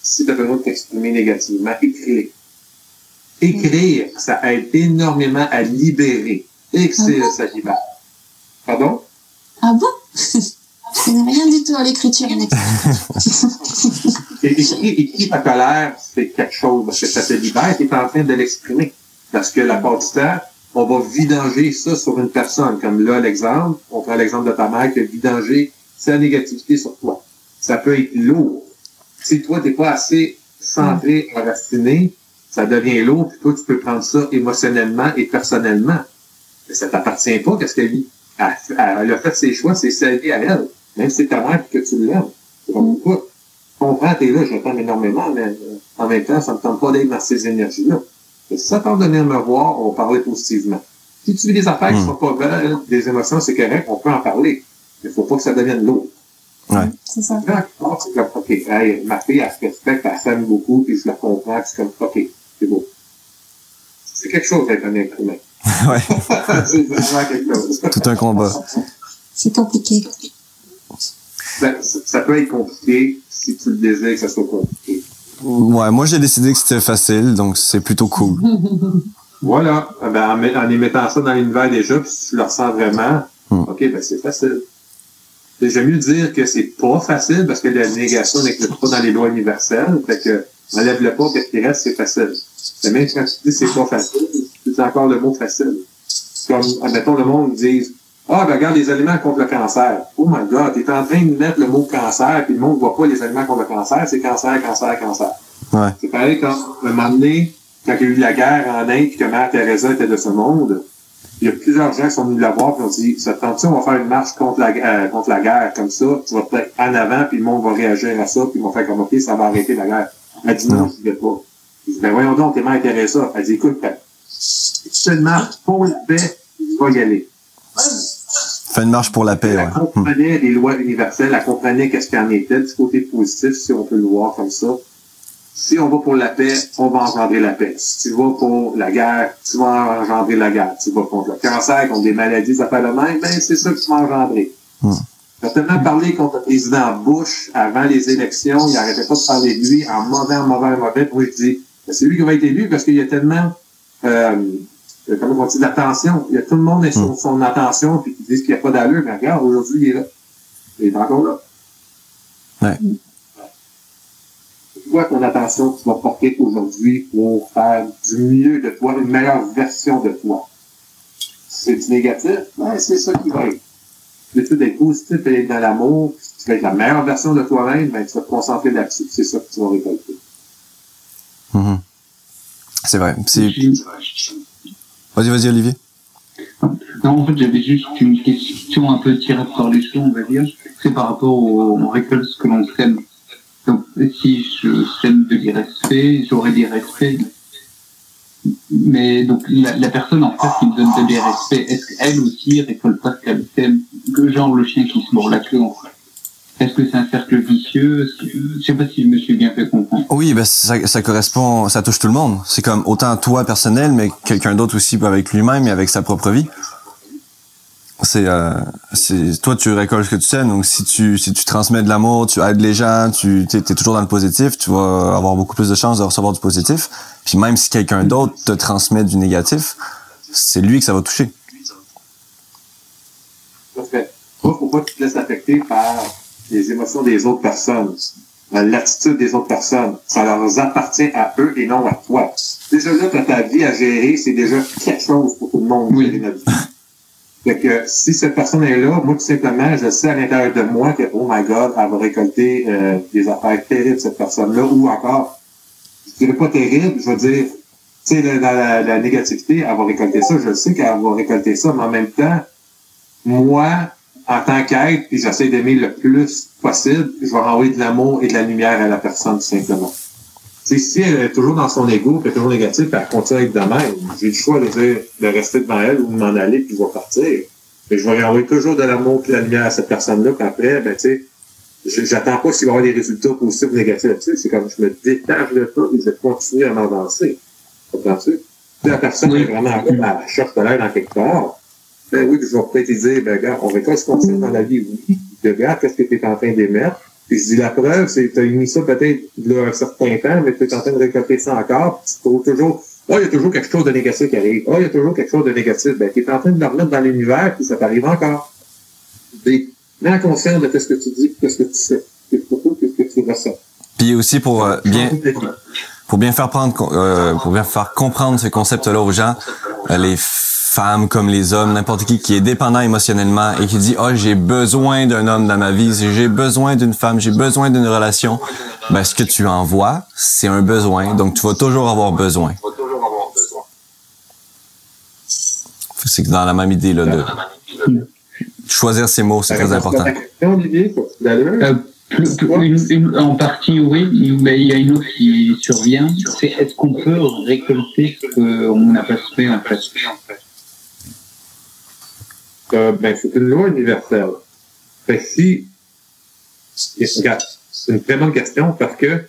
Si tu as besoin de t'exprimer négativement, écrire. Écrire, ça aide énormément à libérer. Écrire, Ah ça libère. Pardon? Ah bon? Je rien du tout à l'écriture. écrire ta colère, c'est quelque chose, parce que ça te libère, tu es en train de l'exprimer. Parce que la part du temps, on va vidanger ça sur une personne. Comme là, l'exemple, on prend l'exemple de ta mère qui a vidangé sa négativité sur toi. Ça peut être lourd. Si toi, t'es pas assez centré, enraciné, ça devient lourd, puis toi, tu peux prendre ça émotionnellement et personnellement. Mais ça t'appartient pas, qu'est-ce qu'elle vit? Elle, a fait ses choix, c'est sa vie à elle. Même si c'est ta mère que tu l'aimes. Je comprends, t'es là, je t'aime énormément, mais euh, en même temps, ça me tente pas d'être dans ces énergies-là. Mais si ça tente de venir me voir, on va parler positivement. Si tu vis des affaires qui Hmm. sont pas belles, des émotions, c'est correct, on peut en parler. Mais faut pas que ça devienne lourd. Ouais. C'est ça. Oh, c'est comme, OK, hey, ma fille, elle se respecte, elle s'aime beaucoup, puis je la comprends, puis c'est comme, OK, c'est beau. C'est quelque chose d'être un être humain. ouais. c'est vraiment quelque chose. Tout un combat. C'est compliqué. Ben, ça, ça peut être compliqué si tu le désires que ça soit compliqué. Ouais, moi j'ai décidé que c'était facile, donc c'est plutôt cool. Voilà. Eh Ben, en, met- en y mettant ça dans l'univers déjà, puis si tu le ressens vraiment, Hmm. OK, ben c'est facile. C'est- J'aime mieux dire que c'est pas facile parce que la négation n'existe pas dans les lois universelles. Fait que enlève-le pas, qu'est-ce qui reste, c'est facile. Mais même quand tu dis c'est pas facile, tu dis encore le mot facile. Comme, admettons, le monde dise Ah, ben regarde les aliments contre le cancer. Oh my god, t'es en train de mettre le mot cancer, puis le monde voit pas les aliments contre le cancer, c'est cancer, cancer, cancer. Ouais. C'est pareil quand, un moment donné, quand il y a eu la guerre en Inde, puis que Mère Teresa était de ce monde, il y a plusieurs gens qui sont venus la voir, puis ont dit, ça te tente-tu, on va faire une marche contre la, euh, contre la guerre, comme ça, tu vas peut-être en avant, puis le monde va réagir à ça, puis ils vont faire comme, OK, ça va arrêter la guerre. Elle dit, non, je ne vais pas. Je dis, ben voyons donc, t'es Mère Teresa. Elle dit, écoute, si tu fais une marche pour la paix, tu vas y aller. Fais une marche pour la paix, Elle ouais. Hmm. comprenait les lois universelles, elle comprenait qu'est-ce qu'il en était, du côté positif, si on peut le voir comme ça. Si on va pour la paix, on va engendrer la paix. Si tu vas pour la guerre, tu vas engendrer la guerre. Tu vas contre le cancer, contre des maladies, ça fait le même, ben c'est ça que tu vas engendrer. Hmm. J'ai tellement parlé contre le président Bush avant les élections, il n'arrêtait pas de parler de lui en mauvais, en mauvais, en mauvais. Moi, je dis, c'est lui qui va être élu parce qu'il y a tellement, euh, euh, comment on dit, d'attention. Il y a tout le monde est sur Mm. son attention, puis qui disent qu'il n'y a pas d'allure, mais regarde, aujourd'hui, il est là. Il est encore là. Ouais. C'est quoi ton attention que tu vas porter aujourd'hui pour faire du mieux de toi, une meilleure version de toi? Si c'est du négatif, ben, c'est ça qui va être. Le fait d'être positif et dans l'amour, tu vas être la meilleure version de toi-même, ben, tu vas te concentrer là-dessus, c'est ça que tu vas récolter. Mhm. C'est vrai. C'est... Vas-y, vas-y, Olivier. Non, en fait, j'avais juste une question un peu tirée par les cheveux, on va dire. C'est par rapport au, on récolte ce que l'on sème. Donc, si je sème de l'irrespect, j'aurai des respects. Mais donc, la, la personne en face qui me donne de l'irrespect, est-ce qu'elle aussi récolte pas ce qu'elle sème? Genre le chien qui se mord la queue, en fait? Est-ce que c'est un cercle vicieux? Que- Je sais pas si je me suis bien fait comprendre. Oui, ben ça, ça correspond, ça touche tout le monde. C'est comme autant toi personnel, mais quelqu'un d'autre aussi avec lui-même et avec sa propre vie. C'est, euh, c'est toi tu récoltes ce que tu sais. Donc si tu si tu transmets de l'amour, tu aides les gens, tu t'es, t'es toujours dans le positif, tu vas avoir beaucoup plus de chances de recevoir du positif. Puis même si quelqu'un d'autre te transmet du négatif, c'est lui que ça va toucher. Parce que toi, faut pas que tu te laisses affecter par les émotions des autres personnes, l'attitude des autres personnes. Ça leur appartient à eux et non à toi. Déjà là, t'as ta vie à gérer, c'est déjà quelque chose pour tout le monde. Oui. Fait que si cette personne est là, moi, tout simplement, je sais à l'intérieur de moi que, oh my God, elle va récolter euh, des affaires terribles, cette personne-là, ou encore, je dirais pas terrible, je veux dire, tu sais, dans la, la, négativité, elle va récolter ça, je sais qu'elle va récolter ça, mais en même temps, moi, en tant qu'être, puis j'essaie d'aimer le plus possible, je vais envoyer de l'amour et de la lumière à la personne, tout simplement. T'sais, si elle est toujours dans son ego, puis toujours négative, puis elle continue à être de même, j'ai le choix de dire de rester devant elle ou de m'en aller, puis je vais partir. Mais je vais envoyer toujours de l'amour et de la lumière à cette personne-là, puis après, ben, tu sais, j'attends pas s'il va y avoir des résultats positifs ou négatifs là-dessus. C'est comme je me détache de ça et je continue à m'avancer. Comprends-tu? Si la personne est vraiment à la cherche de l'air dans quelque part, ben oui, je vais peut-être dire, ben, regarde, on sait dans la vie, oui. Regarde, qu'est-ce que tu es en train d'émettre. Puis je dis, la preuve, c'est que tu as mis ça peut-être là un certain temps, mais tu es en train de récolter ça encore, puis tu trouves toujours, oh, il y a toujours quelque chose de négatif qui arrive. Oh, il y a toujours quelque chose de négatif. Ben, tu es en train de le remettre dans l'univers, puis ça t'arrive encore. Puis, mets conscience de ce que tu dis, ce que tu sais, ce que tu ressens. Puis aussi pour euh, bien pour bien faire prendre euh, pour bien faire comprendre ce concept-là aux gens, euh, les femmes comme les hommes, n'importe qui qui est dépendant émotionnellement et qui dit oh j'ai besoin d'un homme dans ma vie, j'ai besoin d'une femme, j'ai besoin d'une relation, ben ce que tu envoies, c'est un besoin, donc tu vas toujours avoir besoin. C'est dans la même idée là de choisir ses mots, c'est très important. Euh, en partie, oui, mais il y a une autre qui survient. C'est est-ce qu'on peut récolter ce qu'on n'a pas fait en fait? Ben, c'est une loi universelle. Fait si, c'est une très bonne question parce que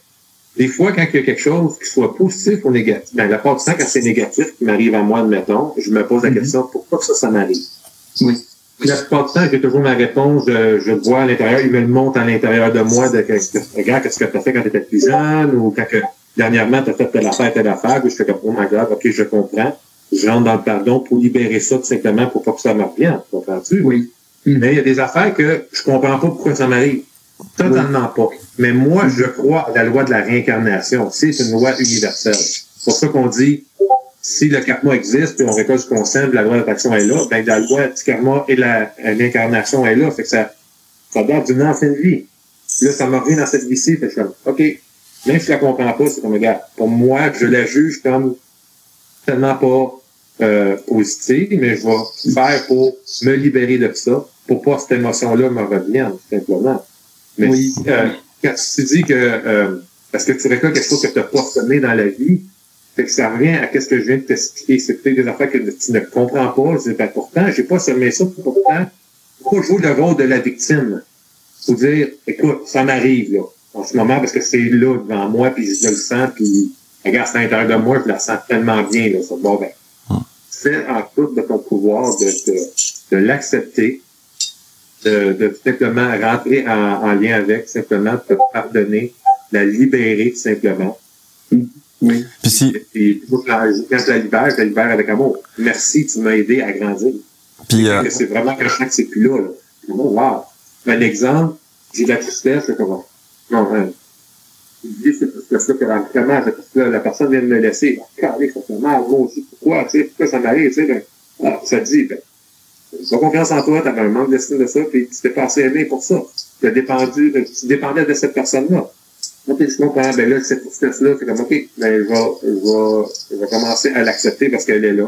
des fois, quand il y a quelque chose qui soit positif ou négatif, ben, la part du temps, quand c'est négatif qui m'arrive à moi, admettons, je me pose la mm-hmm. question, pourquoi ça, ça m'arrive? Oui. Puis la plupart du temps, j'ai toujours ma réponse, je, je vois à l'intérieur, il me le montre à l'intérieur de moi, de, regarde, qu'est-ce que tu as fait quand tu étais plus jeune, ou quand que, dernièrement, tu as fait telle affaire, telle affaire, puis je fais comme, oh my God, ok, je comprends je rentre dans le pardon pour libérer ça tout simplement pour pas que ça me revienne. Comprends-tu? Oui. Mais il y a des affaires que je comprends pas pourquoi ça m'arrive. Totalement pas. Mais moi, je crois à la loi de la réincarnation. C'est une loi universelle. C'est pour ça qu'on dit, si le karma existe, puis on récolte ce qu'on sent, la loi d'attraction est là, ben la loi du karma et la réincarnation est là. Fait que ça, ça date d'une ancienne vie. Là, ça me revient dans cette vie-ci. Fait que je suis OK. Même si je la comprends pas, c'est comme, regarde, pour moi, je la juge comme tellement pas euh, positive, mais je vais faire pour me libérer de ça, pour pas cette émotion-là me revienne, simplement. Mais oui. euh, quand tu dis que euh, parce que tu récoltes quelque chose que tu n'as pas semé dans la vie, fait que ça revient à ce que je viens de t'expliquer. C'est peut-être des affaires que tu ne comprends pas. Je dis, ben, pourtant, j'ai pas semé ça, pourtant, pourquoi jouer le rôle de la victime? Faut dire, écoute, ça m'arrive, là, en ce moment, parce que c'est là, devant moi, puis je le sens, puis regarde, c'est à l'intérieur de moi, je la sens tellement bien, là, ça. Bon, ben, fais en tout de ton pouvoir de, de, de l'accepter, de, de simplement rentrer en, en, lien avec, simplement te pardonner, la libérer, tout simplement. Oui. Puis si... Et, quand je la libère, je la libère avec amour. Merci, tu m'as aidé à grandir. Puis, euh... C'est vraiment que je sens que c'est plus là, là. Oh, wow. Un exemple, j'ai de la tristesse, comment? Non, hein, dis, c'est ça que vraiment, que la personne vient de me laisser. Carré, ça fait mal, moi aussi. Pourquoi, tu sais, pourquoi ça m'arrive, tu sais, ben, ah, ça te dit, ben, pas confiance en toi, t'avais un manque d'estime de ça, puis tu t'es pas assez aimé pour ça. Tu as dépendu, tu dépendais de cette personne-là. Ok, je comprends, ben là, cette tristesse-là, c'est comme, ok, ben, je vais, je vais, je vais commencer à l'accepter parce qu'elle est là.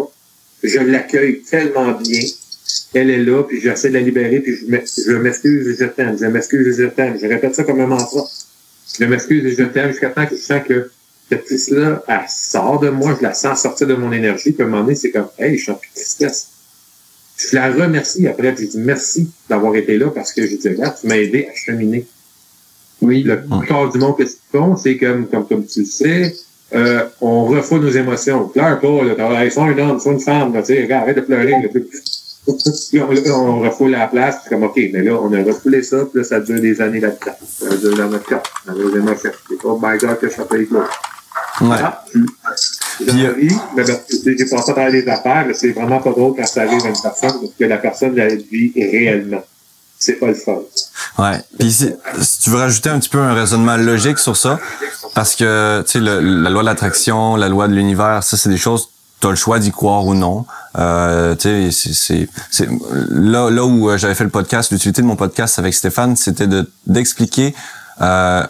Je l'accueille tellement bien. Elle est là, puis j'essaie de la libérer, puis je m'excuse, je t'aime, je m'excuse, je. Je répète ça comme un mantra. Je m'excuse et je t'aime jusqu'à temps que je sens que cette tristesse-là, elle sort de moi, je la sens sortir de mon énergie, puis à un moment donné, c'est comme, hey, je suis en plus de tristesse. Je la remercie après, puis je dis merci d'avoir été là parce que je dis, regarde, tu m'as aidé à cheminer. Oui. Le corps du monde que tu font, c'est comme, comme, comme tu le sais, euh, on refoule nos émotions. Pleure pas, là, hey, sois un homme, sois une femme, tu sais, regarde, arrête de pleurer. Là, on refoule la place, puis comme, OK, mais là, on a refoulé ça, puis là, ça dure des années là-dedans. Ça dure dans notre cœur, dans. C'est pas, my God, que ça fait là. Ouais. Ah, puis, euh, mais ben, j'ai pensé à parler des affaires, mais c'est vraiment pas drôle quand ça arrive à une personne, parce que la personne la vit réellement. C'est pas le fun. Ouais. Puis si, si, tu veux rajouter un petit peu un raisonnement logique sur ça, parce que tu sais la loi de l'attraction, la loi de l'univers, ça c'est des choses as le choix d'y croire ou non. Euh, tu sais, c'est, c'est, c'est là, là où euh, j'avais fait le podcast, l'utilité de mon podcast avec Stéphane, c'était de d'expliquer euh,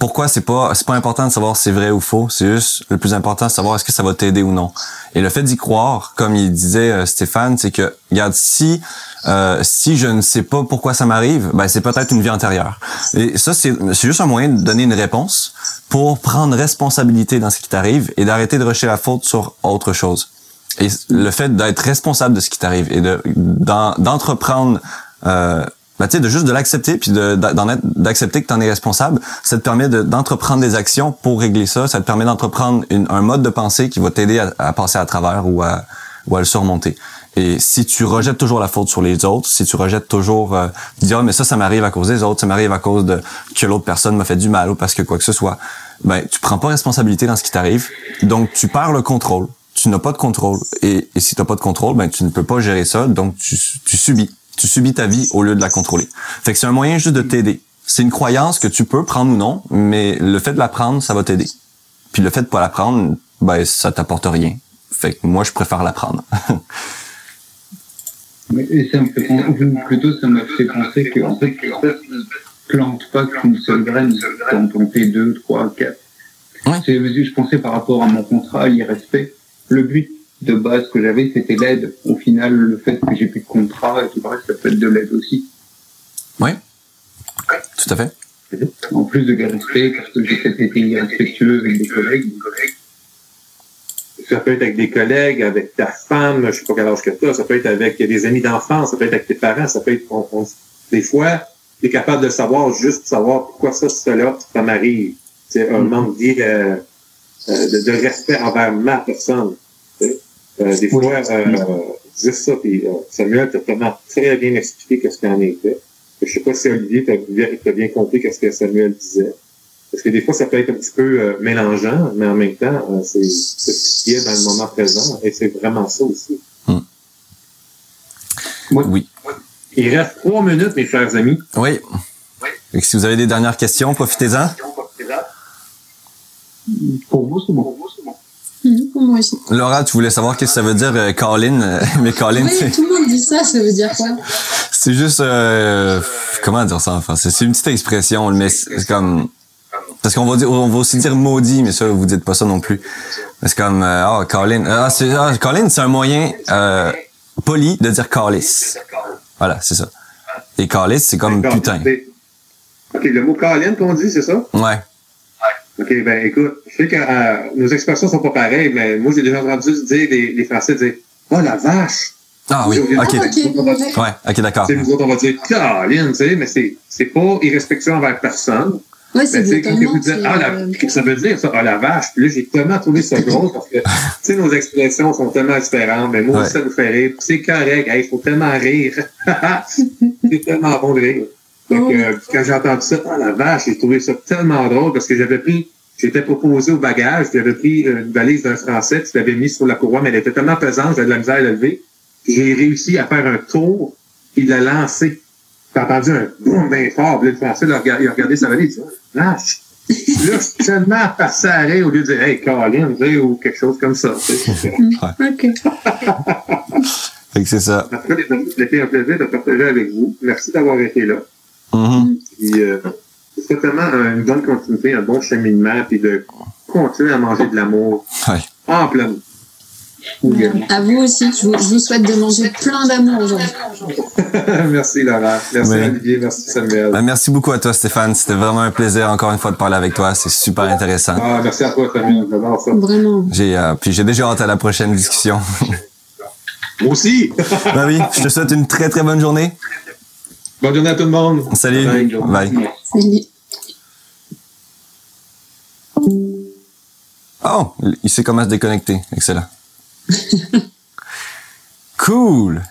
pourquoi c'est pas c'est pas important de savoir si c'est vrai ou faux. C'est juste le plus important de savoir est-ce que ça va t'aider ou non. Et le fait d'y croire, comme il disait euh, Stéphane, c'est que regarde si euh, si je ne sais pas pourquoi ça m'arrive, ben c'est peut-être une vie antérieure. Et ça c'est c'est juste un moyen de donner une réponse pour prendre responsabilité dans ce qui t'arrive et d'arrêter de rejeter la faute sur autre chose. Et le fait d'être responsable de ce qui t'arrive et de d'en- d'entreprendre euh, ben, tu sais, de juste de l'accepter puis d'accepter que tu en es responsable, ça te permet de- d'entreprendre des actions pour régler ça, ça te permet d'entreprendre un mode de pensée qui va t'aider à, à passer à travers ou à ou à le surmonter. Et si tu rejettes toujours la faute sur les autres, si tu rejettes toujours euh, tu dis ah mais ça ça m'arrive à cause des autres, ça m'arrive à cause de que l'autre personne m'a fait du mal ou parce que quoi que ce soit, ben tu prends pas responsabilité dans ce qui t'arrive, donc tu perds le contrôle. Tu n'as pas de contrôle et, et si tu n'as pas de contrôle, ben tu ne peux pas gérer ça, donc tu, tu subis. Tu subis ta vie au lieu de la contrôler. Fait que c'est un moyen juste de t'aider. C'est une croyance que tu peux prendre ou non, mais le fait de la prendre, ça va t'aider. Puis le fait de pas la prendre, ben ça t'apporte rien. Fait que moi je préfère la prendre. Et ça me fait penser, plutôt ça m'a fait penser que en fait, plante pas qu'une seule graine, on en planter deux, trois, quatre. Ouais. C'est- Je pensais par rapport à mon contrat, à l'irrespect, le but de base que j'avais, c'était l'aide. Au final, le fait que j'ai plus de contrat et tout le reste, ça peut être de l'aide aussi. oui. Tout à fait. En plus de respect, parce que j'ai peut-être été irrespectueux avec des collègues. Ça peut être avec des collègues, avec ta femme, je sais pas quel âge que tu as, ça peut être avec des amis d'enfance, ça peut être avec tes parents, ça peut être... on- on- des fois, tu es capable de savoir, juste savoir pourquoi ça, cela, ça m'arrive. C'est un Mhm. manque de, euh, de, de respect envers ma personne. Euh, des Oui. fois, euh, juste ça, puis euh, Samuel t'a tellement très bien expliqué qu'est-ce qu'il en était. Je sais pas si Olivier t'a bien, compris qu'est-ce que Samuel disait. Parce que des fois, ça peut être un petit peu euh, mélangeant, mais en même temps, euh, c'est c'est ce qui est dans le moment présent. Et c'est vraiment ça aussi. Oui. Il reste trois minutes, mes chers amis. Oui. Que si vous avez des dernières questions, profitez-en. Pour vous, c'est bon. Mhm, pour moi aussi. Laura, tu voulais savoir qu'est-ce que ça veut dire euh, call-in, euh, mais call-in, Oui, c'est- tout le monde dit ça, ça veut dire quoi? c'est juste euh, comment dire ça enfin, c'est c'est une petite expression, mais c'est comme parce qu'on va dire, on va aussi dire maudit, mais ça vous dites pas ça non plus. Mais C'est comme euh, ah call-in, ah c'est ah, call-in, c'est un moyen euh, poli de dire calice. Voilà, c'est ça. Et calice, c'est comme putain. C'est- OK, le mot Colin qu'on dit, c'est ça? Ouais. OK, ben écoute, je sais que euh, nos expressions sont pas pareilles, mais moi, j'ai déjà entendu dire les, les Français dire « Oh, la vache! Ah oui, Ah, ok. ok. Ouais, ok, d'accord. Sais, nous autres, on va dire « Colin », tu sais, mais c'est, c'est pas irrespectueux envers personne. Ouais, Mais c'est tu sais, des quand vous dites qui, « Ah, la, euh, ça veut dire, ça? Ah, la vache! » Puis là, j'ai tellement trouvé ça drôle parce que, tu sais, nos expressions sont tellement différentes, mais moi aussi, Ouais. ça nous fait rire. Puis C'est correct, il faut tellement rire. c'est tellement bon de rire. Fait que, Oh. euh, quand j'ai entendu ça, ah la vache, j'ai trouvé ça tellement drôle parce que j'avais pris, j'étais proposé au bagage, j'avais pris euh, une valise d'un Français, puis je l'avais mis sur la courroie, mais elle était tellement pesante, j'avais de la misère à la lever. J'ai réussi à faire un tour, il l'a lancé. J'ai entendu un boum bien fort, puis le Français, il a regardé, il a regardé sa valise, il dit, Ah, vache! Là, je suis tellement passé à au lieu de dire, hey, Colin, tu sais, ou quelque chose comme ça. tu sais. Ok. Fait que c'est ça. En tout cas, un plaisir de partager avec vous. Merci d'avoir été là. Mhm. Puis, euh, c'est certainement une bonne continuité, un bon cheminement, puis de continuer à manger de l'amour Ouais. en plein. À vous aussi, je vous, je vous souhaite de manger plein d'amour aujourd'hui. merci Laura, merci Oui. Olivier, merci Samuel. Ben, merci beaucoup à toi, Stéphane. C'était vraiment un plaisir encore une fois de parler avec toi. C'est super intéressant. Ah, merci à toi Samuel, j'adore ça. Vraiment. J'ai euh, puis j'ai déjà hâte à la prochaine discussion. Moi aussi. ben oui, je te souhaite une très très bonne journée. Bonne journée à tout le monde. Salut. Bye. Bye. Salut. Oh, il sait comment se déconnecter. Excellent. cool.